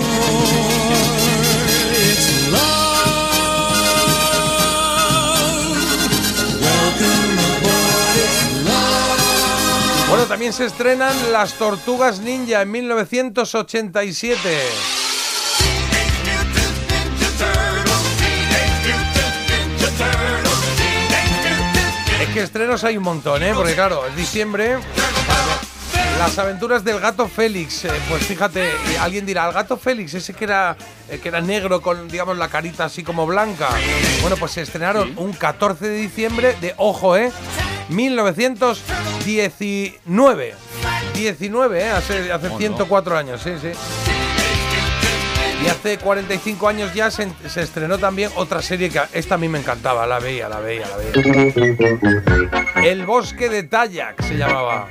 Bueno, también se estrenan Las Tortugas Ninja en 1987. Que estrenos hay un montón, ¿eh? Porque claro, es diciembre. Las aventuras del gato Félix. Eh, pues fíjate, alguien dirá, el gato Félix, ese que era, eh, que era negro con, digamos, la carita así como blanca. Bueno, pues se estrenaron un 14 de diciembre de, ojo, ¿eh? 1919. 19, ¿eh? Hace, hace Oh, no. 104 años, sí, sí. Y hace 45 años ya se, se estrenó también otra serie que esta a mí me encantaba, la veía, la veía, la veía. El bosque de Tayak se llamaba.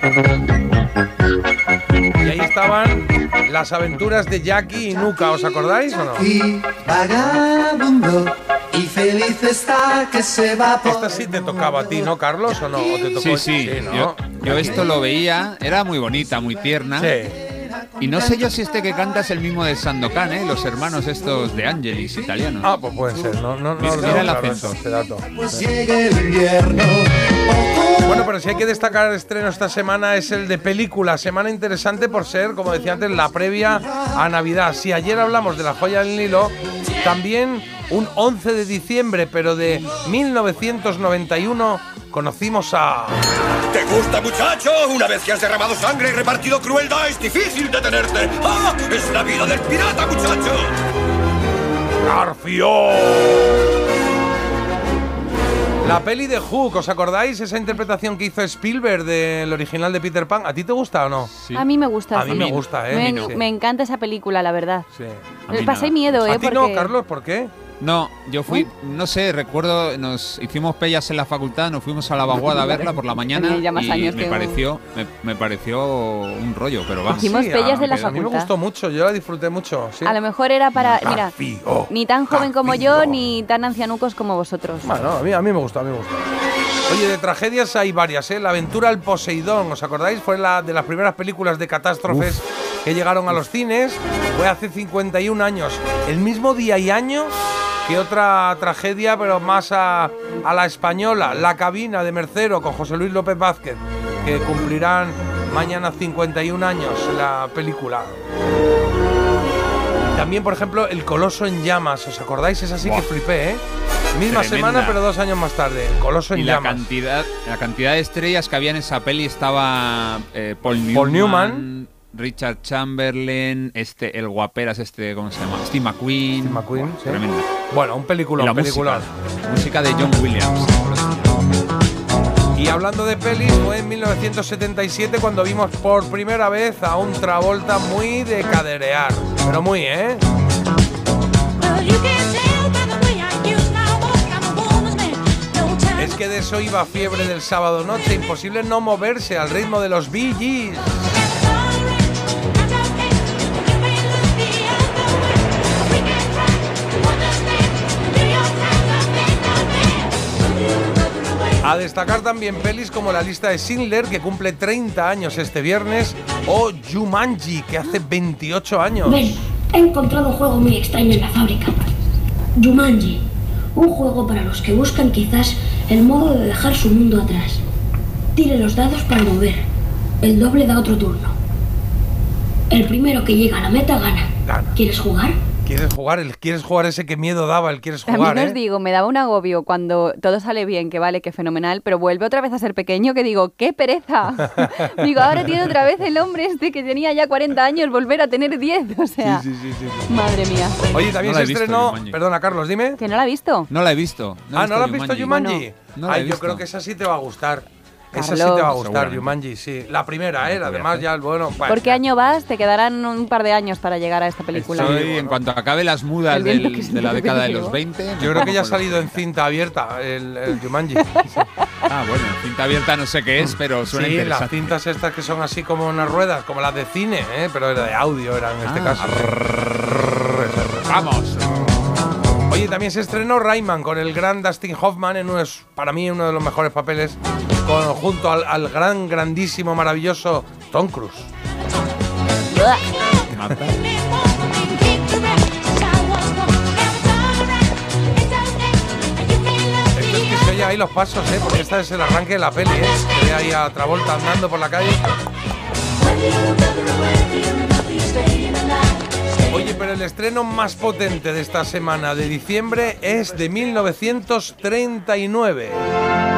Y ahí estaban las aventuras de Jackie y Nuka, ¿os acordáis o no? Y vagabundo y feliz está que se va por Esta sí te tocaba a ti, ¿no, Carlos? ¿O no? ¿O te tocó? Sí, sí. ¿no? Yo, yo esto lo veía, era muy bonita, muy tierna. Sí. Y no sé yo si este que canta es el mismo de Sandokan, ¿eh? Los hermanos estos de Angelis, italianos. Ah, pues puede ser, no, no, no Mira, el claro acento. eso, ese dato. pues llega el invierno. Bueno, pero si hay que destacar el estreno esta semana es el de película. Semana interesante por ser, como decía antes, la previa a Navidad. Si ayer hablamos de la joya del Nilo, también un 11 de diciembre, pero de 1991, conocimos a... ¿Te gusta, muchacho? Una vez que has derramado sangre y repartido crueldad, es difícil detenerte. ¡Ah! ¡Es la vida del pirata, muchacho! Garfio. La peli de Hook, ¿os acordáis? Esa interpretación que hizo Spielberg del original de Peter Pan. ¿A ti te gusta o no? A mí me gusta. A mí sí. me gusta, ¿eh? Me, Sí. me encanta esa película, la verdad. Sí. Me pasé miedo, ¿eh? ¿A ti porque... no, Carlos? ¿Por qué? No, yo fui, no sé, recuerdo, nos hicimos pellas en la facultad, nos fuimos a la vaguada a verla por la mañana Tenía ya más y años me pareció, me, me pareció un rollo, pero vamos. Hicimos pellas de la A mí me facultad. gustó mucho, yo la disfruté mucho. sí. A lo mejor era para. Mira, ni tan joven como yo, ni tan ancianucos como vosotros. Bueno, a mí, a mí me gustó, a mí me gustó. Oye, de tragedias hay varias, ¿eh? La aventura al Poseidón, ¿os acordáis? Fue la de las primeras películas de catástrofes que llegaron a los cines. Fue hace 51 años. El mismo día y año que otra tragedia, pero más a, a la española, La cabina de Mercero con José Luis López Vázquez, que cumplirán mañana 51 años la película. También, por ejemplo, El Coloso en Llamas, ¿os acordáis? Es así que flipé, ¿eh? Misma Tremenda. semana, pero dos años más tarde. El Coloso en Y la Llamas. cantidad, la cantidad de estrellas que había en esa peli estaba eh, Paul Newman, Paul Newman. Richard Chamberlain, este, el guaperas, este, ¿cómo se llama? Steve McQueen. Steve McQueen, sí. Tremenda. Bueno, un película, un película. música, música de John Williams. Y hablando de pelis, fue en 1977 cuando vimos por primera vez a un Travolta muy de caderear. Pero muy, ¿eh? Es que de eso iba fiebre del sábado noche, imposible no moverse al ritmo de los Bee Gees. A destacar también pelis como la lista de Schindler, que cumple 30 años este viernes, o Jumanji, que hace 28 años. Ven, he encontrado un juego muy extraño en la fábrica. Jumanji, un juego para los que buscan quizás el modo de dejar su mundo atrás. Tire los dados para mover. El doble da otro turno. El primero que llega a la meta gana. ¿Quieres jugar? ¿Quieres jugar? El, ¿Quieres jugar ese que miedo daba? El quieres También jugar, os ¿eh? digo, me daba un agobio cuando todo sale bien, que vale, que fenomenal, pero vuelve otra vez a ser pequeño, que digo, ¡qué pereza! [LAUGHS] digo, ahora tiene otra vez el hombre este que tenía ya 40 años volver a tener 10, o sea, Sí, sí, sí, sí. madre mía. Oye, también No se he visto, estrenó. Perdona, Carlos, dime. ¿Que no la ha visto? No la he visto. ah, ¿no la has visto Jumanji? no la he Ay, yo visto. creo que esa sí te va a gustar. Esa sí Carlos. te va a gustar. Jumanji, sí. La primera, ¿eh? Además, ya, bueno. bueno, ¿Por qué año vas? Te quedarán un par de años para llegar a esta película. Estoy, en cuanto acabe las mudas del- de la década de los 20. me Yo creo que ya ha salido en cinta abierta el, el Jumanji. los- [LAUGHS] Ah, bueno, cinta abierta no sé qué es, pero suena sí, las cintas estas que son así como unas ruedas, como las de cine, ¿eh? pero era de audio, era en este Ah. caso. Vamos. Oye, también se estrenó Rayman con el gran Dustin Hoffman en uno es, para mí uno de los mejores papeles, junto al, gran, grandísimo, maravilloso Tom Cruise. Ahí los pasos, ¿eh? porque este es el arranque de la peli, ¿eh? Ve ahí a Travolta andando por la calle. Oye, pero el estreno más potente de esta semana de diciembre es de 1939.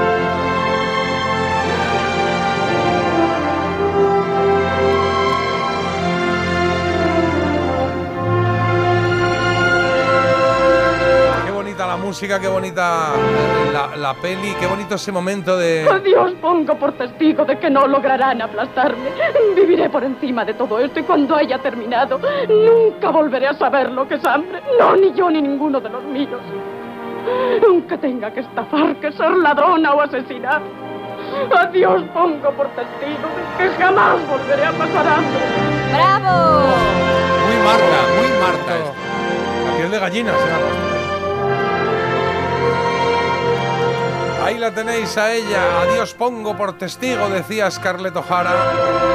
La música, qué bonita la, la peli, qué bonito ese momento de... A Dios pongo por testigo de que no lograrán aplastarme. Viviré por encima de todo esto y cuando haya terminado, nunca volveré a saber lo que es hambre. No, ni yo ni ninguno de los míos. Aunque tenga que estafar, que ser ladrona o asesinar. A Dios pongo por testigo de que jamás volveré a pasar hambre. ¡Bravo! Muy Marta, muy Marta. esto. La piel de gallina se Ahí la tenéis a ella, a Dios pongo por testigo, decía Scarlett O'Hara,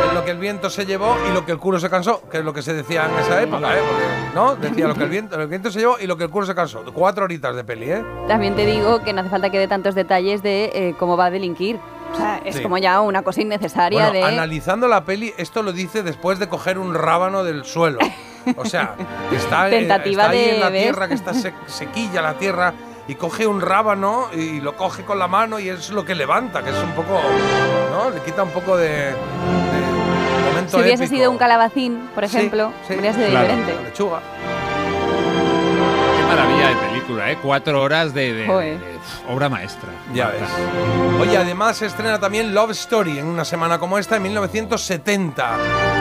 en lo que el viento se llevó y lo que el culo se cansó, que es lo que se decía en esa época, ¿eh? Porque, ¿no? Decía lo que el viento, el se llevó y lo que el culo se cansó. Cuatro horitas de peli, ¿eh? También te digo que no hace falta que dé tantos detalles de eh, cómo va a delinquir. O sea, es Sí. como ya una cosa innecesaria Bueno, de... analizando la peli, esto lo dice después de coger un rábano del suelo. O sea, está, [LAUGHS] Tentativa está ahí de- en la ¿ves? tierra, que está sequilla la tierra, y coge un rábano y lo coge con la mano y es lo que levanta, que es un poco, ¿no? Le quita un poco de, de momento Si hubiese épico. sido un calabacín, por Sí, ejemplo, sí. hubiera sido Claro. diferente. Lechuga. ¿Qué maravilla de película, ¿eh? Cuatro horas de, de- de- obra maestra. Ya ves. Oye, además se estrena también Love Story en una semana como esta, en 1970.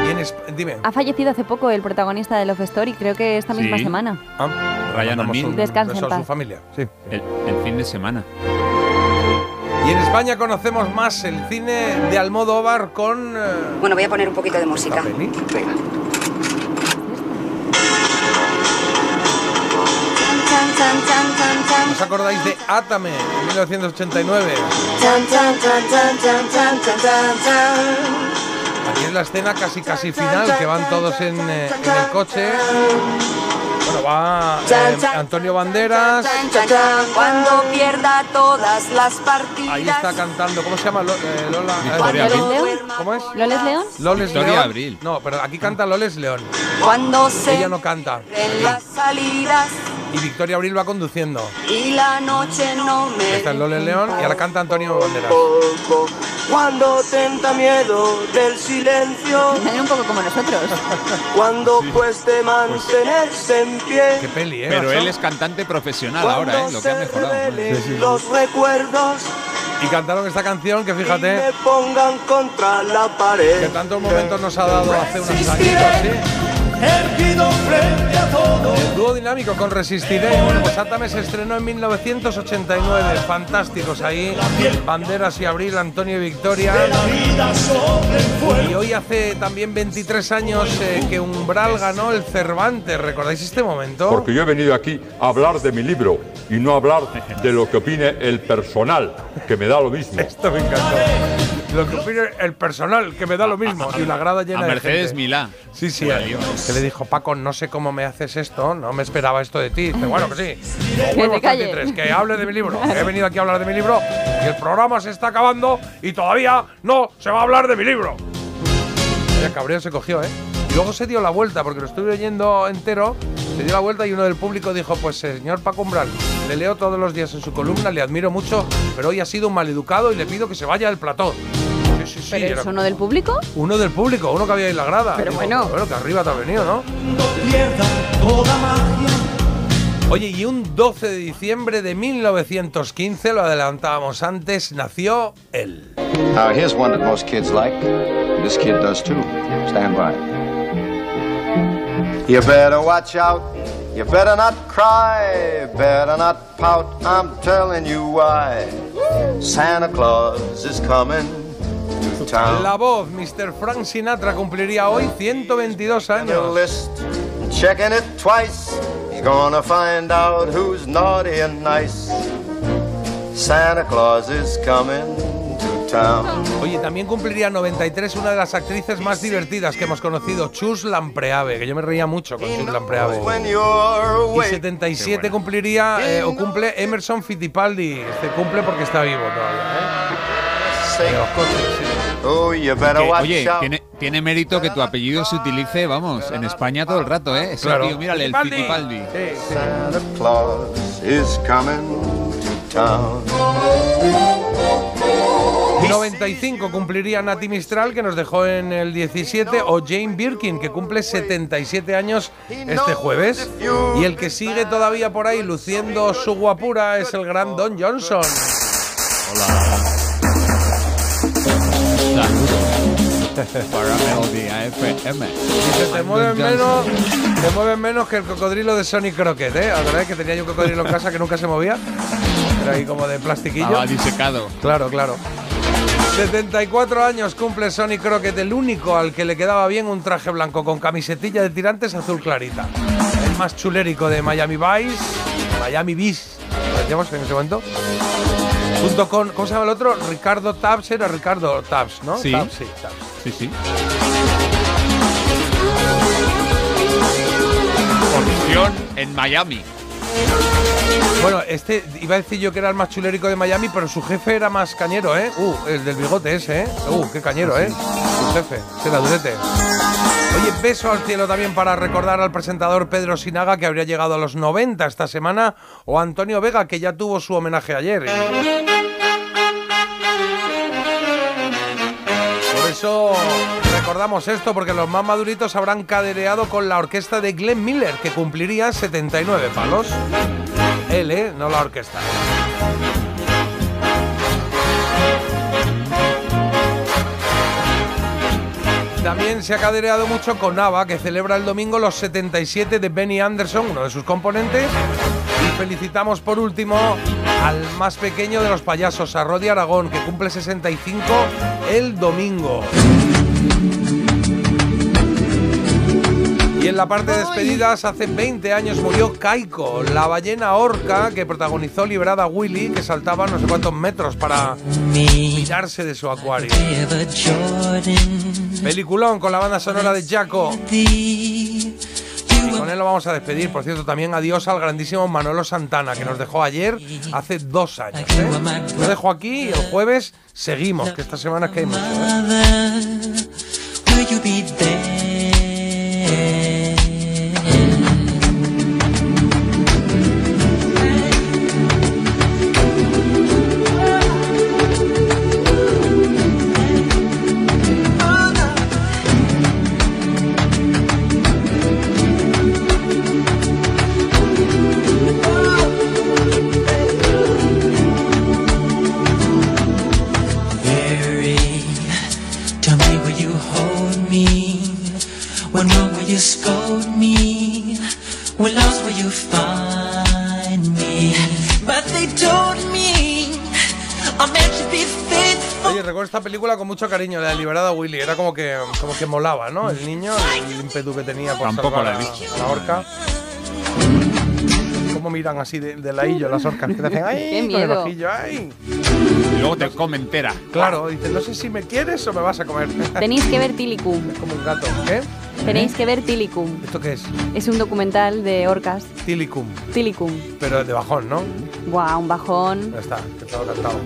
Y en Dime. Ha fallecido hace poco el protagonista de Love Story, creo que esta misma Sí. semana. Ah, Ryan Descansa en a su paz. familia. Sí. El, el fin de semana. Y en España conocemos más el cine de Almodóvar con. eh, Bueno, voy a poner un poquito de música. Venga. ¿Os acordáis de Atame 1989? Aquí es la escena casi casi final, que van todos eh, en, el coche. Bueno, va eh, Antonio Banderas. Cuando pierda todas las partidas. Ahí está cantando, ¿cómo se llama? Lo, eh, Lola. Eh, ¿Cómo es? ¿Loles León? Loles Victoria León. No, pero aquí canta Loles León. Cuando se Ella no canta. Y Victoria Abril va conduciendo. y la noche no me. Está el Loles León y ahora canta Antonio Banderas. poco. Cuando tenta miedo del silencio. Salen un poco como nosotros. [LAUGHS] Cuando cueste mantenerse en pie. Qué peli, ¿eh? Pero él es cantante profesional ahora, ¿eh? Lo que ha mejorado. los recuerdos Y cantaron esta canción que y fíjate me pongan contra la que pared. tantos momentos nos ha dado hace unos años. ¿sí? Erguido frente a todo. El dúo dinámico con Resistiré. Pues se estrenó en 1989. Fantásticos ahí. Banderas y Abril, Antonio y Victoria. Y hoy hace también 23 años eh, que Umbral ganó el Cervantes. ¿Recordáis este momento? Porque yo he venido aquí a hablar de mi libro y no a hablar de lo que opine el personal, que me da lo mismo. [LAUGHS] Esto me encantó. Lo que opine el personal, que me da lo mismo. Y una grada llena A de Mercedes. Milá. Sí, sí, le dijo, Paco, no sé cómo me haces esto, no me esperaba esto de ti. Dice, bueno, que sí. Que Huevos te calles. 33, que hable de mi libro. he venido aquí a hablar de mi libro y el programa se está acabando y todavía no se va a hablar de mi libro. Cabreo se cogió, ¿eh? Y luego se dio la vuelta, porque lo estuve oyendo entero, se dio la vuelta y uno del público dijo, pues señor Paco Umbral, le leo todos los días en su columna, le admiro mucho, pero hoy ha sido un maleducado y le pido que se vaya del plató. Sí, sí, sí. ¿Pero era es uno del público? uno del público, uno que había en la grada. Pero Digo, bueno. Bueno, que arriba te ha venido, ¿no? Oye, y un 12 de diciembre de 1915, lo adelantábamos antes, nació él. Now, here's one that most kids like. This kid does too. Stand by. You better watch out. You better not cry. Better not pout. I'm telling you why. Santa Claus is coming La voz, Mr. Frank Sinatra, cumpliría hoy 122 The años. checking it twice. He's gonna find out who's naughty and nice. Santa Claus is coming to town. Oye, también cumpliría 93 una de las actrices más divertidas que hemos conocido, Chus Lampreave, que yo me reía mucho con Chus Lampreave. Y awake. 77 cumpliría eh, o cumple Emerson Fittipaldi. Este cumple porque está vivo todavía, ¿eh? Oye, tiene, tiene mérito que tu apellido se utilice, vamos, en España todo el rato, ¿eh? Ese Claro. tío, mírale, el Fittipaldi. Fittipaldi. Santa Claus is coming to town. 95 cumpliría Nati Mistral, que nos dejó en el 17, o Jane Birkin, que cumple 77 años este jueves. Y el que sigue todavía por ahí luciendo su guapura es el gran Don Johnson. Para Melody AFM. Dice, te mueven menos, te mueven menos que el cocodrilo de Sonic Crockett, ¿eh? La verdad es que tenía yo un cocodrilo en casa que nunca se movía. Era ahí como de plastiquillo. Estaba disecado. Claro, claro. 74 años cumple Sonny Crockett, el único al que le quedaba bien un traje blanco con camisetilla de tirantes azul clarita. El más chulérico de Miami Vice, Miami Vice, lo decíamos en ese momento. Junto con, ¿cómo se llama el otro? Ricardo Tabs, era Ricardo Tabs, ¿no? Sí. Tabs, sí, Tabs. Sí, sí. Posición en Miami. Bueno, este iba a decir yo que era el más chulérico de Miami, pero su jefe era más cañero, ¿eh? Uh, el del bigote ese, ¿eh? Uh, qué cañero, ¿eh? Su jefe, se la durete. Oye, beso al cielo también para recordar al presentador Pedro Sinaga, que habría llegado a los 90 esta semana, o Antonio Vega, que ya tuvo su homenaje ayer. Por eso recordamos esto porque los más maduritos habrán cadereado con la orquesta de Glenn Miller, que cumpliría 79 palos. Él, ¿eh? No la orquesta. También se ha cadereado mucho con Ava, que celebra el domingo los 77 de Benny Anderson, uno de sus componentes. Y felicitamos por último al más pequeño de los payasos, a Rodi Aragón, que cumple 65 el domingo. Y en la parte de despedidas, hace 20 años murió Kaiko, la ballena orca que protagonizó Liberada Willy, que saltaba no sé cuántos metros para mirarse de su acuario. Peliculón con la banda sonora de Jaco. Y con él lo vamos a despedir. Por cierto, también adiós al grandísimo Manolo Santana, que nos dejó ayer, hace dos años. ¿eh? Lo dejo aquí y el jueves seguimos, que esta semana es que hay mucho. ¿eh? You scold me? Lost will you find me? But they told me I'm meant to be faithful. Oye, recuerdo esta película con mucho cariño, la de Liberada Willy. Era como que, como que molaba, ¿no? El niño, el ímpetu que tenía por Tampoco salvar la he visto. a la orca. Cómo miran así de, de ladillo las orcas. Que te hacen, ¡ay! Qué con el miedo. ojillo, ¡ay! Y luego te come entera. Claro, dice, no sé si me quieres o me vas a comer. Tenéis que ver [LAUGHS] Tilicum. como un gato. ¿Qué? Tenéis que ver Tilicum. ¿Esto qué es? Es un documental de orcas. Tilicum. Tilicum. Pero de bajón, ¿no? Buah, un bajón. Ya está, que cantado.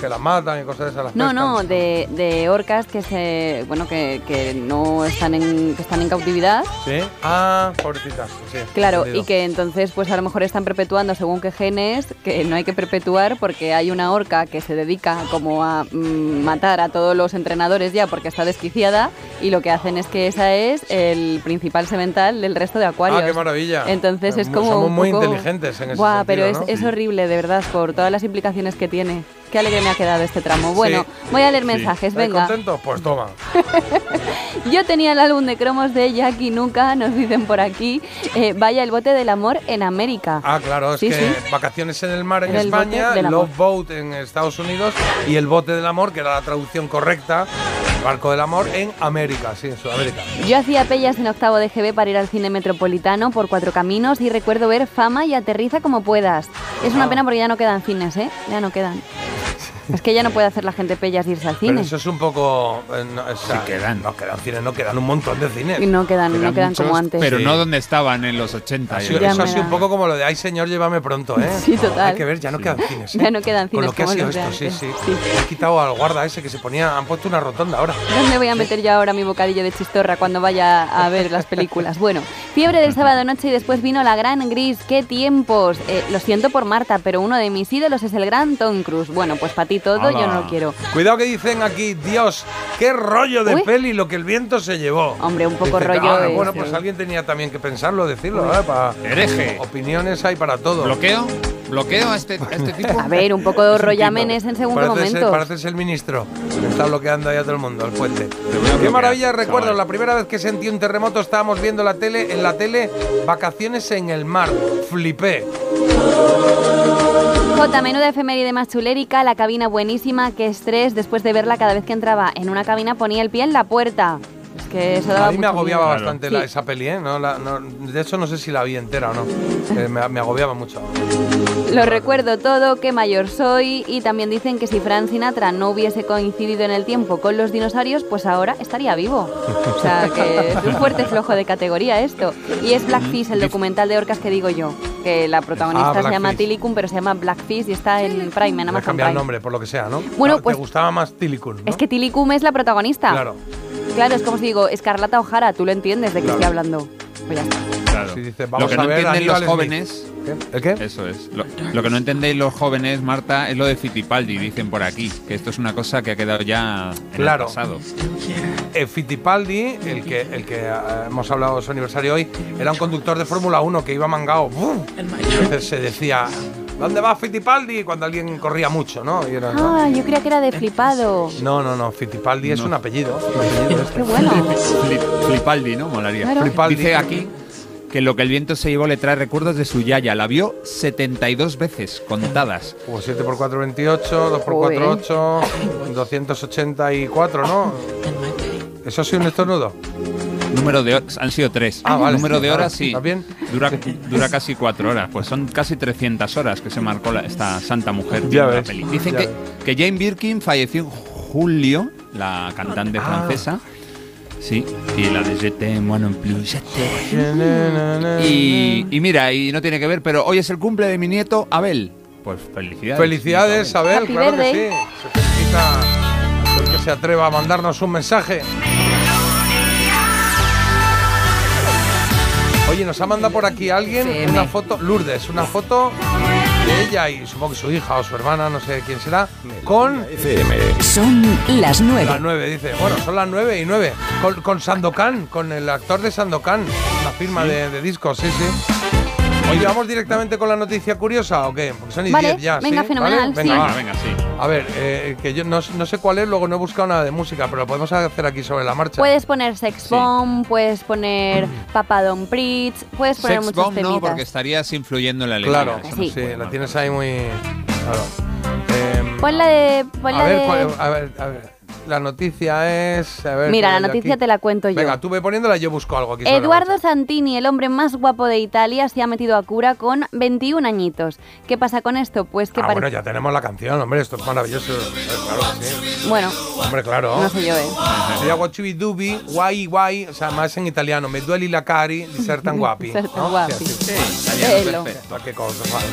Que las matan y cosas de esas. Las No, pescan. no, de, de orcas que se, bueno, que, que no están en, que están en cautividad. ¿Sí? Ah, pobrecitas. Sí, Claro, entendido. y que entonces pues a lo mejor están perpetuando según qué genes, que no hay que perpetuar porque hay una orca que se dedica como a mm, matar a todos los entrenadores ya porque está desquiciada y lo que hacen es que esa es el principal semental del resto de acuarios. Ah, qué maravilla. Entonces es Mu- como Somos un muy inteligentes en ese Buah, sentido, pero ¿no? es, es horrible, de verdad, por todas las implicaciones que tiene. Qué alegre me ha quedado este tramo. Bueno, voy a leer mensajes, ¿Estáis venga. contentos? Pues toma. [LAUGHS] Yo tenía el álbum de cromos de Jackie Nuca, nos dicen por aquí. Eh, vaya el bote del amor en América. Ah, claro, es Sí, que sí. vacaciones en el mar en España. Love Boat en Estados Unidos y el bote del amor, que era la traducción correcta, el barco del amor en América, sí, en Sudamérica. Yo hacía pellas en octavo de GB para ir al cine metropolitano por cuatro caminos y recuerdo ver Fama y Aterriza como puedas. Es una Ah. pena porque ya no quedan cines, ¿eh? Ya no quedan. Es que ya no puede hacer la gente pellas de irse al Pero cine. eso es un poco. eh, no, o sea, quedan. No quedan cines, no quedan un montón de cines. Y no quedan, no quedan como antes. Pero no donde estaban en los 80. Ha y sido- el- eso ha sido un poco como lo de ay señor, llévame pronto, ¿eh? [LAUGHS] Sí, total. Hay que ver, ya no quedan cines. ¿eh? Ya no quedan Con cines lo que ha sido esto, sí, antes. sí. Han quitado al guarda ese que se ponía, han puesto una rotonda ahora. ¿Dónde voy a meter yo ahora mi bocadillo de chistorra cuando vaya a ver las películas? Bueno, fiebre del sábado noche y después vino la gran gris. ¡Qué tiempos! Eh, lo siento por Marta, pero uno de mis ídolos es el gran Tom Cruise. Bueno, pues para todo, yo no lo quiero. Cuidado que dicen aquí, Dios, qué rollo de Uy. peli lo que el viento se llevó. Hombre, un poco Dice, rollo "Ah, bueno, eh". pues alguien tenía también que pensarlo, decirlo, ¿eh? Para Hereje. Opiniones hay para todo. ¿Bloqueo? ¿Bloqueo a este, a este tipo? [LAUGHS] A ver, un poco de rollamenes en segundo Parece ser, momento. pareces el ministro. Está bloqueando ahí a todo el mundo, el puente. Qué bloquear, maravilla, recuerdo. chaval. La primera vez que sentí un terremoto estábamos viendo la tele, en la tele vacaciones en el mar. Flipé. J, menuda efeméride más chulérica, la cabina buenísima, qué estrés. Después de verla, cada vez que entraba en una cabina ponía el pie en la puerta. Que eso daba A mí me agobiaba miedo. bastante Sí. la- esa peli, ¿eh? No, la- no- de hecho, no sé si la vi entera o no. [LAUGHS] Eh, me, me agobiaba mucho. Lo recuerdo todo, qué mayor soy. Y también dicen que si Frank Sinatra no hubiese coincidido en el tiempo con los dinosaurios, pues ahora estaría vivo. O sea, que es un fuerte flojo de categoría esto. Y es Blackfish, el documental de orcas que digo yo. Que la protagonista Ah, se llama. Tilicum, pero se llama Blackfish y está en Prime, en Amazon cambiar el nombre, por lo que sea, ¿no? Bueno, Te pues- gustaba más Tilicum, ¿no? Es que Tilicum es la protagonista. Claro. Claro, es como si digo, Escarlata O'Hara, tú lo entiendes de qué estoy hablando. Pues ya está. Claro. Si dice, lo vamos que a no ver entienden los jóvenes. Smith. ¿El qué? Eso es. Lo, lo que no entendéis los jóvenes, Marta, es lo de Fittipaldi, dicen por aquí. Que esto es una cosa que ha quedado ya en Claro. el pasado. Eh, Fittipaldi, el que, el que eh, hemos hablado de su aniversario hoy, era un conductor de Fórmula 1 que iba mangao. ¡bum! Entonces se decía, ¿dónde va Fittipaldi? Cuando alguien corría mucho, ¿no? Y era, ¿no? Ah, yo creía que era de flipado. No, no, no, Fittipaldi es No. un apellido. es un apellido este. Qué bueno. Flip- Flipaldi, ¿no? Molaría. Claro. Flipaldi. Dice aquí que lo que el viento se llevó le trae recuerdos de su yaya. La vio 72 veces, contadas. Pues 7 por 4, 28, 2 por 4, 8, 284, ¿no? [LAUGHS] ¿Eso sí un estornudo? Número de horas, han sido tres. Ah, vale. Número de Claro, horas, sí. ¿está bien? Dura, dura casi cuatro horas. Pues son casi 300 horas que se marcó la- esta santa mujer Ya la peli. Dicen ya que, ves. que Jane Birkin falleció en julio, la cantante Ah. francesa. Sí, y la de Je t'aime, moi non plus. Y, y mira, y no tiene que ver, pero hoy es el cumple de mi nieto Abel. Pues felicidades. Felicidades, Abel, claro que sí. Se felicita a el que se atreva a mandarnos un mensaje. Oye, nos ha mandado por aquí alguien FM. una foto, Lourdes, una foto de ella y supongo que su hija o su hermana, no sé quién será, con Son las nueve. las nueve, dice. Bueno, son las nueve y nueve. Con, con Sandokan, con el actor de Sandokan, una firma de, de discos, sí, sí. Oye, ¿vamos directamente con la noticia curiosa o qué? Porque son y Vale, diez ya, venga, ¿sí? fenomenal, ¿Vale? sí. Venga, Venga, va. venga, sí. A ver, eh, que yo no, no sé cuál es, luego no he buscado nada de música, pero lo podemos hacer aquí sobre la marcha. Puedes poner Sex Bomb, puedes poner Papa Don Pritz, puedes poner Sex muchos Bomb no, temitas. porque estarías influyendo en la alegría. Claro, sí, no la tienes ahí muy. Claro. Em, Pon la de. pon a, la ver, de- cuál- a ver, a ver. La noticia es. a ver, Mira, ¿qué la noticia aquí? te la cuento yo. Venga, tú ve poniéndola y yo busco algo aquí. Eduardo. Santini, el hombre más guapo de Italia, se ha metido a cura con 21 añitos. ¿Qué pasa con esto? Pues que Ah, parece. bueno, ya tenemos la canción, hombre, esto es maravilloso. Eh, Claro sí. Bueno, Hombre, claro. no sé yo, ¿eh? Sería Dubi, guai guai, o sea, más en italiano, me duele la cari di ser tan [LAUGHS] guapi. Ser tan ¿no? guapi. Sí. Sí, Velo. perfecto. Qué cosa, vale.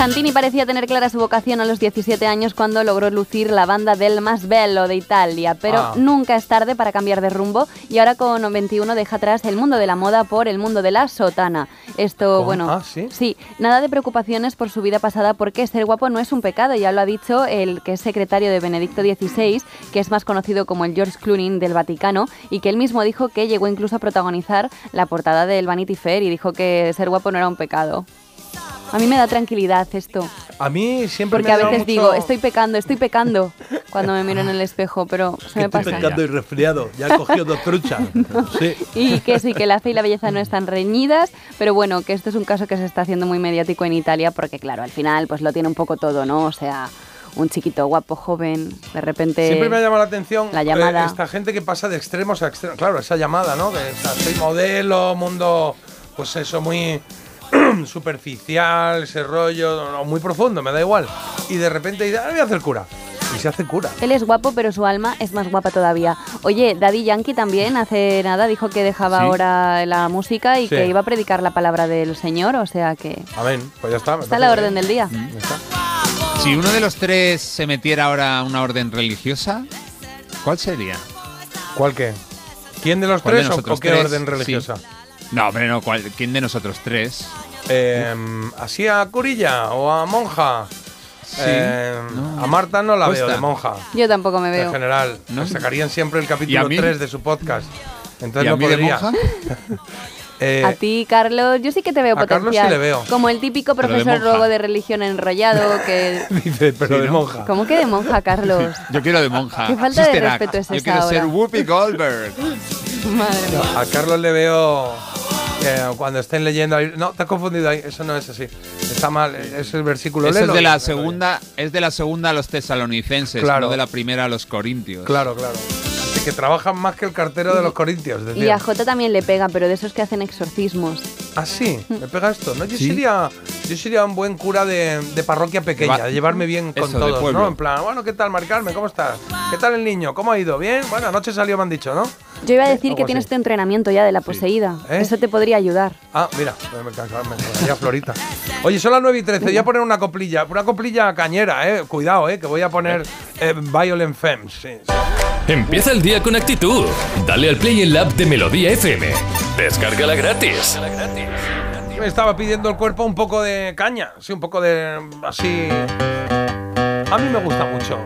Santini parecía tener clara su vocación a los 17 años cuando logró lucir la banda del más bello de Italia, pero Ah. nunca es tarde para cambiar de rumbo y ahora con 21 deja atrás el mundo de la moda por el mundo de la sotana. Esto, ¿Cómo? bueno, Ah, ¿sí? nada de preocupaciones por su vida pasada porque ser guapo no es un pecado, ya lo ha dicho el que es secretario de Benedicto XVI, que es más conocido como el George Clooney del Vaticano y que él mismo dijo que llegó incluso a protagonizar la portada del Vanity Fair y dijo que ser guapo no era un pecado. A mí me da tranquilidad esto, A mí siempre porque me a veces mucho- digo, estoy pecando, estoy pecando cuando me miro en el espejo, pero se me pasa. y resfriado, ya he cogido dos truchas. [LAUGHS] Sí. Y que sí, que la fe y la belleza no están reñidas, pero bueno, que esto es un caso que se está haciendo muy mediático en Italia porque claro, al final pues lo tiene un poco todo, ¿no? O sea, un chiquito guapo, joven, de repente... Siempre me ha llamado la atención La llamada. eh, esta gente que pasa de extremos a extremos. Claro, esa llamada, ¿no? Que o sea, soy modelo, mundo, pues eso, muy [CLEARS THROAT] superficial, ese rollo, no, muy profundo, me da igual. Y de repente dice, ah, voy a hacer cura. Y se hace cura. Él es guapo, pero su alma es más guapa todavía. Oye, Daddy Yankee también hace nada dijo que dejaba Sí. ahora la música y Sí. que iba a predicar la palabra del Señor, o sea que Amén. Pues ya está. está la bien. orden del día. Ya está. Si uno de los tres se metiera ahora a una orden religiosa, ¿cuál sería? ¿Cuál qué? ¿Quién de los ¿Cuál de tres o- qué tres? orden Sí. No, hombre, no. ¿cuál- ¿Quién de nosotros tres? Eh, ¿Así a curilla o a monja? Eh, A Marta no la Cuesta. veo de monja. Yo tampoco me En veo. general, ¿No? sacarían siempre el ¿Y a capítulo mí? 3 de su podcast. Entonces ¿Y a no mí de podría. monja? [LAUGHS] Eh, A ti, Carlos, yo sí que te veo a Carlos potencial. sí le veo. Como el típico Pero de profesor monja. luego de religión enrollado que... [LAUGHS] dice, pero Sí, de ¿no? monja. ¿Cómo que de monja, Carlos? Yo quiero de monja. Qué falta de Sister Act. respeto es Yo esa quiero ser ahora. Whoopi Goldberg. [LAUGHS] Madre mía. A Carlos le veo eh, cuando estén leyendo. ahí- No, te has confundido ahí. Eso no es así. Está mal. Es el versículo. Eso es de la segunda, es de la segunda a los tesalonicenses, Claro. no de la primera a los corintios. Claro, claro. Que trabajan más que el cartero de los corintios. Y a Jota también le pega, pero de esos que hacen exorcismos. Ah, sí, me pega esto. ¿no? Yo, Sí. sería, yo sería un buen cura de, de parroquia pequeña, de llevarme bien con Eso, todos. ¿no? En plan, bueno, ¿qué tal, Mari Carmen? ¿Cómo estás? ¿Qué tal el niño? ¿Cómo ha ido? ¿Bien? Bueno, anoche salió, me han dicho, ¿no? Yo iba a decir Algo que tienes este entrenamiento ya de la poseída. ¿Eh? Eso te podría ayudar. Ah, mira, me, me Florita. Oye, son las 9 y 13. Voy a poner una coplilla, una coplilla cañera, eh. Cuidado, eh, que voy a poner eh, Violent Femmes. Sí, sí. Empieza el día con actitud. Dale al Play en la app de Melodía FM. Descárgala gratis. Me estaba pidiendo el cuerpo un poco de caña, sí, un poco de así. A mí me gusta mucho.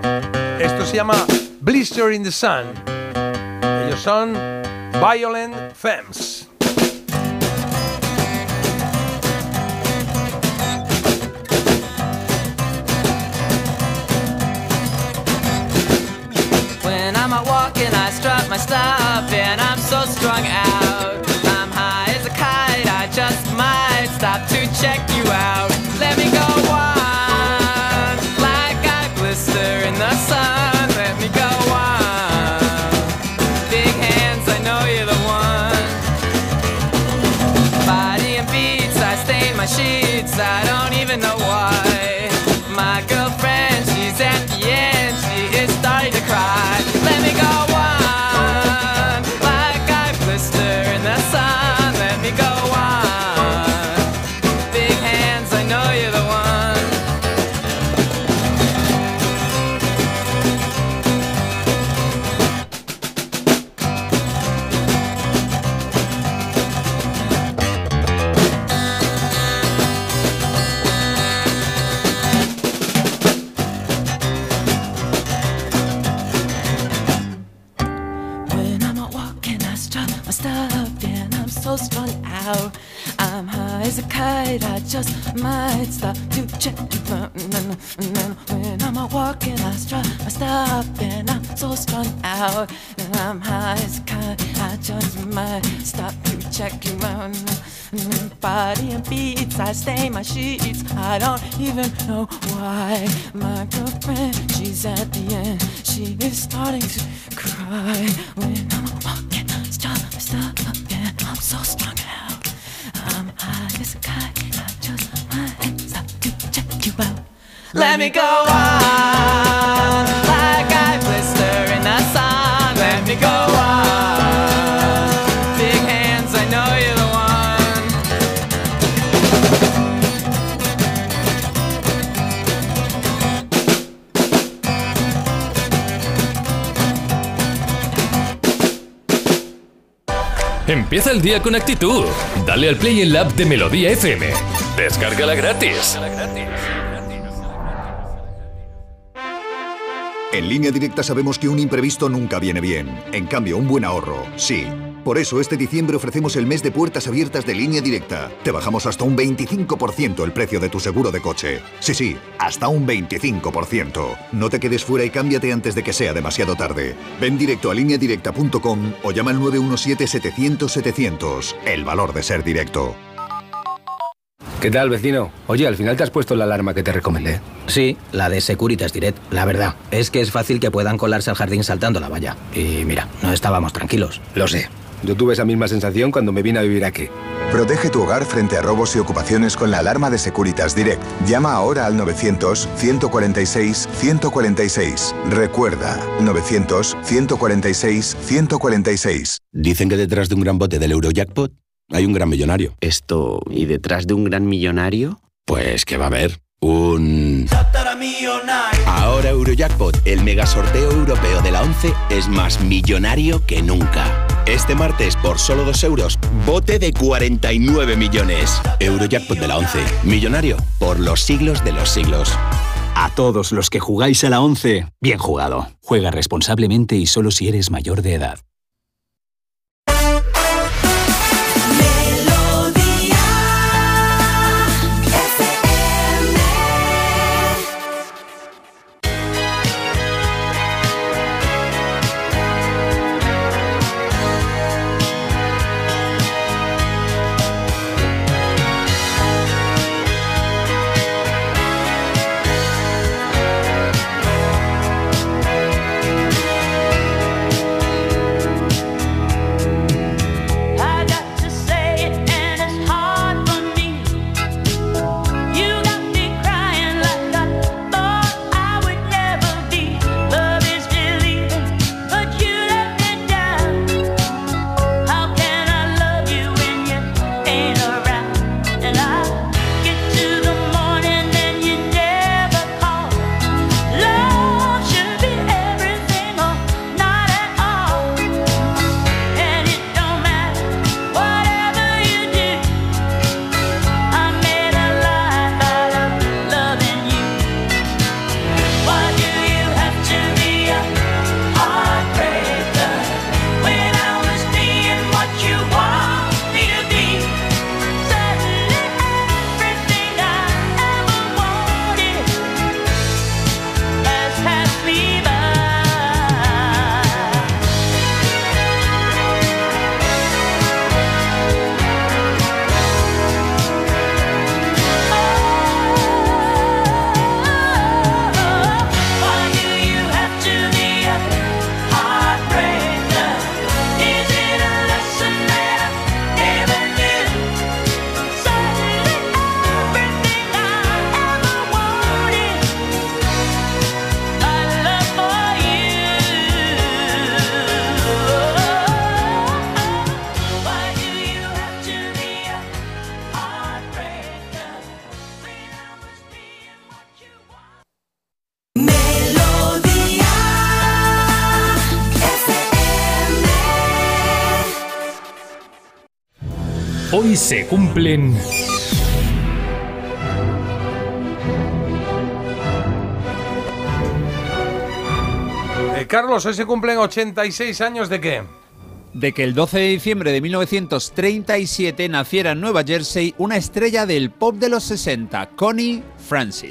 Esto se llama Blister in the Sun. Ellos son Violent Femmes. When I'm out walking, I strut my stuff, and I'm so strung out. I'm high as a kite, I just might stop to check you out. Let me go on, like I blister in the sun. Let me go on. Big hands, I know you're the one. Body and beats, I stain my sheets, I kite, I just might stop to check you out. When I'm out walking, I stop, my stuff, and I'm so strung out. And I'm high as kite, I just might stop to check you out. Body and beats, I stain my sheets. I don't even know why. My girlfriend, she's at the end. She is starting to cry when I'm walking. Stop, stop, and I'm so strung out. I'm high as a kite. I just might stop to check you out. Let me go on, Empieza el día con actitud. Dale al Play en la app de Melodía FM. Descárgala gratis. En línea directa sabemos que un imprevisto nunca viene bien. En cambio, un buen ahorro, sí. Por eso este diciembre ofrecemos el mes de puertas abiertas de línea directa. Te bajamos hasta un 25% el precio de tu seguro de coche. Sí, sí, hasta un 25%. No te quedes fuera y cámbiate antes de que sea demasiado tarde. Ven directo a lineadirecta.com o llama al 917-700-700. El valor de ser directo. ¿Qué tal, vecino? Oye, al final te has puesto la alarma que te recomendé. Sí, la de Securitas Direct. La verdad, es que es fácil que puedan colarse al jardín saltando la valla. Y mira, no estábamos tranquilos. Lo sé. Yo tuve esa misma sensación cuando me vine a vivir aquí. Protege tu hogar frente a robos y ocupaciones con la alarma de Securitas Direct. Llama ahora al 900-146-146. Recuerda, 900-146-146. Dicen que detrás de un gran bote del Eurojackpot hay un gran millonario. Esto, ¿y detrás de un gran millonario? Pues que va a haber un... Ahora Eurojackpot, el mega sorteo europeo de la 11, es más millonario que nunca. Este martes, por solo 2 euros, bote de 49 millones. Eurojackpot de la 11, millonario por los siglos de los siglos. A todos los que jugáis a la 11, bien jugado. Juega responsablemente y solo si eres mayor de edad. Hoy se cumplen... Eh, Carlos, hoy se cumplen 86 años de qué? de que el 12 de diciembre de 1937 naciera en Nueva Jersey una estrella del pop de los 60, Connie Francis.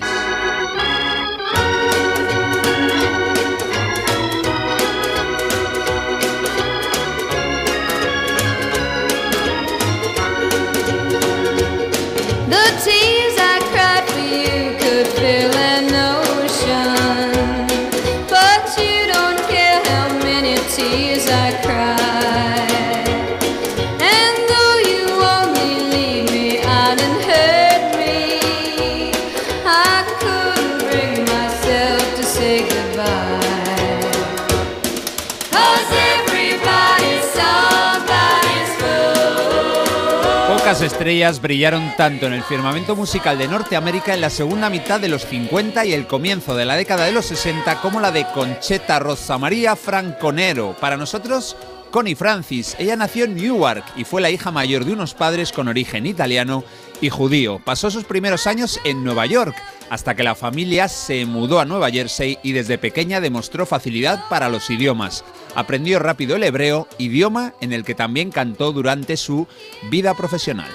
Estrellas brillaron tanto en el firmamento musical de Norteamérica en la segunda mitad de los 50 y el comienzo de la década de los 60 como la de Concheta Rosa María Franconero. Para nosotros, Connie Francis. Ella nació en Newark y fue la hija mayor de unos padres con origen italiano y judío. Pasó sus primeros años en Nueva York hasta que la familia se mudó a Nueva Jersey y desde pequeña demostró facilidad para los idiomas. Aprendió rápido el hebreo, idioma en el que también cantó durante su vida profesional.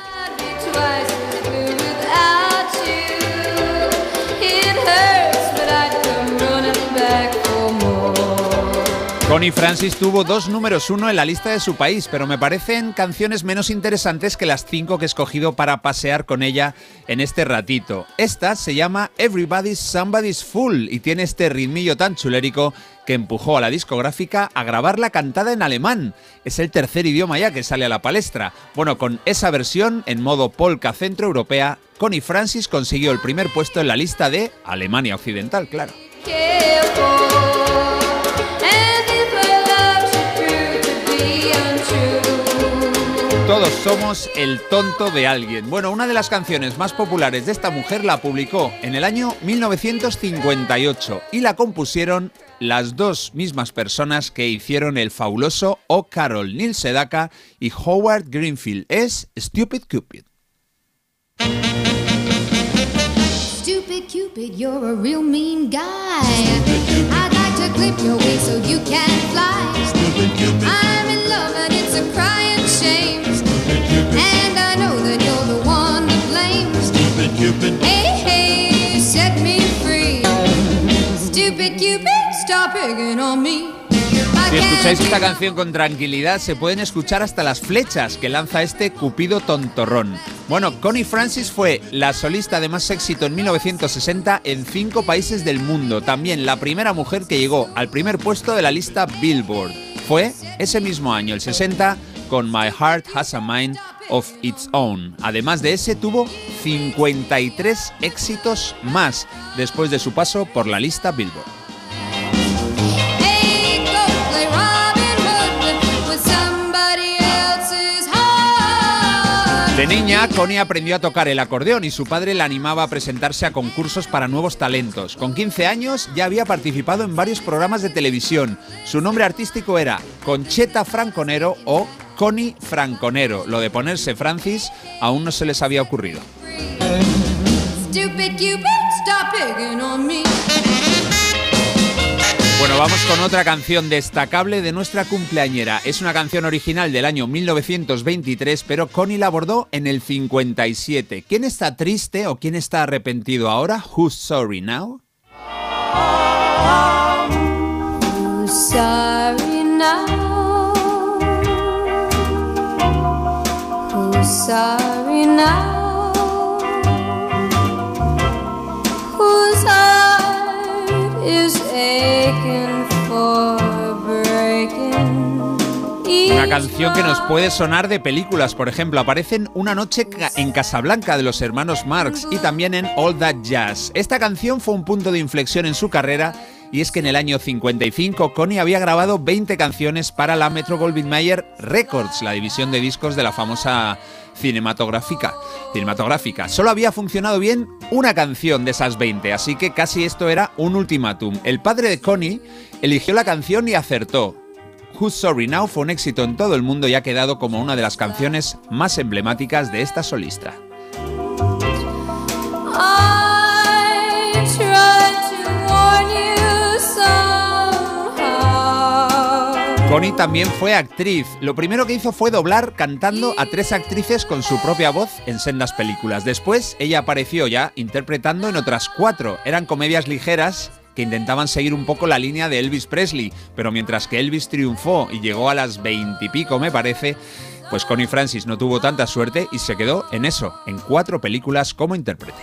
Connie Francis tuvo dos números uno en la lista de su país, pero me parecen canciones menos interesantes que las cinco que he escogido para pasear con ella en este ratito. Esta se llama Everybody's Somebody's Fool y tiene este ritmillo tan chulérico que empujó a la discográfica a grabarla cantada en alemán. Es el tercer idioma ya que sale a la palestra. Bueno, con esa versión en modo polka centroeuropea, Connie Francis consiguió el primer puesto en la lista de Alemania Occidental, claro. Todos somos el tonto de alguien. Bueno, una de las canciones más populares de esta mujer la publicó en el año 1958 y la compusieron las dos mismas personas que hicieron el fabuloso O Carol, Neil Sedaka y Howard Greenfield. Es Stupid Cupid. Stupid Cupid, you're a real mean guy. I'd like to clip your wings so you can fly. I'm. Stupid Cupid. Hey, hey, set me free. Stupid Cupid, stop picking on me. I Si escucháis esta canción con tranquilidad, se pueden escuchar hasta las flechas que lanza este Cupido tontorrón. Bueno, Connie Francis fue la solista de más éxito en 1960 en cinco países del mundo. También la primera mujer que llegó al primer puesto de la lista Billboard. Fue ese mismo año, el 60, con My Heart Has a Mind of Its Own. Además de ese, tuvo 53 éxitos más después de su paso por la lista Billboard. De niña, Connie aprendió a tocar el acordeón y su padre la animaba a presentarse a concursos para nuevos talentos. Con 15 años ya había participado en varios programas de televisión. Su nombre artístico era Concheta Franconero o Connie Franconero. Lo de ponerse Francis aún no se les había ocurrido. Bueno, vamos con otra canción destacable de nuestra cumpleañera. Es una canción original del año 1923, pero Connie la abordó en el 57. ¿Quién está triste o quién está arrepentido ahora? Who's sorry now? Who's sorry now? Who's sorry now? Whose heart is Una canción que nos puede sonar de películas, por ejemplo, aparece en Una noche en Casablanca de los hermanos Marx y también en All That Jazz. Esta canción fue un punto de inflexión en su carrera y es que en el año 55 Connie había grabado 20 canciones para la Metro Goldwyn Mayer Records, la división de discos de la famosa cinematográfica. cinematográfica. Solo había funcionado bien una canción de esas 20, así que casi esto era un ultimátum. El padre de Connie eligió la canción y acertó. Who's Sorry Now fue un éxito en todo el mundo y ha quedado como una de las canciones más emblemáticas de esta solista. Connie también fue actriz. Lo primero que hizo fue doblar cantando a tres actrices con su propia voz en sendas películas. Después ella apareció ya interpretando en otras cuatro. Eran comedias ligeras que intentaban seguir un poco la línea de Elvis Presley, pero mientras que Elvis triunfó y llegó a las veintipico, me parece, pues Connie Francis no tuvo tanta suerte y se quedó en eso, en cuatro películas como intérprete.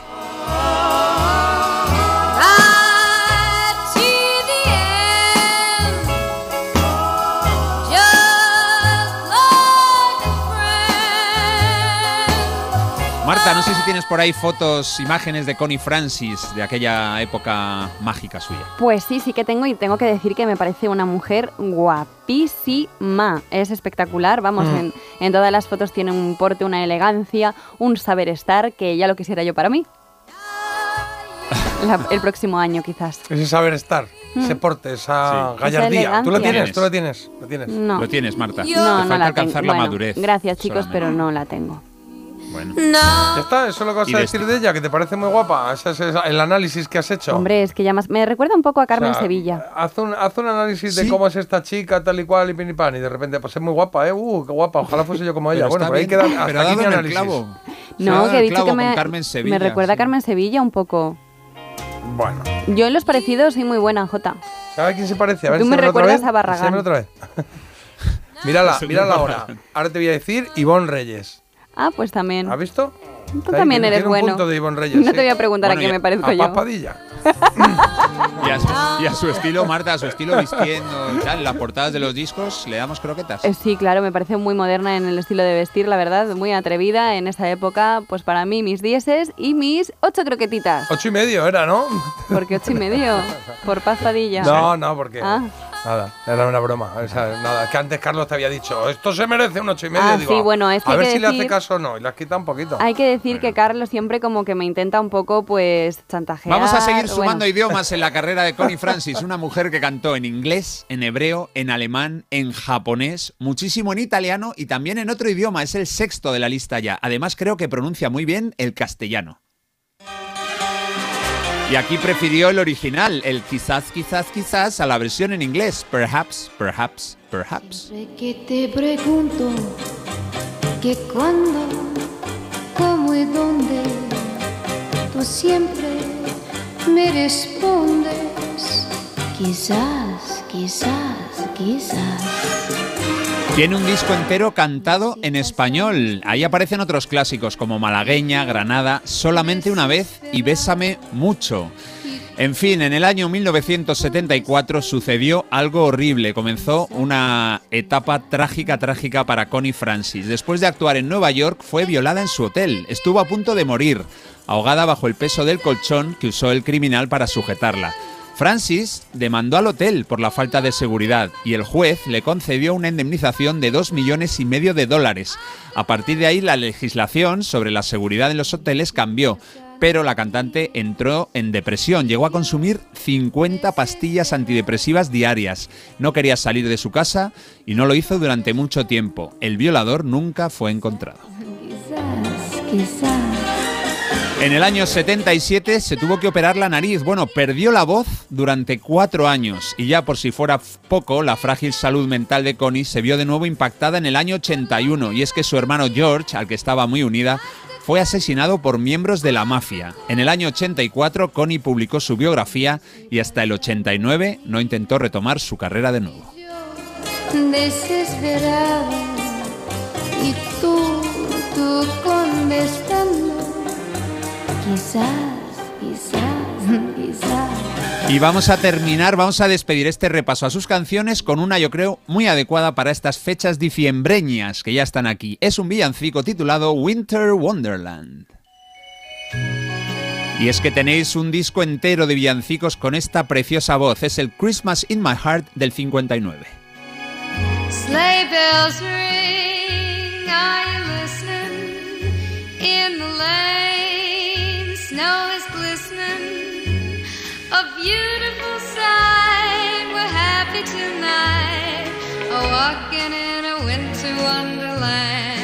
Marta, no sé si tienes por ahí fotos, imágenes de Connie Francis de aquella época mágica suya. Pues sí, sí que tengo y tengo que decir que me parece una mujer guapísima. Es espectacular, vamos, Mm. en, en todas las fotos tiene un porte, una elegancia, un saber estar que ya lo quisiera yo para mí. La- el próximo año quizás. Ese saber estar, ese porte, esa Sí. gallardía. Esa ¿Tú la tienes? ¿Tú la tienes? ¿La tienes? No. Lo tienes, Marta. No, Te no falta la alcanzar tengo. la Bueno, madurez. Gracias chicos, solamente. pero no la tengo. Bueno. Ya está, eso es lo que vas a de decir de ella, que te parece muy guapa. Ese es el análisis que has hecho. Hombre, es que ya más... Me recuerda un poco a Carmen O sea, Sevilla. Haz un, haz un análisis de Sí. cómo es esta chica, tal y cual, y pin y pan, y de repente, pues es muy guapa, ¿eh? Uh, qué guapa, ojalá fuese yo como ella. Bueno, por ahí queda hasta pero aquí mi análisis. clavo. No, que he dicho que me, me recuerda a sí. Carmen Sevilla un poco. Bueno, Yo en los parecidos soy muy buena, Jota. ¿sabes quién se parece? A ver, Tú me recuerdas a Barragán. Otra vez. [LAUGHS] mírala, [LAUGHS] mírala ahora. Ahora te voy a decir Ivonne Reyes. Ah, pues también. ¿Has visto? Tú Ahí también tiene- eres un bueno. punto de Ivonne Reyes, no sí. te voy a preguntar Bueno, a qué ya- me parezco A yo. Paz Padilla. Y a, y a su estilo, Marta, a su estilo vistiendo y tal, en las portadas de los discos le damos croquetas. Eh, Sí, claro, me parece muy moderna en el estilo de vestir, la verdad, muy atrevida en esa época. Pues para mí, mis dieces y mis ocho croquetitas. Ocho y medio era, ¿no? Porque ocho y medio, [LAUGHS] por Paz Padilla. No, no, porque. Ah. Nada, era una broma. O sea, nada, que antes Carlos te había dicho, esto se merece un ocho y medio. Ah, Digo, sí, bueno, es que a ver que si le hace caso o no. Y le has quitado un poquito. Hay que decir que Carlos siempre como que me intenta un poco, pues, chantajear. Vamos a seguir bueno. sumando [LAUGHS] idiomas en la carrera de Connie Francis, una mujer que cantó en inglés, en hebreo, en alemán, en japonés, muchísimo en italiano y también en otro idioma. Es el sexto de la lista ya. Además creo que pronuncia muy bien el castellano. Y aquí prefirió el original, el quizás, quizás, quizás, a la versión en inglés. Perhaps, perhaps, perhaps. Siempre que te pregunto que cuándo, cómo y dónde, tú siempre me respondes. Quizás, quizás, quizás. Tiene un disco entero cantado en español. Ahí aparecen otros clásicos como Malagueña, Granada, Solamente una vez y Bésame mucho. En fin, en el año 1974 sucedió algo horrible. Comenzó una etapa trágica, trágica para Connie Francis. Después de actuar en Nueva York, fue violada en su hotel. Estuvo a punto de morir, ahogada bajo el peso del colchón que usó el criminal para sujetarla. Francis demandó al hotel por la falta de seguridad y el juez le concedió una indemnización de 2 millones y medio de dólares. A partir de ahí la legislación sobre la seguridad en los hoteles cambió, pero la cantante entró en depresión, llegó a consumir 50 pastillas antidepresivas diarias. No quería salir de su casa y no lo hizo durante mucho tiempo. El violador nunca fue encontrado. Quizás, quizás. En el año 77 se tuvo que operar la nariz. Bueno, perdió la voz durante cuatro años y ya por si fuera poco, la frágil salud mental de Connie se vio de nuevo impactada en el año 81 y es que su hermano George, al que estaba muy unida, fue asesinado por miembros de la mafia. En el año 84 Connie publicó su biografía y hasta el 89 no intentó retomar su carrera de nuevo. y tú, tú. Quizás, quizás, quizás. Y vamos a terminar, vamos a despedir este repaso a sus canciones con una, yo creo, muy adecuada para estas fechas diciembreñas que ya están aquí. Es un villancico titulado Winter Wonderland. Y es que tenéis un disco entero de villancicos con esta preciosa voz. Es el Christmas in My Heart del 59. Sleigh bells ring, you listening? In the lane,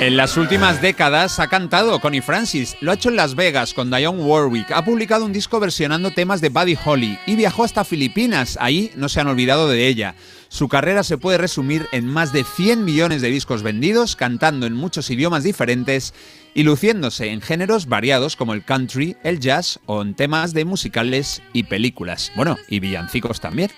En las últimas décadas ha cantado Connie Francis, lo ha hecho en Las Vegas con Dionne Warwick, ha publicado un disco versionando temas de Buddy Holly y viajó hasta Filipinas, ahí no se han olvidado de ella. Su carrera se puede resumir en más de 100 millones de discos vendidos, cantando en muchos idiomas diferentes y luciéndose en géneros variados como el country, el jazz o en temas de musicales y películas. Bueno, y villancicos también.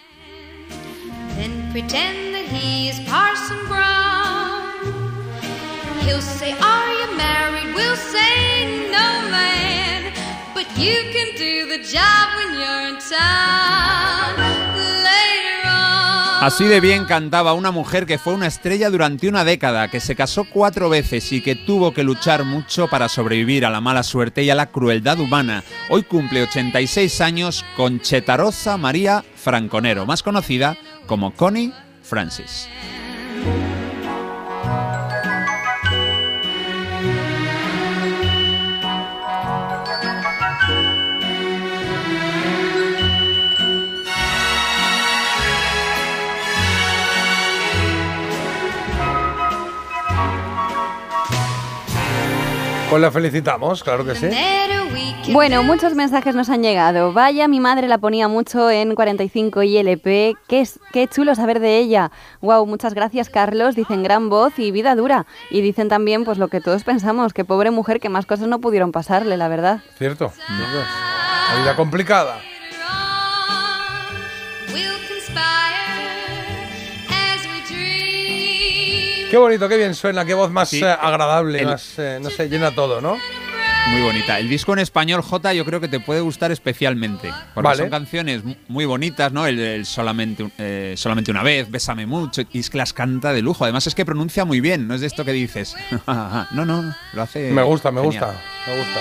You can do the job when you're in. Así de bien cantaba una mujer que fue una estrella durante una década, que se casó cuatro veces y que tuvo que luchar mucho para sobrevivir a la mala suerte y a la crueldad humana. Hoy cumple 86 años con Chetaroza María Franconero, más conocida como Connie Francis. Pues la felicitamos, claro que sí. Bueno, muchos mensajes nos han llegado. Vaya, mi madre la ponía mucho en 45 ILP. Qué, es- qué chulo saber de ella. Wow, muchas gracias, Carlos. Dicen gran voz y vida dura. Y dicen también, pues lo que todos pensamos, que pobre mujer, que más cosas no pudieron pasarle, la verdad. Cierto. La vida complicada. Qué bonito, qué bien suena, qué voz más Sí. eh, agradable, El- más, eh, no sé, llena todo, ¿no? Muy bonita. El disco en español, J, yo creo que te puede gustar especialmente. Porque Vale. son canciones mu- muy bonitas, ¿no? El, el solamente, eh, solamente una vez, Bésame mucho, y es que las canta de lujo. Además es que pronuncia muy bien, no es de esto que dices. [LAUGHS] no, no, lo hace. Me gusta, me genial. gusta, me gusta.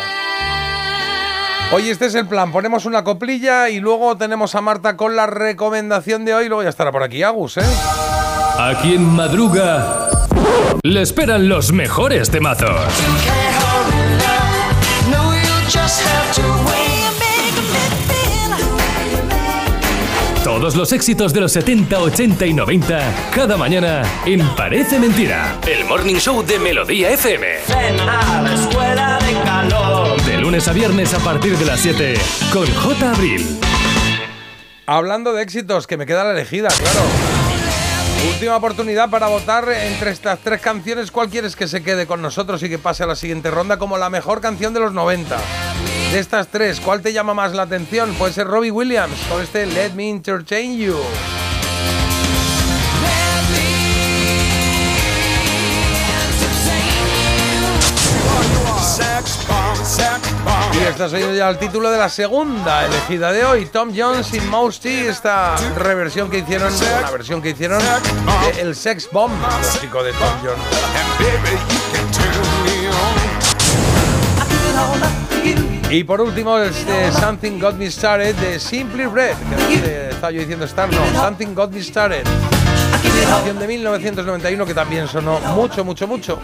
Oye, este es el plan. Ponemos una coplilla y luego tenemos a Marta con la recomendación de hoy. Luego ya estará por aquí Agus, ¿eh? A quien madruga, le esperan los mejores temazos. Todos los éxitos de los 70, 80 y 90, cada mañana en Parece Mentira. El Morning Show de Melodía FM. Ven a la escuela de calor. De lunes a viernes a partir de las 7 con J. Abril. Hablando de éxitos, que me queda la elegida, claro. Última oportunidad para votar entre estas tres canciones. ¿Cuál quieres que se quede con nosotros y que pase a la siguiente ronda como la mejor canción de los 90? De estas tres, ¿cuál te llama más la atención? Puede ser Robbie Williams con este Let Me Entertain You. Y ha sido ya el título de la segunda elegida de hoy. Tom Jones y Mousty, esta reversión que hicieron, una versión que hicieron de El Sex Bomb, clásico de Tom Jones. Y por último, este Something Got Me Started de Simply Red, que eh, estaba yo diciendo Star, no, Something Got Me Started. Canción de 1991 que también sonó mucho, mucho, mucho.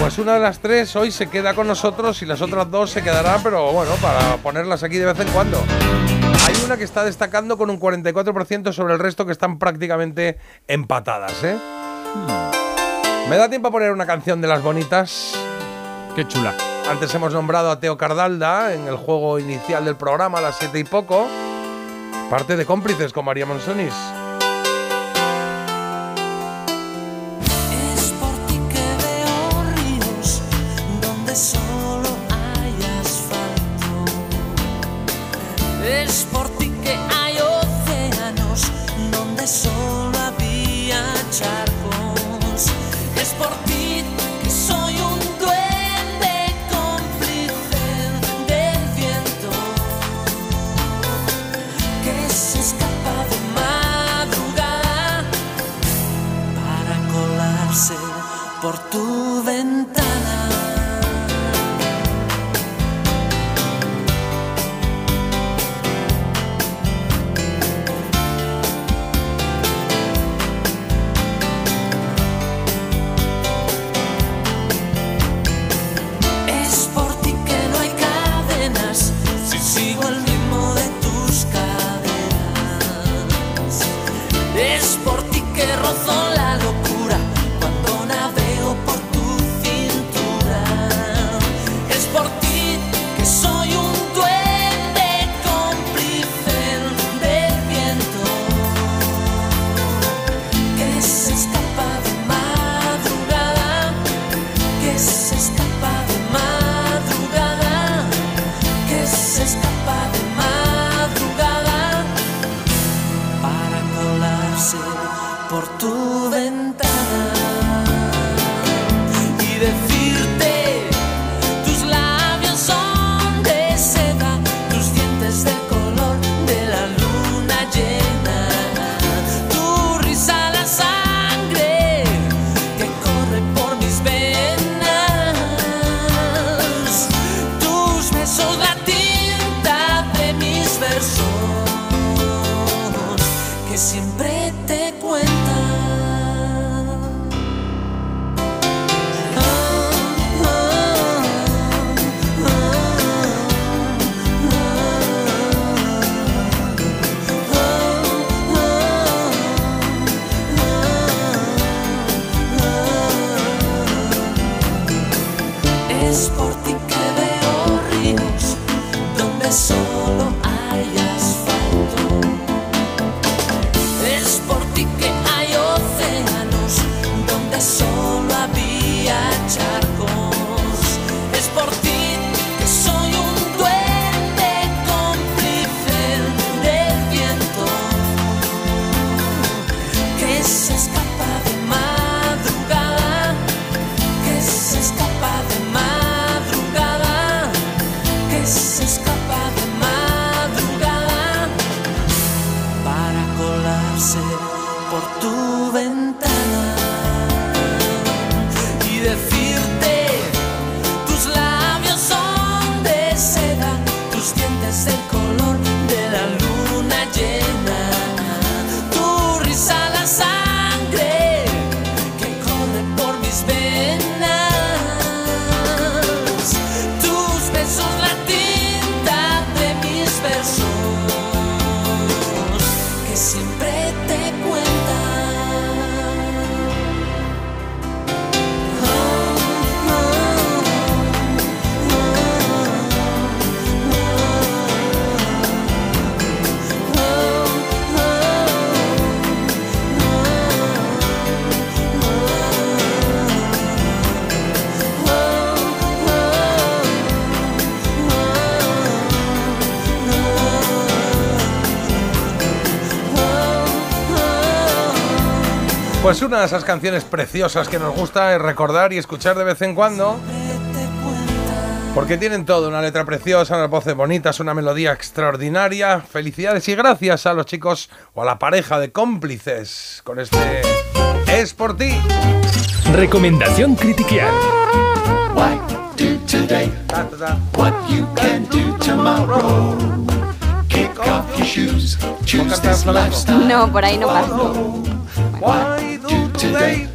Pues una de las tres hoy se queda con nosotros y las otras dos se quedarán, pero bueno, para ponerlas aquí de vez en cuando. Hay una que está destacando con un 44% sobre el resto que están prácticamente empatadas, ¿eh? ¿Me da tiempo a poner una canción de las bonitas? Qué chula. Antes hemos nombrado a Teo Cardalda en el juego inicial del programa a las 7 y poco. Parte de cómplices con María Monsonis. Pues una de esas canciones preciosas que nos gusta recordar y escuchar de vez en cuando. Porque tienen todo, una letra preciosa, unas voces bonitas, una melodía extraordinaria. Felicidades y gracias a los chicos o a la pareja de cómplices con este Es por ti. Recomendación critiquear. Why do today what you can do tomorrow? No, por ahí no paso. Why do today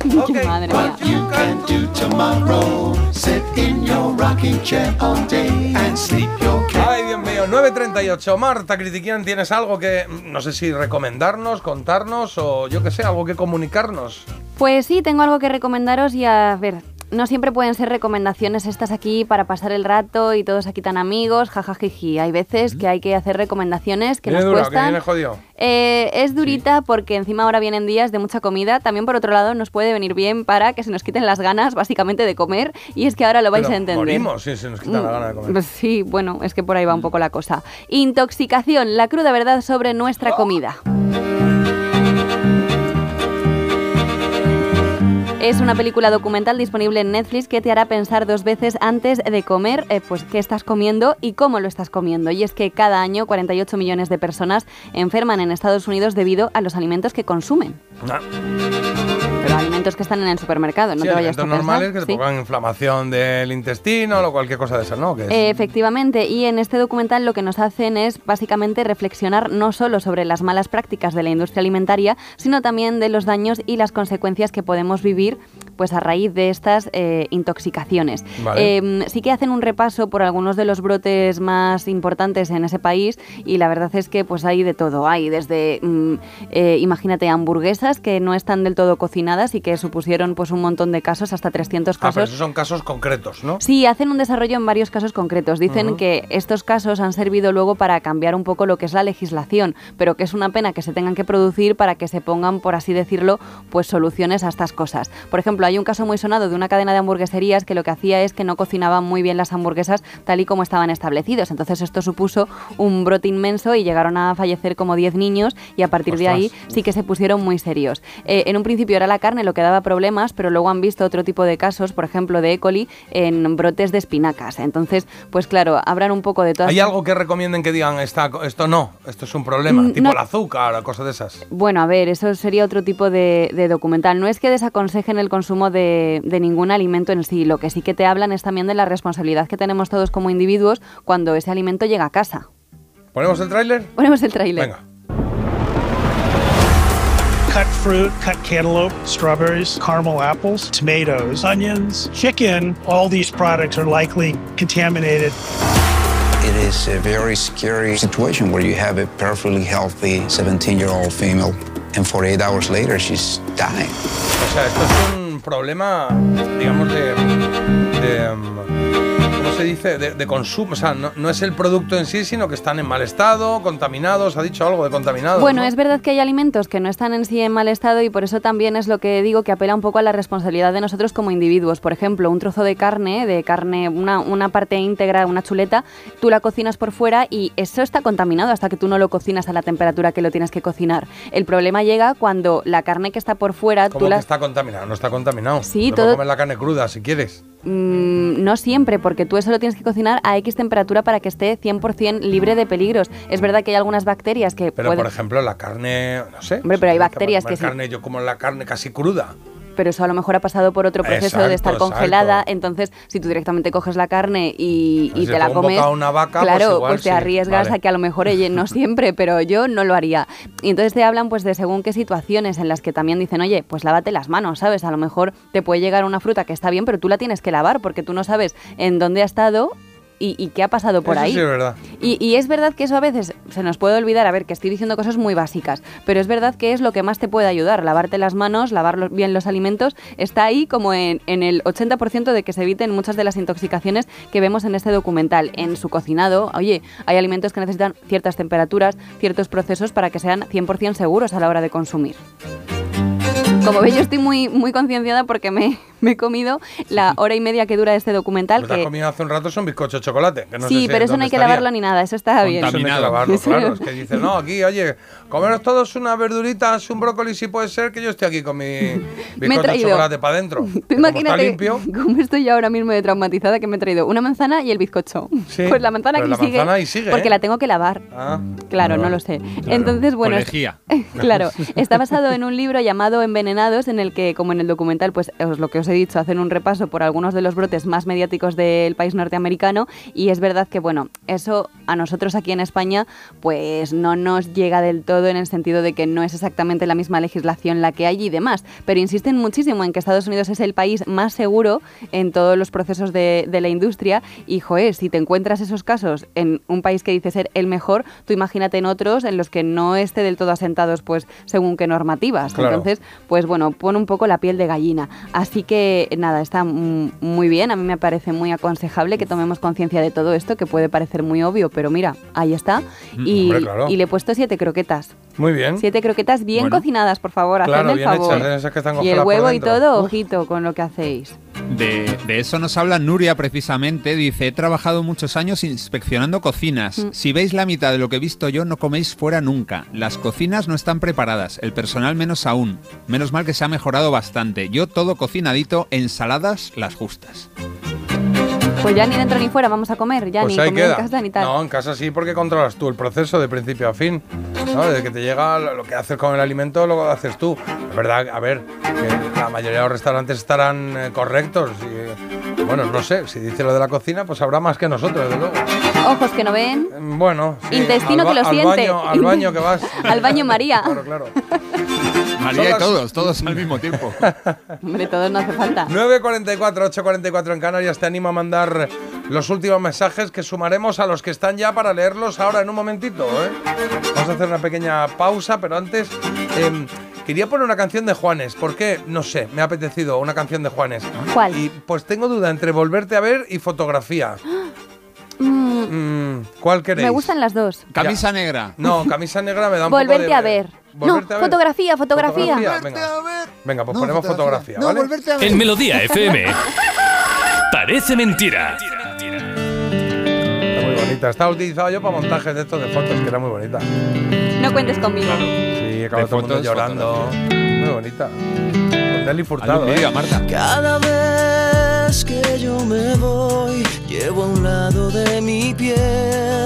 Madre mía. what you can do tomorrow? Sit in your rocking chair all day and sleep your cat. Ay, Dios mío, 9.38. Marta Critiquian, ¿tienes algo que, no sé si recomendarnos, contarnos o yo que sé, algo que comunicarnos? Pues sí, tengo algo que recomendaros y a ver, no siempre pueden ser recomendaciones estas aquí para pasar el rato y todos aquí tan amigos, jajajiji. Hay veces que hay que hacer recomendaciones que ¿Viene nos que cuestan. viene jodido? Eh, es durita porque encima ahora vienen días de mucha comida. También por otro lado nos puede venir bien para que se nos quiten las ganas básicamente de comer y es que ahora lo vais Pero a entender. Morimos si se nos quita la gana de comer. Pues sí, bueno, es que por ahí va un poco la cosa. Intoxicación, la cruda verdad sobre nuestra comida. Es una película documental disponible en Netflix que te hará pensar dos veces antes de comer, eh, pues qué estás comiendo y cómo lo estás comiendo. Y es que cada año 48 millones de personas enferman en Estados Unidos debido a los alimentos que consumen. Ah, Pero alimentos que están en el supermercado, no sí, te vayas alimentos normales que te Sí. pongan inflamación del intestino o cualquier cosa de esas, ¿no? Es- Eh, Efectivamente, y en este documental lo que nos hacen es básicamente reflexionar no solo sobre las malas prácticas de la industria alimentaria, sino también de los daños y las consecuencias que podemos vivir pues a raíz de estas eh, intoxicaciones. Vale. Eh, sí que hacen un repaso por algunos de los brotes más importantes en ese país y la verdad es que pues hay de todo. Hay desde, mm, eh, imagínate, hamburguesas que no están del todo cocinadas y que supusieron pues un montón de casos, hasta 300 Ah, pero casos. esos son casos concretos, ¿no? Sí, hacen un desarrollo en varios casos concretos. Dicen que estos casos han servido luego para cambiar un poco lo que es la legislación, pero que es una pena que se tengan que producir para que se pongan, por así decirlo, pues soluciones a estas cosas. Por ejemplo, hay un caso muy sonado de una cadena de hamburgueserías que lo que hacía es que no cocinaba muy bien las hamburguesas tal y como estaban establecidos. Entonces esto supuso un brote inmenso y llegaron a fallecer como 10 niños y a partir de ahí sí que se pusieron muy serios. Eh, en un principio era la carne lo que daba problemas, pero luego han visto otro tipo de casos, por ejemplo de E. coli, en brotes de espinacas. Entonces, pues claro, habrán un poco de todas... ¿Hay algo que recomienden que digan esta, esto no, esto es un problema? Mm, tipo el azúcar o cosas de esas. Bueno, a ver, eso sería otro tipo de, de documental. No es que desaconsejen el consumo de, de ningún alimento en sí, lo que sí que te hablan es también de la responsabilidad que tenemos todos como individuos cuando ese alimento llega a casa. ¿Ponemos el tráiler? Ponemos el tráiler. Venga. cut fruit, cut cantaloupe, strawberries, caramel apples, tomatoes, onions, chicken. All these products are likely contaminated. It is a very scary situation where you have a perfectly healthy 17 year old female, and 48 hours later, she's dying. O sea, esto es un problema, digamos, de. de, um, ¿Cómo se dice? De, de consumo. O sea, no, no es el producto en sí, sino que están en mal estado, contaminados. ¿Ha dicho algo de contaminados? Bueno, ¿no? es verdad que hay alimentos que no están en sí en mal estado y por eso también es lo que digo que apela un poco a la responsabilidad de nosotros como individuos. Por ejemplo, un trozo de carne, de carne, una, una parte íntegra, una chuleta, tú la cocinas por fuera y eso está contaminado hasta que tú no lo cocinas a la temperatura que lo tienes que cocinar. El problema llega cuando la carne que está por fuera, ¿Cómo tú que está contaminado? No está contaminado. Sí, todo- comer la carne cruda si quieres. Mm, no siempre, porque tú eso lo tienes que cocinar a X temperatura para que esté 100% libre de peligros. Es verdad que hay algunas bacterias que Pero, pueden... por ejemplo, la carne, no sé. Hombre, pero hay bacterias que sí. carne, Yo como la carne casi cruda. Pero eso a lo mejor ha pasado por otro proceso Exacto, de estar exacto. congelada. Entonces, si tú directamente coges la carne y, y te la un comes, una vaca, pues claro, igual te sí, arriesgas vale. a que a lo mejor, oye, no [LAUGHS] siempre, pero yo no lo haría. Y entonces te hablan pues de según qué situaciones en las que también dicen, oye, pues lávate las manos, ¿sabes? A lo mejor te puede llegar una fruta que está bien, pero tú la tienes que lavar porque tú no sabes en dónde ha estado y, y qué ha pasado por Eso ahí. sí es verdad. Y, y es verdad que eso a veces se nos puede olvidar, a ver, que estoy diciendo cosas muy básicas, pero es verdad que es lo que más te puede ayudar. Lavarte las manos, lavar los- bien los alimentos, está ahí como en, en el 80% de que se eviten muchas de las intoxicaciones que vemos en este documental. En su cocinado, oye, hay alimentos que necesitan ciertas temperaturas, ciertos procesos para que sean 100% seguros a la hora de consumir. Como veis, yo estoy muy, muy concienciada porque me, me he comido la hora y media que dura este documental. Lo que has que- comido hace un rato son bizcocho de chocolate. que no sé sí, si- pero eso no hay que estaría. lavarlo ni nada, eso está bien. Eso no hay que lavarlo, [LAUGHS] claro. Es que dice, no, aquí, oye, comeros todos unas verduritas, un brócoli, si puede ser, que yo estoy aquí con mi [LAUGHS] bizcocho de chocolate para adentro. [LAUGHS] Tú imagínate limpio. cómo estoy yo ahora mismo de traumatizada que me he traído una manzana y el bizcocho. Sí, pues la manzana la sigue, manzana sigue, porque ¿eh? la tengo que lavar. Ah, Claro, no lo sé. Entonces, bueno, es- claro, está basado en un libro llamado Envenenados, en el que, como en el documental, pues os lo que os he dicho, hacen un repaso por algunos de los brotes más mediáticos del país norteamericano y es verdad que, bueno, eso a nosotros aquí en España, pues no nos llega del todo en el sentido de que no es exactamente la misma legislación la que hay y demás, pero insisten muchísimo en que Estados Unidos es el país más seguro en todos los procesos de, de la industria y, joder, si te encuentras esos casos en un país que dice ser el mejor, tú imagínate en otros en los que no esté del todo asentados, pues, según qué normativas. Claro. Entonces, pues bueno, pone un poco la piel de gallina. Así que nada, está muy bien. A mí me parece muy aconsejable que tomemos conciencia de todo esto, que puede parecer muy obvio, pero mira, ahí está. Mm, Y, hombre, claro. y le he puesto siete croquetas. Muy bien. Siete croquetas bien Bueno. cocinadas, por favor, Claro, hacedme el bien favor. hechas, esas que están y el huevo y todo, ojito con lo que hacéis. De, de eso nos habla Nuria precisamente. Dice, he trabajado muchos años inspeccionando cocinas. Mm. Si veis la mitad de lo que he visto yo, no coméis fuera nunca. Las cocinas no están preparadas, el personal menos aún. Menos mal que se ha mejorado bastante. Yo todo cocinadito, ensaladas las justas. Pues ya ni dentro ni fuera vamos a comer, ya Pues ni comer en casa ni tal. No, en casa sí, porque controlas tú el proceso de principio a fin. ¿no? Desde que te llega lo que haces con el alimento, lo haces tú. Es verdad, a ver, que la mayoría de los restaurantes estarán eh, correctos. Y, bueno, no sé, si dice lo de la cocina, pues habrá más que nosotros, desde luego. Ojos que no ven, Bueno, sí, intestino al que lo al siente. Baño, al baño que vas. [LAUGHS] Al baño María. Claro, claro. María y las- todos, todos al mismo tiempo. [LAUGHS] Hombre, todos no hace falta. 9.44, 8.44 en Canarias. Te animo a mandar los últimos mensajes que sumaremos a los que están ya para leerlos ahora en un momentito. ¿eh? Vamos a hacer una pequeña pausa, pero antes em, quería poner una canción de Juanes. ¿Por qué? No sé, me ha apetecido una canción de Juanes. ¿Cuál? Y pues tengo duda entre volverte a ver y fotografía. [GASPS] Mm, ¿Cuál queréis? me gustan las dos. Camisa negra. No, camisa negra me da un poco Volverte de- a ver. No, volverte a ver. fotografía, fotografía. Venga, Venga, pues No, ponemos fotografía. fotografía, No, ¿vale? volverte a ver. En Melodía FM. [LAUGHS] Parece mentira. Está muy bonita. Está utilizado yo para montajes de estos de fotos, que era muy bonita. No cuentes conmigo. Sí, acaba todo el mundo llorando. Muy bonita. Con Furtado, Hazle un vídeo ¿eh? Marta. Cada vez que yo me voy, llevo a un lado de mi piel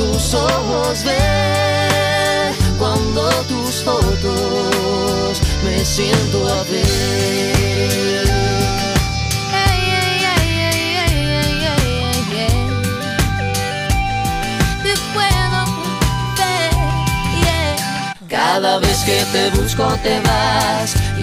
tus ojos ver, cuando tus fotos me siento a ver. Te puedo ver Cada vez que te busco te vas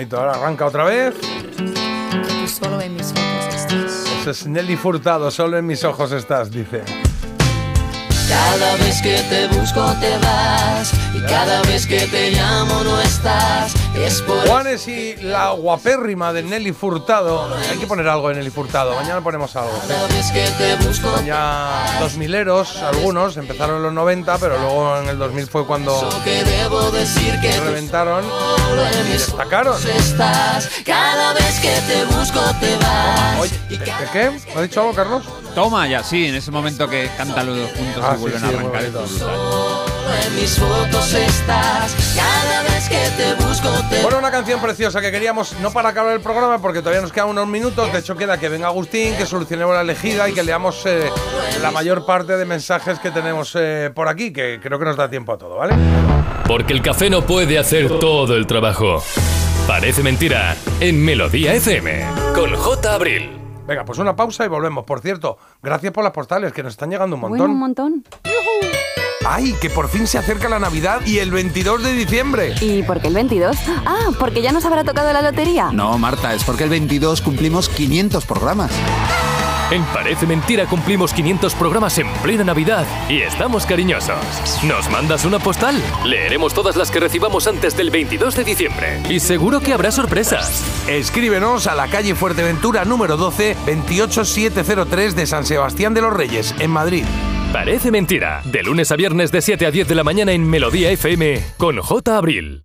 bonito. Ahora arranca otra vez. Tú solo en mis ojos estás. Eso es Nelly Furtado. Solo en mis ojos estás, dice. Cada vez que te busco te vas y cada vez que te llamo no estás. Juanes y la guapérrima de Nelly Furtado. Hay que poner algo de Nelly Furtado. Mañana ponemos algo. ¿sí? cada vez que te busco Son ya dos mileros, algunos. Empezaron en los 90, pero luego en el 2000 fue cuando tú reventaron y destacaron. ojos estás. Cada vez que te busco te vas. Oye, ¿de, de qué? ¿Me ha dicho algo, Carlos? Toma ya, sí, en ese momento que cantan los dos juntos Ah, y sí, vuelven sí, a muy arrancar. En mis fotos estás. Cada vez que te busco te Bueno, una canción preciosa que queríamos, no para acabar el programa, porque todavía nos quedan unos minutos. De hecho, queda que venga Agustín, que solucionemos la elegida y que leamos eh, la mayor parte de mensajes que tenemos eh, por aquí, que creo que nos da tiempo a todo, ¿vale? Porque el café no puede hacer todo el trabajo. Parece mentira en Melodía FM con J. Abril. Venga, pues una pausa y volvemos. Por cierto, gracias por las postales, que nos están llegando un Bueno, montón. un montón. ¡Ay, que por fin se acerca la Navidad y el 22 de diciembre! ¿Y por qué el 22? Ah, porque ya nos habrá tocado la lotería. No, Marta, es porque el 22 cumplimos 500 programas. En Parece Mentira cumplimos 500 programas en plena Navidad y estamos cariñosos. ¿Nos mandas una postal? Leeremos todas las que recibamos antes del 22 de diciembre. Y seguro que habrá sorpresas. Escríbenos a la calle Fuerteventura número 12, 28703 de San Sebastián de los Reyes, en Madrid. Parece Mentira. De lunes a viernes de 7 a 10 de la mañana en Melodía FM con J. Abril.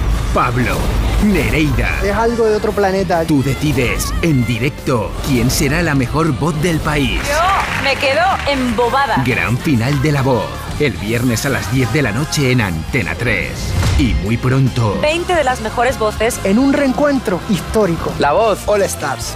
Pablo, Nereida. Es algo de otro planeta. Tú decides en directo quién será la mejor voz del país. Yo me quedo embobada. Gran final de la voz. El viernes a las 10 de la noche en Antena 3. Y muy pronto. 20 de las mejores voces. En un reencuentro histórico. La voz All Stars.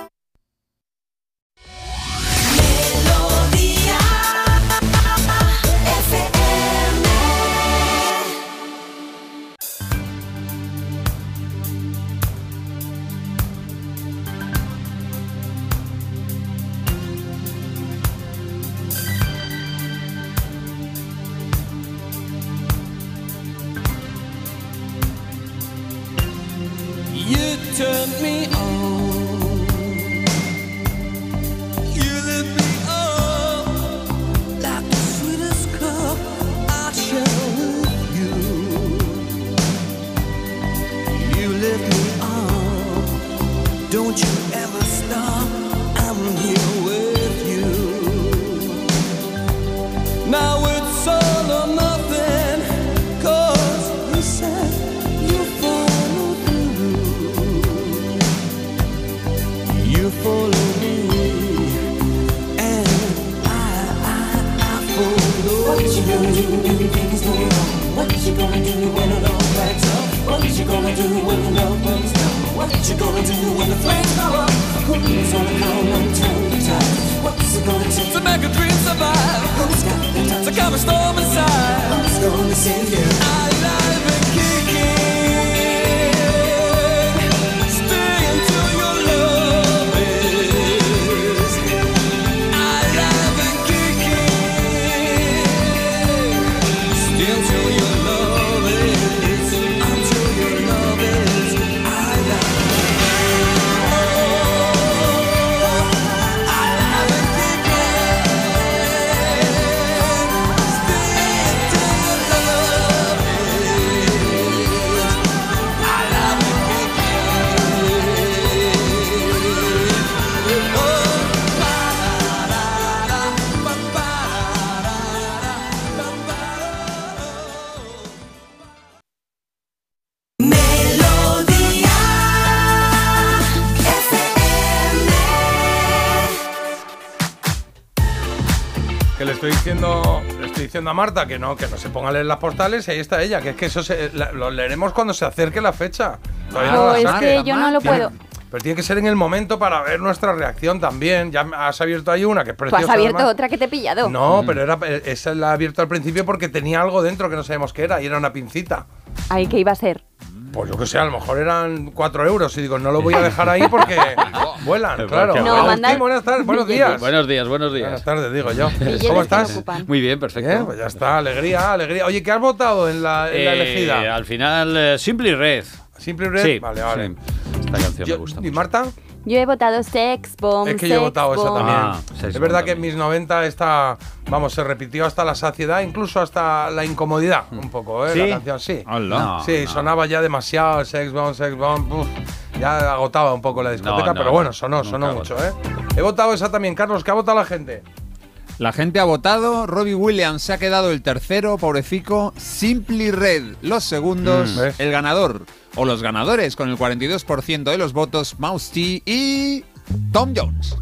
Diciendo, a Marta que no, que no se ponga a leer las postales y ahí está ella, que es que eso se- la- lo leeremos cuando se acerque la fecha. Todavía No, la es que yo no lo Tiene- puedo. Pero tiene que ser en el momento para ver nuestra reacción también. Ya has abierto ahí una que es Tú preciosa. has abierto además. otra que te he pillado. No, pero era, esa la he abierto al principio porque tenía algo dentro que no sabíamos qué era y era una pincita. Ahí que iba a ser. Pues yo que sé, a lo mejor eran 4 euros y digo, no lo voy a dejar ahí porque [LAUGHS] vuelan, claro. No, Agustín, mandar- buenas tardes, buenos días. Buenos días, buenos días. Buenas tardes, digo yo. [LAUGHS] ¿Cómo estás? Muy bien, perfecto. Pues ya está, alegría, alegría. Oye, ¿qué has votado en la, en la Eh, elegida? Al final, eh, Simply Red. ¿Simply Red? Sí, Vale, vale. sí. Esta canción Yo- me gusta. ¿Y Marta? Yo he votado Sex Bomb. Es que yo he votado esa también. Ah, es Bomb verdad que en mis 90 esta, vamos, se repitió hasta la saciedad, incluso hasta la incomodidad, un poco, ¿eh? ¿Sí? La canción, sí. Hola. No, sí, no. sonaba ya demasiado, Sex Bomb, Sex Bomb, uf, ya agotaba un poco la discoteca, no, pero bueno, no, sonó, sonó mucho, ¿eh? He votado esa también, Carlos, ¿qué ha votado la gente? La gente ha votado, Robbie Williams se ha quedado el tercero, pobrecico, Simply Red los segundos, Mm, el ganador o los ganadores con el 42% de los votos, Mouse T y Tom Jones.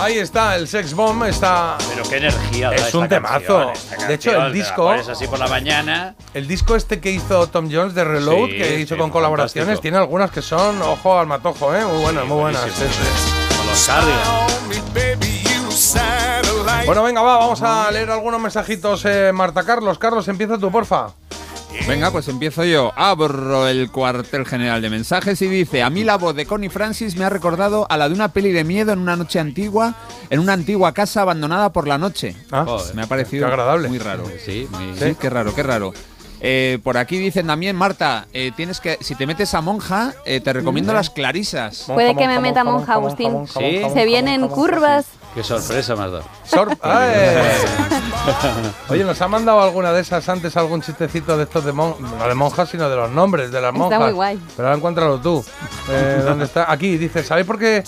Ahí está, el Sex Bomb está... Pero qué energía da Es esta un temazo. canción, esta De hecho, el disco- pones así por la mañana. El disco este que hizo Tom Jones de Reload, Sí, que hizo sí, con colaboraciones, fantástico. tiene algunas que son, ojo al matojo, ¿eh? Muy buenas, muy buenas. Con los. Bueno, venga, va, vamos a leer algunos mensajitos, eh, Marta Carlos. Carlos, empieza tú, porfa. Venga, pues empiezo yo. Abro el cuartel general de mensajes y dice: A mí la voz de Connie Francis me ha recordado a la de una peli de miedo en una noche antigua, en una antigua casa abandonada por la noche. Ah, Joder, me ha parecido agradable. muy raro. Sí, muy- Sí, qué raro, qué raro. Eh, por aquí dicen también, Marta, eh, tienes que, si te metes a monja, eh, te recomiendo las clarisas. Puede que me meta monja, Agustín. Se vienen curvas. Qué sorpresa me has dado. Sor- ¡Ay! Oye, ¿nos ha mandado alguna de esas antes algún chistecito de estos de monjas? No de monjas, sino de los nombres de las Está monjas. muy guay. Pero ahora encuéntralo tú. Eh, [LAUGHS] ¿Dónde está? Aquí, dice, ¿sabéis por qué?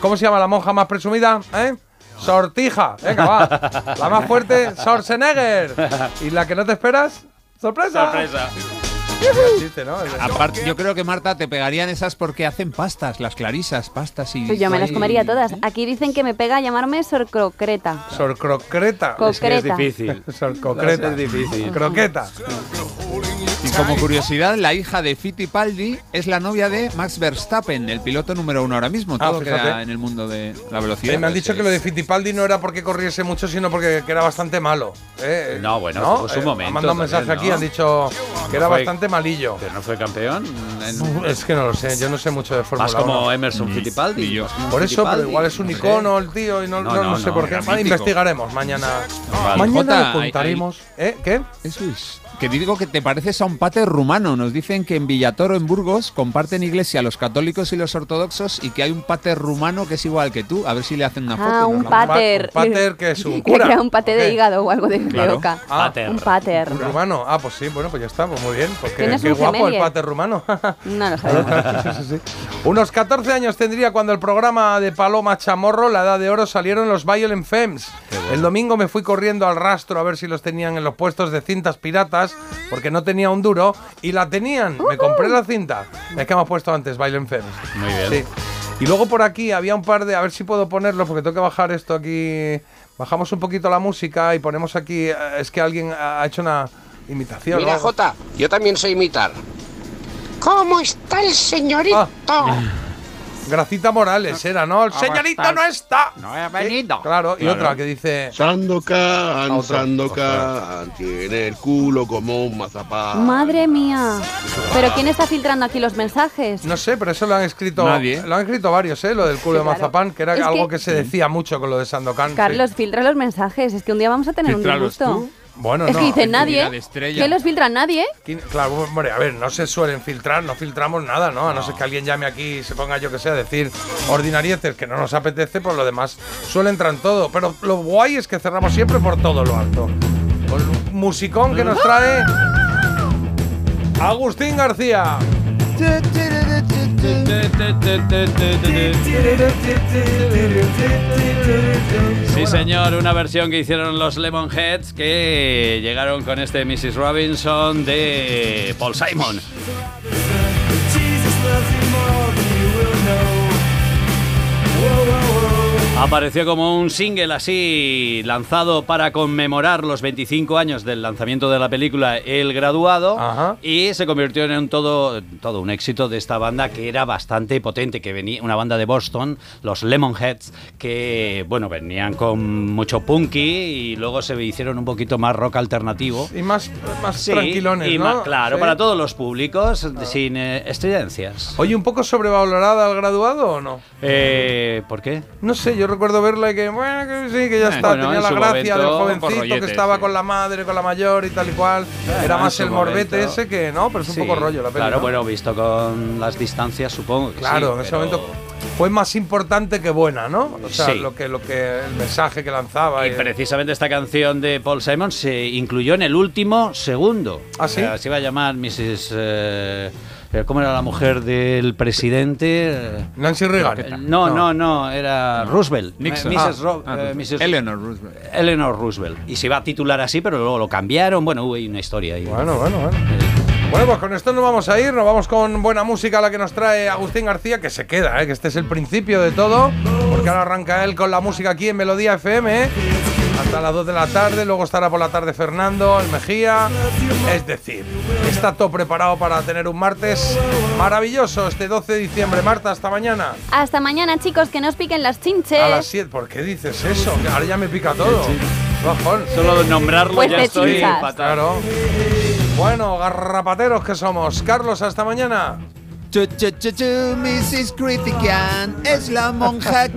¿Cómo se llama la monja más presumida? ¿Eh? Sortija. Venga, va. La más fuerte, Schwarzenegger. ¿Y la que no te esperas? ¡Sorpresa! Sorpresa. Yo creo que Marta te pegarían esas porque hacen pastas, las clarisas, pastas y. Pues yo me las comería todas. Aquí dicen que me pega llamarme sorcrocreta. Sorcrocreta. Es que es difícil. [LAUGHS] Sorcocreta. Es difícil. Croqueta. Y como curiosidad, la hija de Fittipaldi es la novia de Max Verstappen, el piloto número uno ahora mismo. Ah, Todo fíjate. queda en el mundo de la velocidad. Eh, me han Pues dicho es- que lo de Fittipaldi no era porque corriese mucho, sino porque que era bastante malo. ¿eh? No, bueno, tuvo su Eh, momento Han mandado un mensaje también, aquí, ¿no? han dicho que era Fue- bastante malillo. ¿Pero no fue campeón? En- Es que no lo sé, yo no sé mucho de Fórmula Más 1. como Emerson Fittipaldi. y yo. más Por eso, pero Fittipaldi. igual es un No icono el tío y no, No, no, no, no sé no, por qué. Ah, investigaremos mañana. Vale. Mañana contaremos. ¿Eh? ¿Qué? Eso es. Que digo que te pareces a un pater rumano. Nos dicen que en Villatoro, en Burgos, comparten iglesia los católicos y los ortodoxos y que hay un pater rumano que es igual que tú. A ver si le hacen una foto. Ah, un pater. un pater que es un [LAUGHS] Que cura. crea un paté ¿O de qué? hígado o algo de, Claro. Ah, Pater. Un pater. Un rumano. Ah, pues sí, bueno, pues ya está, pues muy bien. Porque ¿Tienes qué un guapo el gemelier? pater rumano. [LAUGHS] No lo [LAUGHS] sabemos. Sí, sí, sí. Unos 14 años tendría cuando el programa de Paloma Chamorro, La Edad de Oro, salieron los Violent Femmes. El domingo me fui corriendo al rastro a ver si los tenían en los puestos de cintas piratas, porque no tenía un duro, y la tenían. Me compré la cinta. Es que hemos puesto antes Violent Femmes. Muy bien. Sí. Y luego por aquí había un par de. A ver si puedo ponerlo, porque tengo que bajar esto aquí. Bajamos un poquito la música y ponemos aquí. eh, Es que alguien ha hecho una imitación. Mira. Jota, yo también sé imitar. ¿Cómo está el señorito? [LAUGHS] Gracita Morales era, ¿no? El ¿Cómo señorito no está. No he Sí, venido. Claro, y Claro. otra que dice. Sandokan, Otro. Sandokan, tiene el culo como un mazapán. Madre mía. ¿Pero quién está filtrando aquí los mensajes? No sé, pero eso lo han escrito. Nadie. Lo han escrito varios, ¿eh? Lo del culo Sí, de mazapán, que era Es algo que- que... se decía mucho con lo de Sandokan. sí. Carlos, filtra los mensajes. Es que un día vamos a tener un disgusto. tú. Bueno, es no. que dice nadie. ¿Quién los filtra? Nadie. Claro, hombre, a ver, no se suelen filtrar, no filtramos nada, ¿no? A no ser que alguien llame aquí y se ponga, yo que sé, a decir ordinarietes que no nos apetece, por lo demás suele entrar en todo. Pero lo guay es que cerramos siempre por todo lo alto. Con un musicón que nos trae Agustín García. Sí, señor, una versión que hicieron los Lemonheads que llegaron con este Mrs. Robinson de Paul Simon. Apareció como un single así lanzado para conmemorar los 25 años del lanzamiento de la película El Graduado Ajá. y se convirtió en un todo, todo un éxito de esta banda que era bastante potente, que venía una banda de Boston, los Lemonheads, que bueno, venían con mucho punky y luego se hicieron un poquito más rock alternativo. Y más, más Sí, tranquilones, y ¿no? más- claro, Sí. para todos los públicos, sin eh, estridencias. Oye, ¿un poco sobrevalorada al graduado o no? Eh, ¿Por qué? No sé, yo recuerdo verla y que, bueno, que sí, que ya Eh, está. bueno, Tenía en la gracia momento, del jovencito rollete, que estaba sí. con la madre, con la mayor y tal y cual. Bueno, Era más el morbete momento. ese que, ¿no? Pero es un Sí, poco rollo la peli. Claro, ¿no? bueno, visto con las distancias, supongo que Claro, sí, en ese pero- momento fue más importante que buena, ¿no? O sea, Sí. lo que, lo que, el mensaje que lanzaba. Y precisamente esta canción de Paul Simon se incluyó en el último segundo. ¿Ah, sí? O sea, se iba a llamar Mrs. eh, eh, ¿Cómo era la mujer del presidente? Nancy Reagan. Eh, No, no, no, era Roosevelt. Nixon. Eh, Mrs. Ah, Ro- ah, eh, Mrs. Eleanor Roosevelt. Eleanor Roosevelt. Y se iba a titular así, pero luego lo cambiaron. Bueno, hubo una historia ahí. Bueno, bueno, bueno. Bueno, pues con esto nos vamos a ir, nos vamos con buena música la que nos trae Agustín García, que se queda, ¿eh? que este es el principio de todo, porque ahora arranca él con la música aquí en Melodía FM. ¿eh? Hasta las 2 de la tarde, luego estará por la tarde Fernando, el Mejía. Es decir, está todo preparado para tener un martes maravilloso este 12 de diciembre. Marta, hasta mañana. Hasta mañana, chicos, que nos piquen las chinches. A las 7. ¿Por qué dices eso? Que ahora ya me pica todo. Bajón. Solo nombrarlo Pues ya estoy chinchas. fatal. Claro. Bueno, garrapateros que somos. Carlos, hasta mañana. Chu, chu, chu, chu, Mrs. Critican es la monja [LAUGHS]